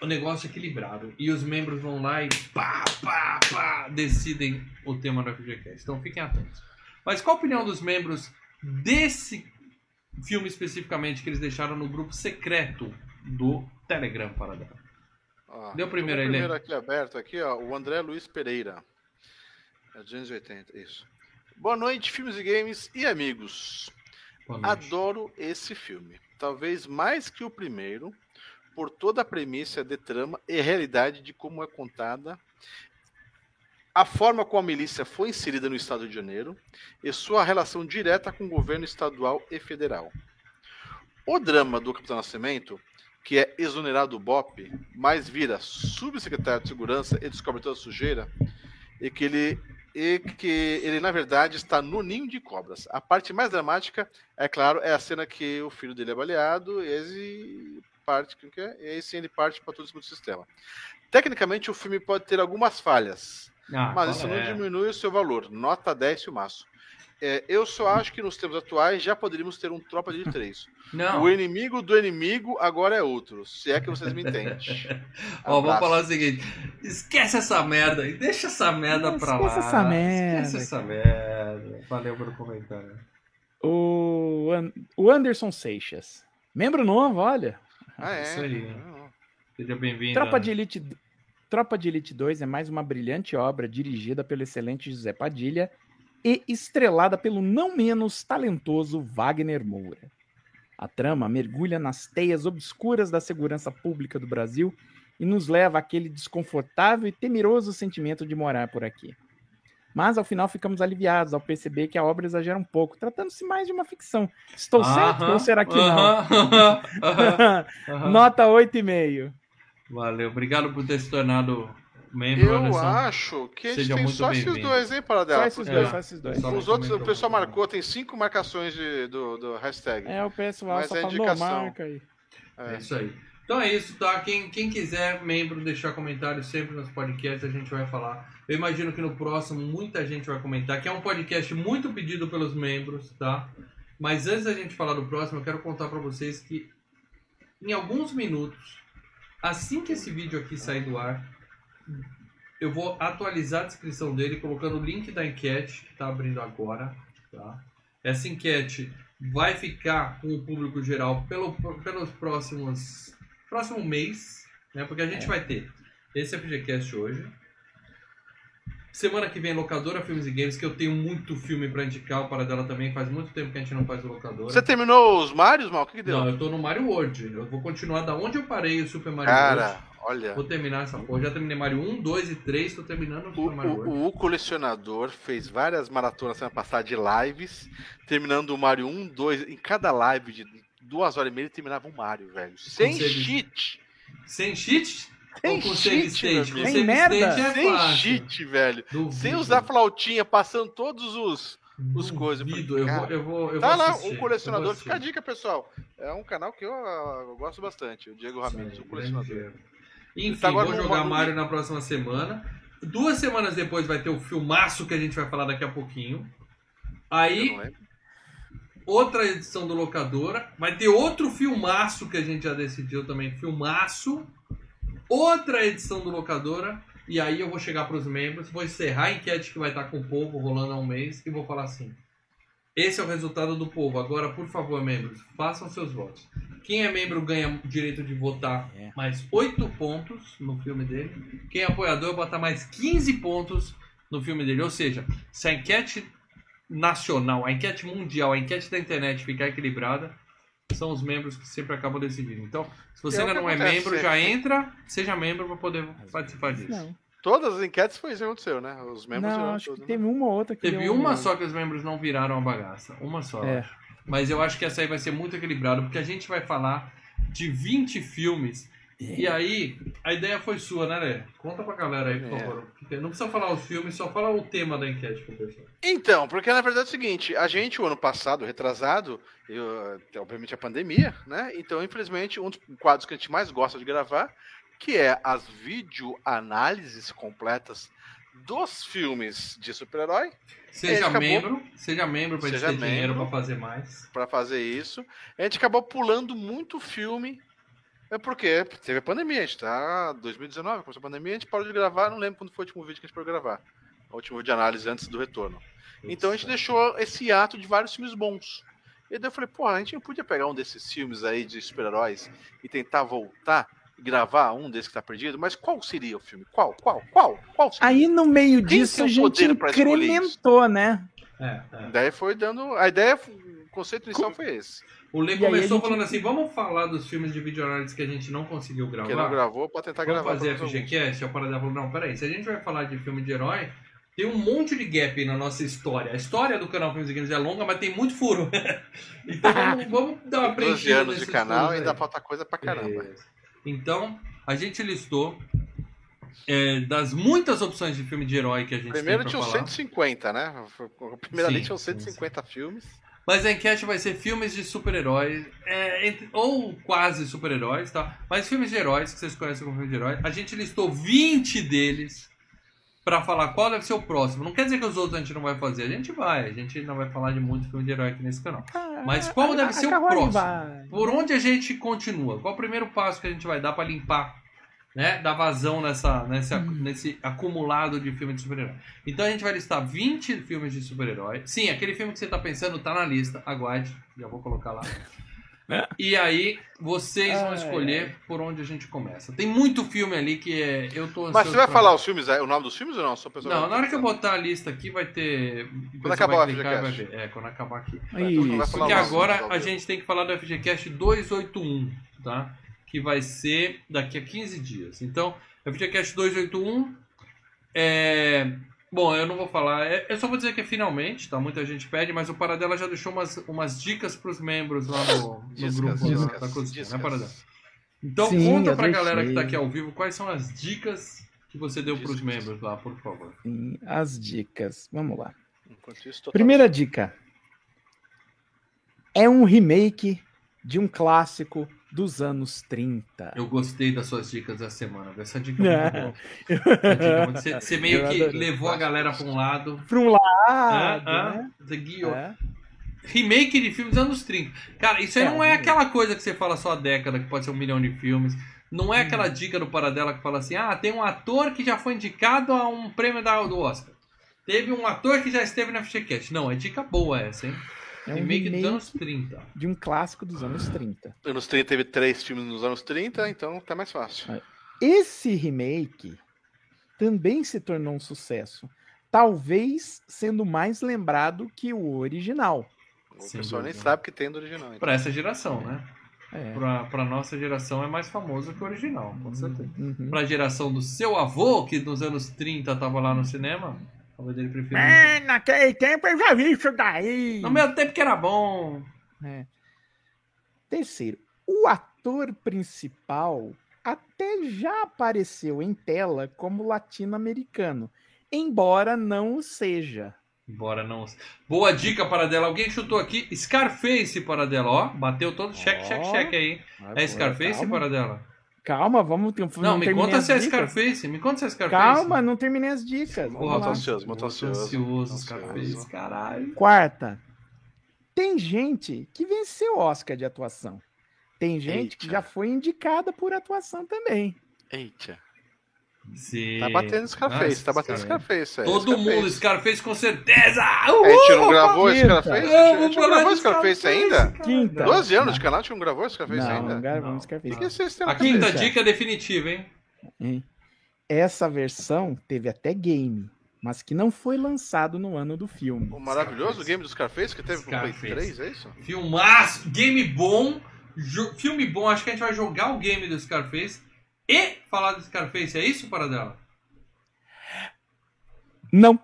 o negócio equilibrado. E os membros vão lá e pá, pá, pá, decidem o tema do FGCast. Então fiquem atentos. Mas qual a opinião dos membros desse filme especificamente que eles deixaram no grupo secreto do Telegram para dar? Ah, Deu primeiro aí, primeiro aqui aberto aqui, ó, o André Luiz Pereira. É 280, isso. Boa noite, filmes e games e amigos. Adoro esse filme. Talvez mais que o primeiro, por toda a premissa de trama e realidade de como é contada, a forma como a milícia foi inserida no Estado de Janeiro e sua relação direta com o governo estadual e federal. O drama do Capitão Nascimento, que é exonerado do BOP, mas vira subsecretário de Segurança e descobre toda a sujeira, e que ele e que ele na verdade está no ninho de cobras. A parte mais dramática, é claro, é a cena que o filho dele é baleado e parte, que é? e aí sim ele parte para todo o sistema. Tecnicamente, o filme pode ter algumas falhas, ah, mas isso é? não diminui o seu valor. Nota 10 filmaço. É, eu só acho que nos tempos atuais já poderíamos ter um Tropa de Três. Não. O inimigo do inimigo agora é outro, se é que vocês me entendem. Ó, vamos falar o seguinte: esquece essa merda e deixa essa merda não, pra esquece lá. Essa merda, esquece essa merda. Valeu pelo comentário. O, o Anderson Seixas. Membro novo, olha. Ah, é? Isso aí. Seja bem-vindo. Tropa de Elite Tropa de Elite 2 é mais uma brilhante obra dirigida pelo excelente José Padilha e estrelada pelo não menos talentoso Wagner Moura. A trama mergulha nas teias obscuras da segurança pública do Brasil e nos leva àquele desconfortável e temeroso sentimento de morar por aqui. Mas ao final ficamos aliviados ao perceber que a obra exagera um pouco, tratando-se mais de uma ficção. Estou uh -huh, certo ou será que uh -huh, não? Uh -huh, Nota 8,5. Valeu, obrigado por ter se tornado membro. Eu Anderson. acho que a gente tem só esses dois, hein, para dela. Só esses dois, é. só esses dois. Os outros, o pessoal marcou, tem cinco marcações de, do, do hashtag. É, o pessoal Mas só é falou marca aí. É. é isso aí. Então é isso, tá? Quem, quem quiser, membro, deixar comentário sempre nos podcasts, a gente vai falar. Eu imagino que no próximo muita gente vai comentar, que é um podcast muito pedido pelos membros, tá? Mas antes da gente falar do próximo, eu quero contar para vocês que em alguns minutos, assim que esse vídeo aqui sair do ar, eu vou atualizar a descrição dele colocando o link da enquete que está abrindo agora, tá? Essa enquete vai ficar com o público geral pelo, pelos próximos próximo mês, né? Porque a gente é. vai ter esse FGCast hoje. Semana que vem, locadora Filmes e Games, que eu tenho muito filme pra indicar. O Paradela também faz muito tempo que a gente não faz o locadora. Você terminou os Marios, Mal? O que, que deu? Não, eu tô no Mario World. Eu vou continuar da onde eu parei o Super Mario Cara, World. olha. Vou terminar essa porra. Já terminei Mario 1, 2 e 3, tô terminando o O, Super Mario World. o, o colecionador fez várias maratonas semana passada de lives, terminando o Mario 1, 2. Em cada live de duas horas e meia ele terminava um Mario, velho. Sem cheat. Sem cheat? Sem Ou com cheat, meu. Sem save merda? é Sem fácil. cheat, velho. Duvido. Sem usar flautinha, passando todos os. os coisas. Eu vou, eu vou, eu tá vou lá, assistir, um colecionador. Fica a dica, pessoal. É um canal que eu, eu gosto bastante. O Diego Ramirez, Isso o colecionador. Enfim, Tá agora vou jogar no- Mario na próxima semana. Duas semanas depois vai ter o filmaço que a gente vai falar daqui a pouquinho. Aí, outra edição do Locadora. Vai ter outro filmaço que a gente já decidiu também. Filmaço. Outra edição do Locadora. E aí eu vou chegar para os membros, vou encerrar a enquete que vai estar com o povo rolando há um mês e vou falar assim. Esse é o resultado do povo. Agora, por favor, membros, façam seus votos. Quem é membro ganha o direito de votar É. mais 8 pontos no filme dele. Quem é apoiador bota mais 15 pontos no filme dele. Ou seja, se a enquete nacional, a enquete mundial, a enquete da internet ficar equilibrada, são os membros que sempre acabam decidindo. Então, se você É ainda que não é membro, é já que- entra, seja membro para poder participar disso. Não, Todas as enquetes foi isso que aconteceu, né? Os membros não acho que todos, né? teve uma ou outra que Teve uma um- só que os membros não viraram a bagaça. Uma só. É. Mas eu acho que essa aí vai ser muito equilibrada, porque a gente vai falar de 20 filmes. E aí, a ideia foi sua, né, Lê? Conta pra galera aí, por É. favor. Não precisa falar os filmes, só fala o tema da enquete pro pessoal. Então, porque na verdade é o seguinte, a gente, o ano passado, retrasado, eu, obviamente a pandemia, né? Então, infelizmente, um dos quadros que a gente mais gosta de gravar, que é as videoanálises completas dos filmes de super-herói, Seja acabou- membro, seja membro pra gente Seja ter dinheiro membro. pra fazer mais. para fazer isso. A gente acabou pulando muito filme. É porque teve a pandemia, a gente tá 2019, começou a pandemia, a gente parou de gravar, não lembro quando foi o último vídeo que a gente parou de gravar. O último vídeo de análise antes do retorno. Então a gente deixou esse ato de vários filmes bons. E daí eu falei, pô, a gente não podia pegar um desses filmes aí de super-heróis e tentar voltar e gravar um desses que tá perdido, mas qual seria o filme? Qual? Qual? Qual? Qual seria? Aí no meio Quem disso a gente incrementou, né? É, é. Daí foi dando. A ideia, conceito inicial foi esse. O Lê começou gente- falando assim: vamos falar dos filmes de videoanálise que a gente não conseguiu gravar. Quem não gravou, pode tentar Vamos gravar. fazer alguns. FGCast? A Paradela falou: não, peraí, se a gente vai falar de filme de herói, tem um monte de gap na nossa história. A história do canal Filmes e Games é longa, mas tem muito furo. então vamos, vamos dar uma 12 preenchida anos de canal e ainda falta coisa pra caramba. Beleza. Então, a gente listou é, das muitas opções de filme de herói que a gente Primeiro tem tinha falar. 150, né? A primeira Sim, lei tinha uns sim, 150 filmes. Mas a enquete vai ser filmes de super-heróis, é, ou quase super-heróis, tá? Mas filmes de heróis, que vocês conhecem como filme de herói. A gente listou 20 deles pra falar qual deve ser o próximo. Não quer dizer que os outros a gente não vai fazer. A gente vai. A gente não vai falar de muito filme de herói aqui nesse canal. Mas qual deve ser o próximo? Por onde a gente continua? Qual o primeiro passo que a gente vai dar pra limpar, né? Dar vazão nessa, nessa, nesse acumulado de filmes de super-herói. Então a gente vai listar 20 filmes de super-herói. Sim, aquele filme que você tá pensando tá na lista. Aguarde, já vou colocar lá. E aí, vocês vão escolher por onde a gente começa. Tem muito filme ali que é. Eu tô Mas você vai pra- falar os filmes, aí, o nome dos filmes ou não? Só Não, na hora que eu botar a lista aqui, vai ter. o pessoal acabar vai o e vai FGCast. ver. É, quando acabar aqui. Então Isso. falar Porque agora a gente tem que falar do FGCast 281, tá? Que vai ser daqui a 15 dias. Então, FGCast 281 é. Bom, eu não vou falar, é- eu só vou dizer que é finalmente, tá? Muita gente pede, mas o Paradela já deixou umas, umas dicas pros membros lá no, no Discas, grupo da- discas, da, cozinha, discas. né, Paradela? Então, Sim, conta pra galera que tá deixei. aqui ao vivo quais são as dicas que você deu pros Discas. membros lá, por favor. Sim, as dicas. Vamos lá. Isso, Primeira dica. É um remake de um clássico dos anos 30. Eu gostei das suas dicas da semana, essa dica é muito É. boa. É Você, você meio Eu que adorei. levou a galera pra um lado. Para um lado, Ah, ah, né? É. Remake de filmes dos anos 30. Cara, isso aí É, não é é. aquela coisa que você fala só a década, que pode ser um milhão de filmes. Não é Hum. aquela dica do Paradela que fala assim: ah, tem um ator que já foi indicado a um prêmio da, do Oscar. Teve um ator que já esteve na FGCast. Não, é dica boa essa, hein? É um remake, remake dos anos 30. de um clássico dos anos 30. Anos 30 teve três filmes nos anos 30, então tá mais fácil. Esse remake também se tornou um sucesso, talvez sendo mais lembrado que o original. O Sem pessoal dúvida. nem sabe que tem do original. Então. Pra essa geração, né? É. Pra, pra nossa geração é mais famoso que o original, com certeza. Uhum. Pra geração do seu avô, que nos anos 30 tava lá no cinema, talvez ele preferia. É, naquele tempo eu já vi isso daí. No meu tempo que era bom. É. Terceiro, o ator principal até já apareceu em tela como latino-americano, embora não o seja. Embora não. Boa dica para dela. Alguém chutou aqui Scarface para dela, ó. Bateu todo cheque, cheque, cheque aí. É Scarface para dela. Calma, vamos. Não, não me conta se é Scarface. Me conta se é Scarface. Calma, não terminei as dicas. Porra, tô ansioso, muito ansioso. ansioso, Scarface, caralho. Quarta. Tem gente que venceu o Oscar de atuação. Tem gente Eita. que já foi indicada por atuação também. Eita. Sim. Tá batendo Scarface, tá batendo Scarface. É, Todo Scarface. mundo, Scarface com certeza! Uhul! A gente não gravou Scarface? A gente não gravou Scarface ainda? Quinta. 12 anos de canal, a gente não gravou Scarface não, ainda? Não, gravamos Scarface. Que que a quinta dica é definitiva, hein? Essa versão teve até game, mas que não foi lançado no ano do filme. O maravilhoso Scarface. game do Scarface que teve Scarface. no Play 3, é isso? Filmaço, game bom, filme bom. Acho que a gente vai jogar o game do Scarface e falar do Scarface, é isso, Paradela? Não.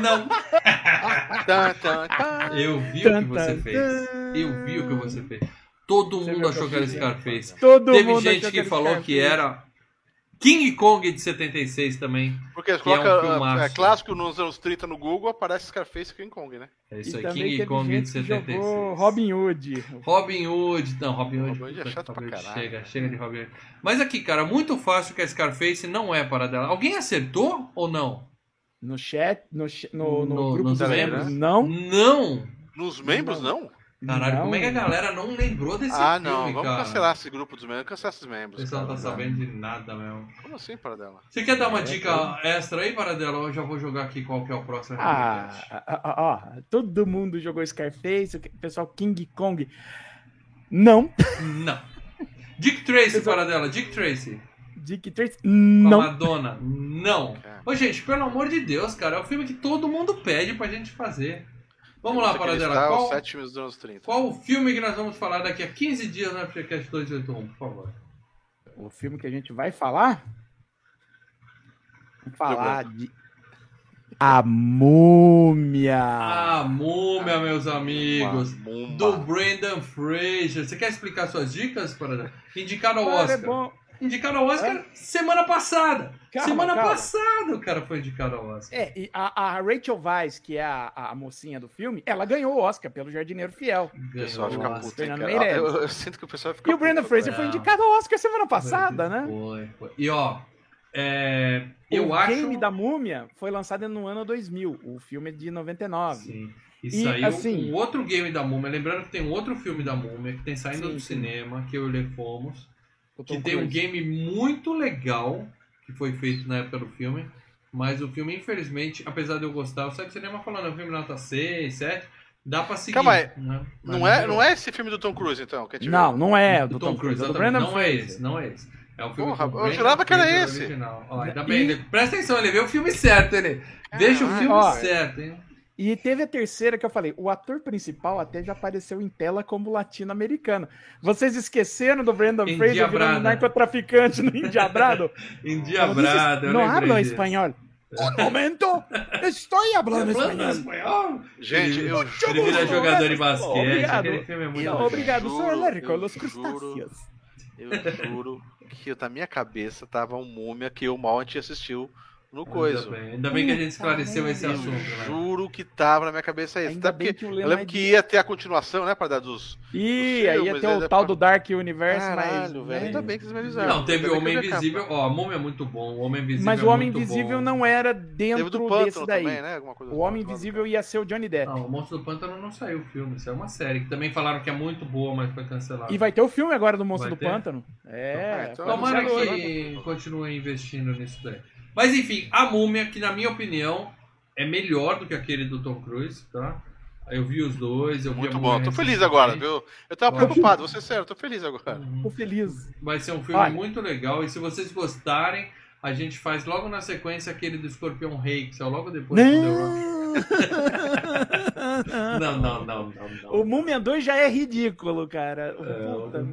Não. Eu vi o que você fez. Eu vi o que você fez. Todo mundo achou que era Scarface. Todo Teve gente que falou que era King Kong de 76 também. Porque que coloca, é, um é, clássico nos anos 30 no Google, aparece Scarface e King Kong, né? É isso aí, King Kong de 76. Robin Hood. Robin Hood, não, Robin Hood. Robin Hood é chato pra caralho. Chega, chega de Robin Hood. Mas aqui, cara, muito fácil que a Scarface não é para dela. Alguém acertou ou não? No chat, no, no, no, no grupo dos membros? Não. Não. Nos membros, não? Caralho, não. como é que a galera não lembrou desse ah, filme, Ah, não, vamos cara? cancelar esse grupo dos membros, cancelar esses membros. O pessoal não tá sabendo de nada mesmo. Como assim, Paradela? Você quer dar uma é, dica é. extra aí, Paradela? Ou eu já vou jogar aqui qual que é o próximo? Ah, ó, todo mundo jogou Scarface, o pessoal King Kong. Não. Não. Dick Tracy, pessoal... Paradela, Dick Tracy. Dick Tracy? Não. Com a Madonna? Não. Ô, gente, pelo amor de Deus, cara, é o filme que todo mundo pede pra gente fazer. Vamos lá, Paradela. Qual, qual o filme que nós vamos falar daqui a 15 dias no FGCast 281, por favor? O filme que a gente vai falar? Vamos falar de. A Múmia! A Múmia, meus amigos! Do Brendan Fraser. Você quer explicar suas dicas, Paradela? Indicado ao Oscar. É bom. Indicado ao Oscar é? semana passada. Calma, semana calma. passada o cara foi indicado ao Oscar. É, e a, a Rachel Weisz, que é a, a, mocinha do filme, ela ganhou o Oscar pelo Jardineiro Fiel. O pessoal fica puto. Eu, eu, eu, sinto que o pessoal fica E o Brandon Fraser foi indicado ao Oscar semana passada, né? Foi, foi. E ó, é, eu o acho... Game da Múmia foi lançado no ano 2000. O filme é de 99. Sim. E, e saiu assim, um outro game da Múmia. Lembrando que tem um outro filme da Múmia que tem saindo sim, do sim. cinema, que eu e o Le fomos que tem um game muito legal que foi feito na época do filme. Mas o filme, infelizmente, apesar de eu gostar, eu sei que o cinema falando, é um filme nota 6, 7, dá pra seguir. Calma aí. Né? Não, é, não é esse filme do Tom Cruise, então? Que não, não é do, do Tom, Tom, Cruise. É do Brandon não é esse, não é esse. É o filme Porra, eu jurava que era esse. Ó, ainda bem, ele, presta atenção, ele vê o filme certo, ele. Veja o filme ó, certo, hein? E teve a terceira que eu falei, o ator principal até já apareceu em tela como latino-americano. Vocês esqueceram do Brandon Fraser virando narcotraficante no Indiabrado? Indiabrado, Não habla espanhol. Um momento, estou falando espanhol. Gente, eu Ele vira jogador de basquete. Obrigado, é obrigado sou alérgico aos crustáceos. Eu juro que na minha cabeça tava um múmia que o mal assistiu no coisa. Ainda bem. Ainda bem que a gente esclareceu esse assunto. Né? Juro que tava na minha cabeça isso. Ainda bem que eu lembro, eu lembro que ia ter a continuação, né, para dar dos. Ih, aí ia ter o tal do Dark Universe, Caralho, mas. velho. Ainda bem que eles me avisaram. Não, teve o Homem Invisível. Ó, a Múmia é muito bom. O Homem Invisível. Mas o Homem Invisível não era dentro desse daí. Também, né? o Homem Invisível ia ser o Johnny Depp. Não, o Monstro do Pântano não saiu o filme. Isso é uma série que também falaram que é muito boa, mas foi cancelada. E vai ter o filme agora do Monstro vai do ter? Pântano. É. Então, Tomara que continue investindo nisso daí. Mas enfim, a Múmia, que na minha opinião é melhor do que aquele do Tom Cruise, tá? Eu vi os dois, eu vi Muito bom, tô feliz agora, viu? Eu tava preocupado, vou ser sério, tô feliz agora. Uhum. Tô feliz. Vai ser um filme Olha. muito legal e se vocês gostarem, a gente faz logo na sequência aquele do Escorpião Rei, que saiu logo depois do The não, não, não, não, não. O Múmia 2 já é ridículo, cara. É, Puta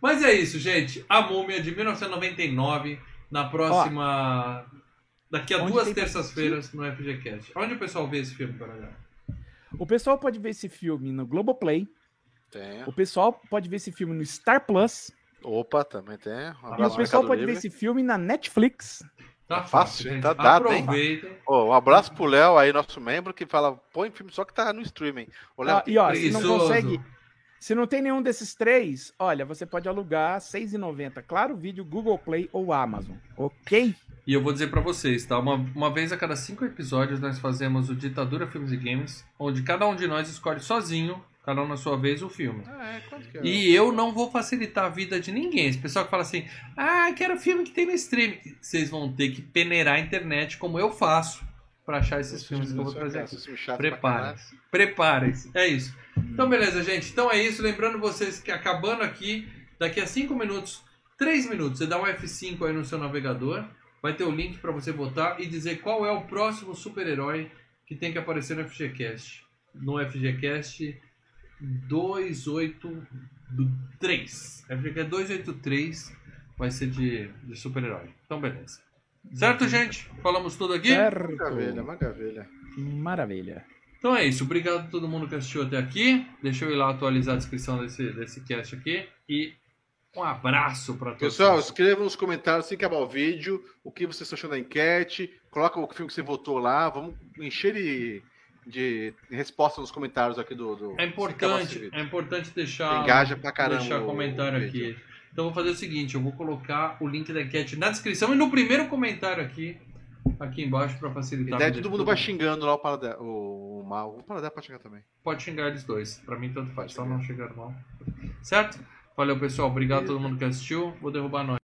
Mas é isso, gente. A Múmia de 1999, na próxima. Ó, daqui a duas terças-feiras no FGCast. Onde o pessoal vê esse filme, Paraná? O pessoal pode ver esse filme no Globoplay. Tem. O pessoal pode ver esse filme no Star Plus. Opa, também tem. Um e o pessoal pode Livre. ver esse filme na Netflix. Tá, tá fácil, gente. Tá dado, hein? Oh, um abraço pro Léo aí, nosso membro, que fala, põe filme só que tá no streaming. Ô, Léo, ah, e ó, se não consegue, se não tem nenhum desses três, olha, você pode alugar R$ 6,90. Claro, vídeo, Google Play ou Amazon, ok? E eu vou dizer para vocês, tá? Uma, uma vez a cada cinco episódios nós fazemos o Ditadura Filmes e Games, onde cada um de nós escolhe sozinho cada um na sua vez, o filme. Ah, é, que é? E eu não vou facilitar a vida de ninguém. Esse pessoal que fala assim, ah, quero filme que tem no streaming. Vocês vão ter que peneirar a internet como eu faço para achar esses Esse filmes que eu vou trazer aqui. Preparem-se. Preparem-se. É isso. Então, beleza, gente. Então é isso. Lembrando vocês que acabando aqui, daqui a 5 minutos, 3 minutos, você dá um F5 aí no seu navegador. Vai ter o link para você botar e dizer qual é o próximo super-herói que tem que aparecer no FGCast. No FGCast 283. É porque 283 vai ser de, de super-herói. Então, beleza. Certo, gente? Falamos tudo aqui? Certo. Maravilha, maravilha. Maravilha. Então é isso. Obrigado a todo mundo que assistiu até aqui. Deixa eu ir lá atualizar a descrição desse, desse cast aqui. E um abraço para todos. Pessoal, escreva nos comentários assim que acabar o vídeo o que vocês estão achando da enquete. Coloca o filme que você votou lá. Vamos encher de de resposta nos comentários aqui do. do é importante, é importante deixar. Engaja pra caramba. Deixar comentário aqui. Então vou fazer o seguinte, eu vou colocar o link da enquete na descrição e no primeiro comentário aqui, aqui embaixo para facilitar. E todo mundo vai xingando lá o Paradé, o, Mal. O Paradé pode xingar também. Pode xingar eles dois. Para mim tanto faz, só não xingar mal. Certo? Valeu pessoal, obrigado a todo mundo que assistiu. Vou derrubar nós.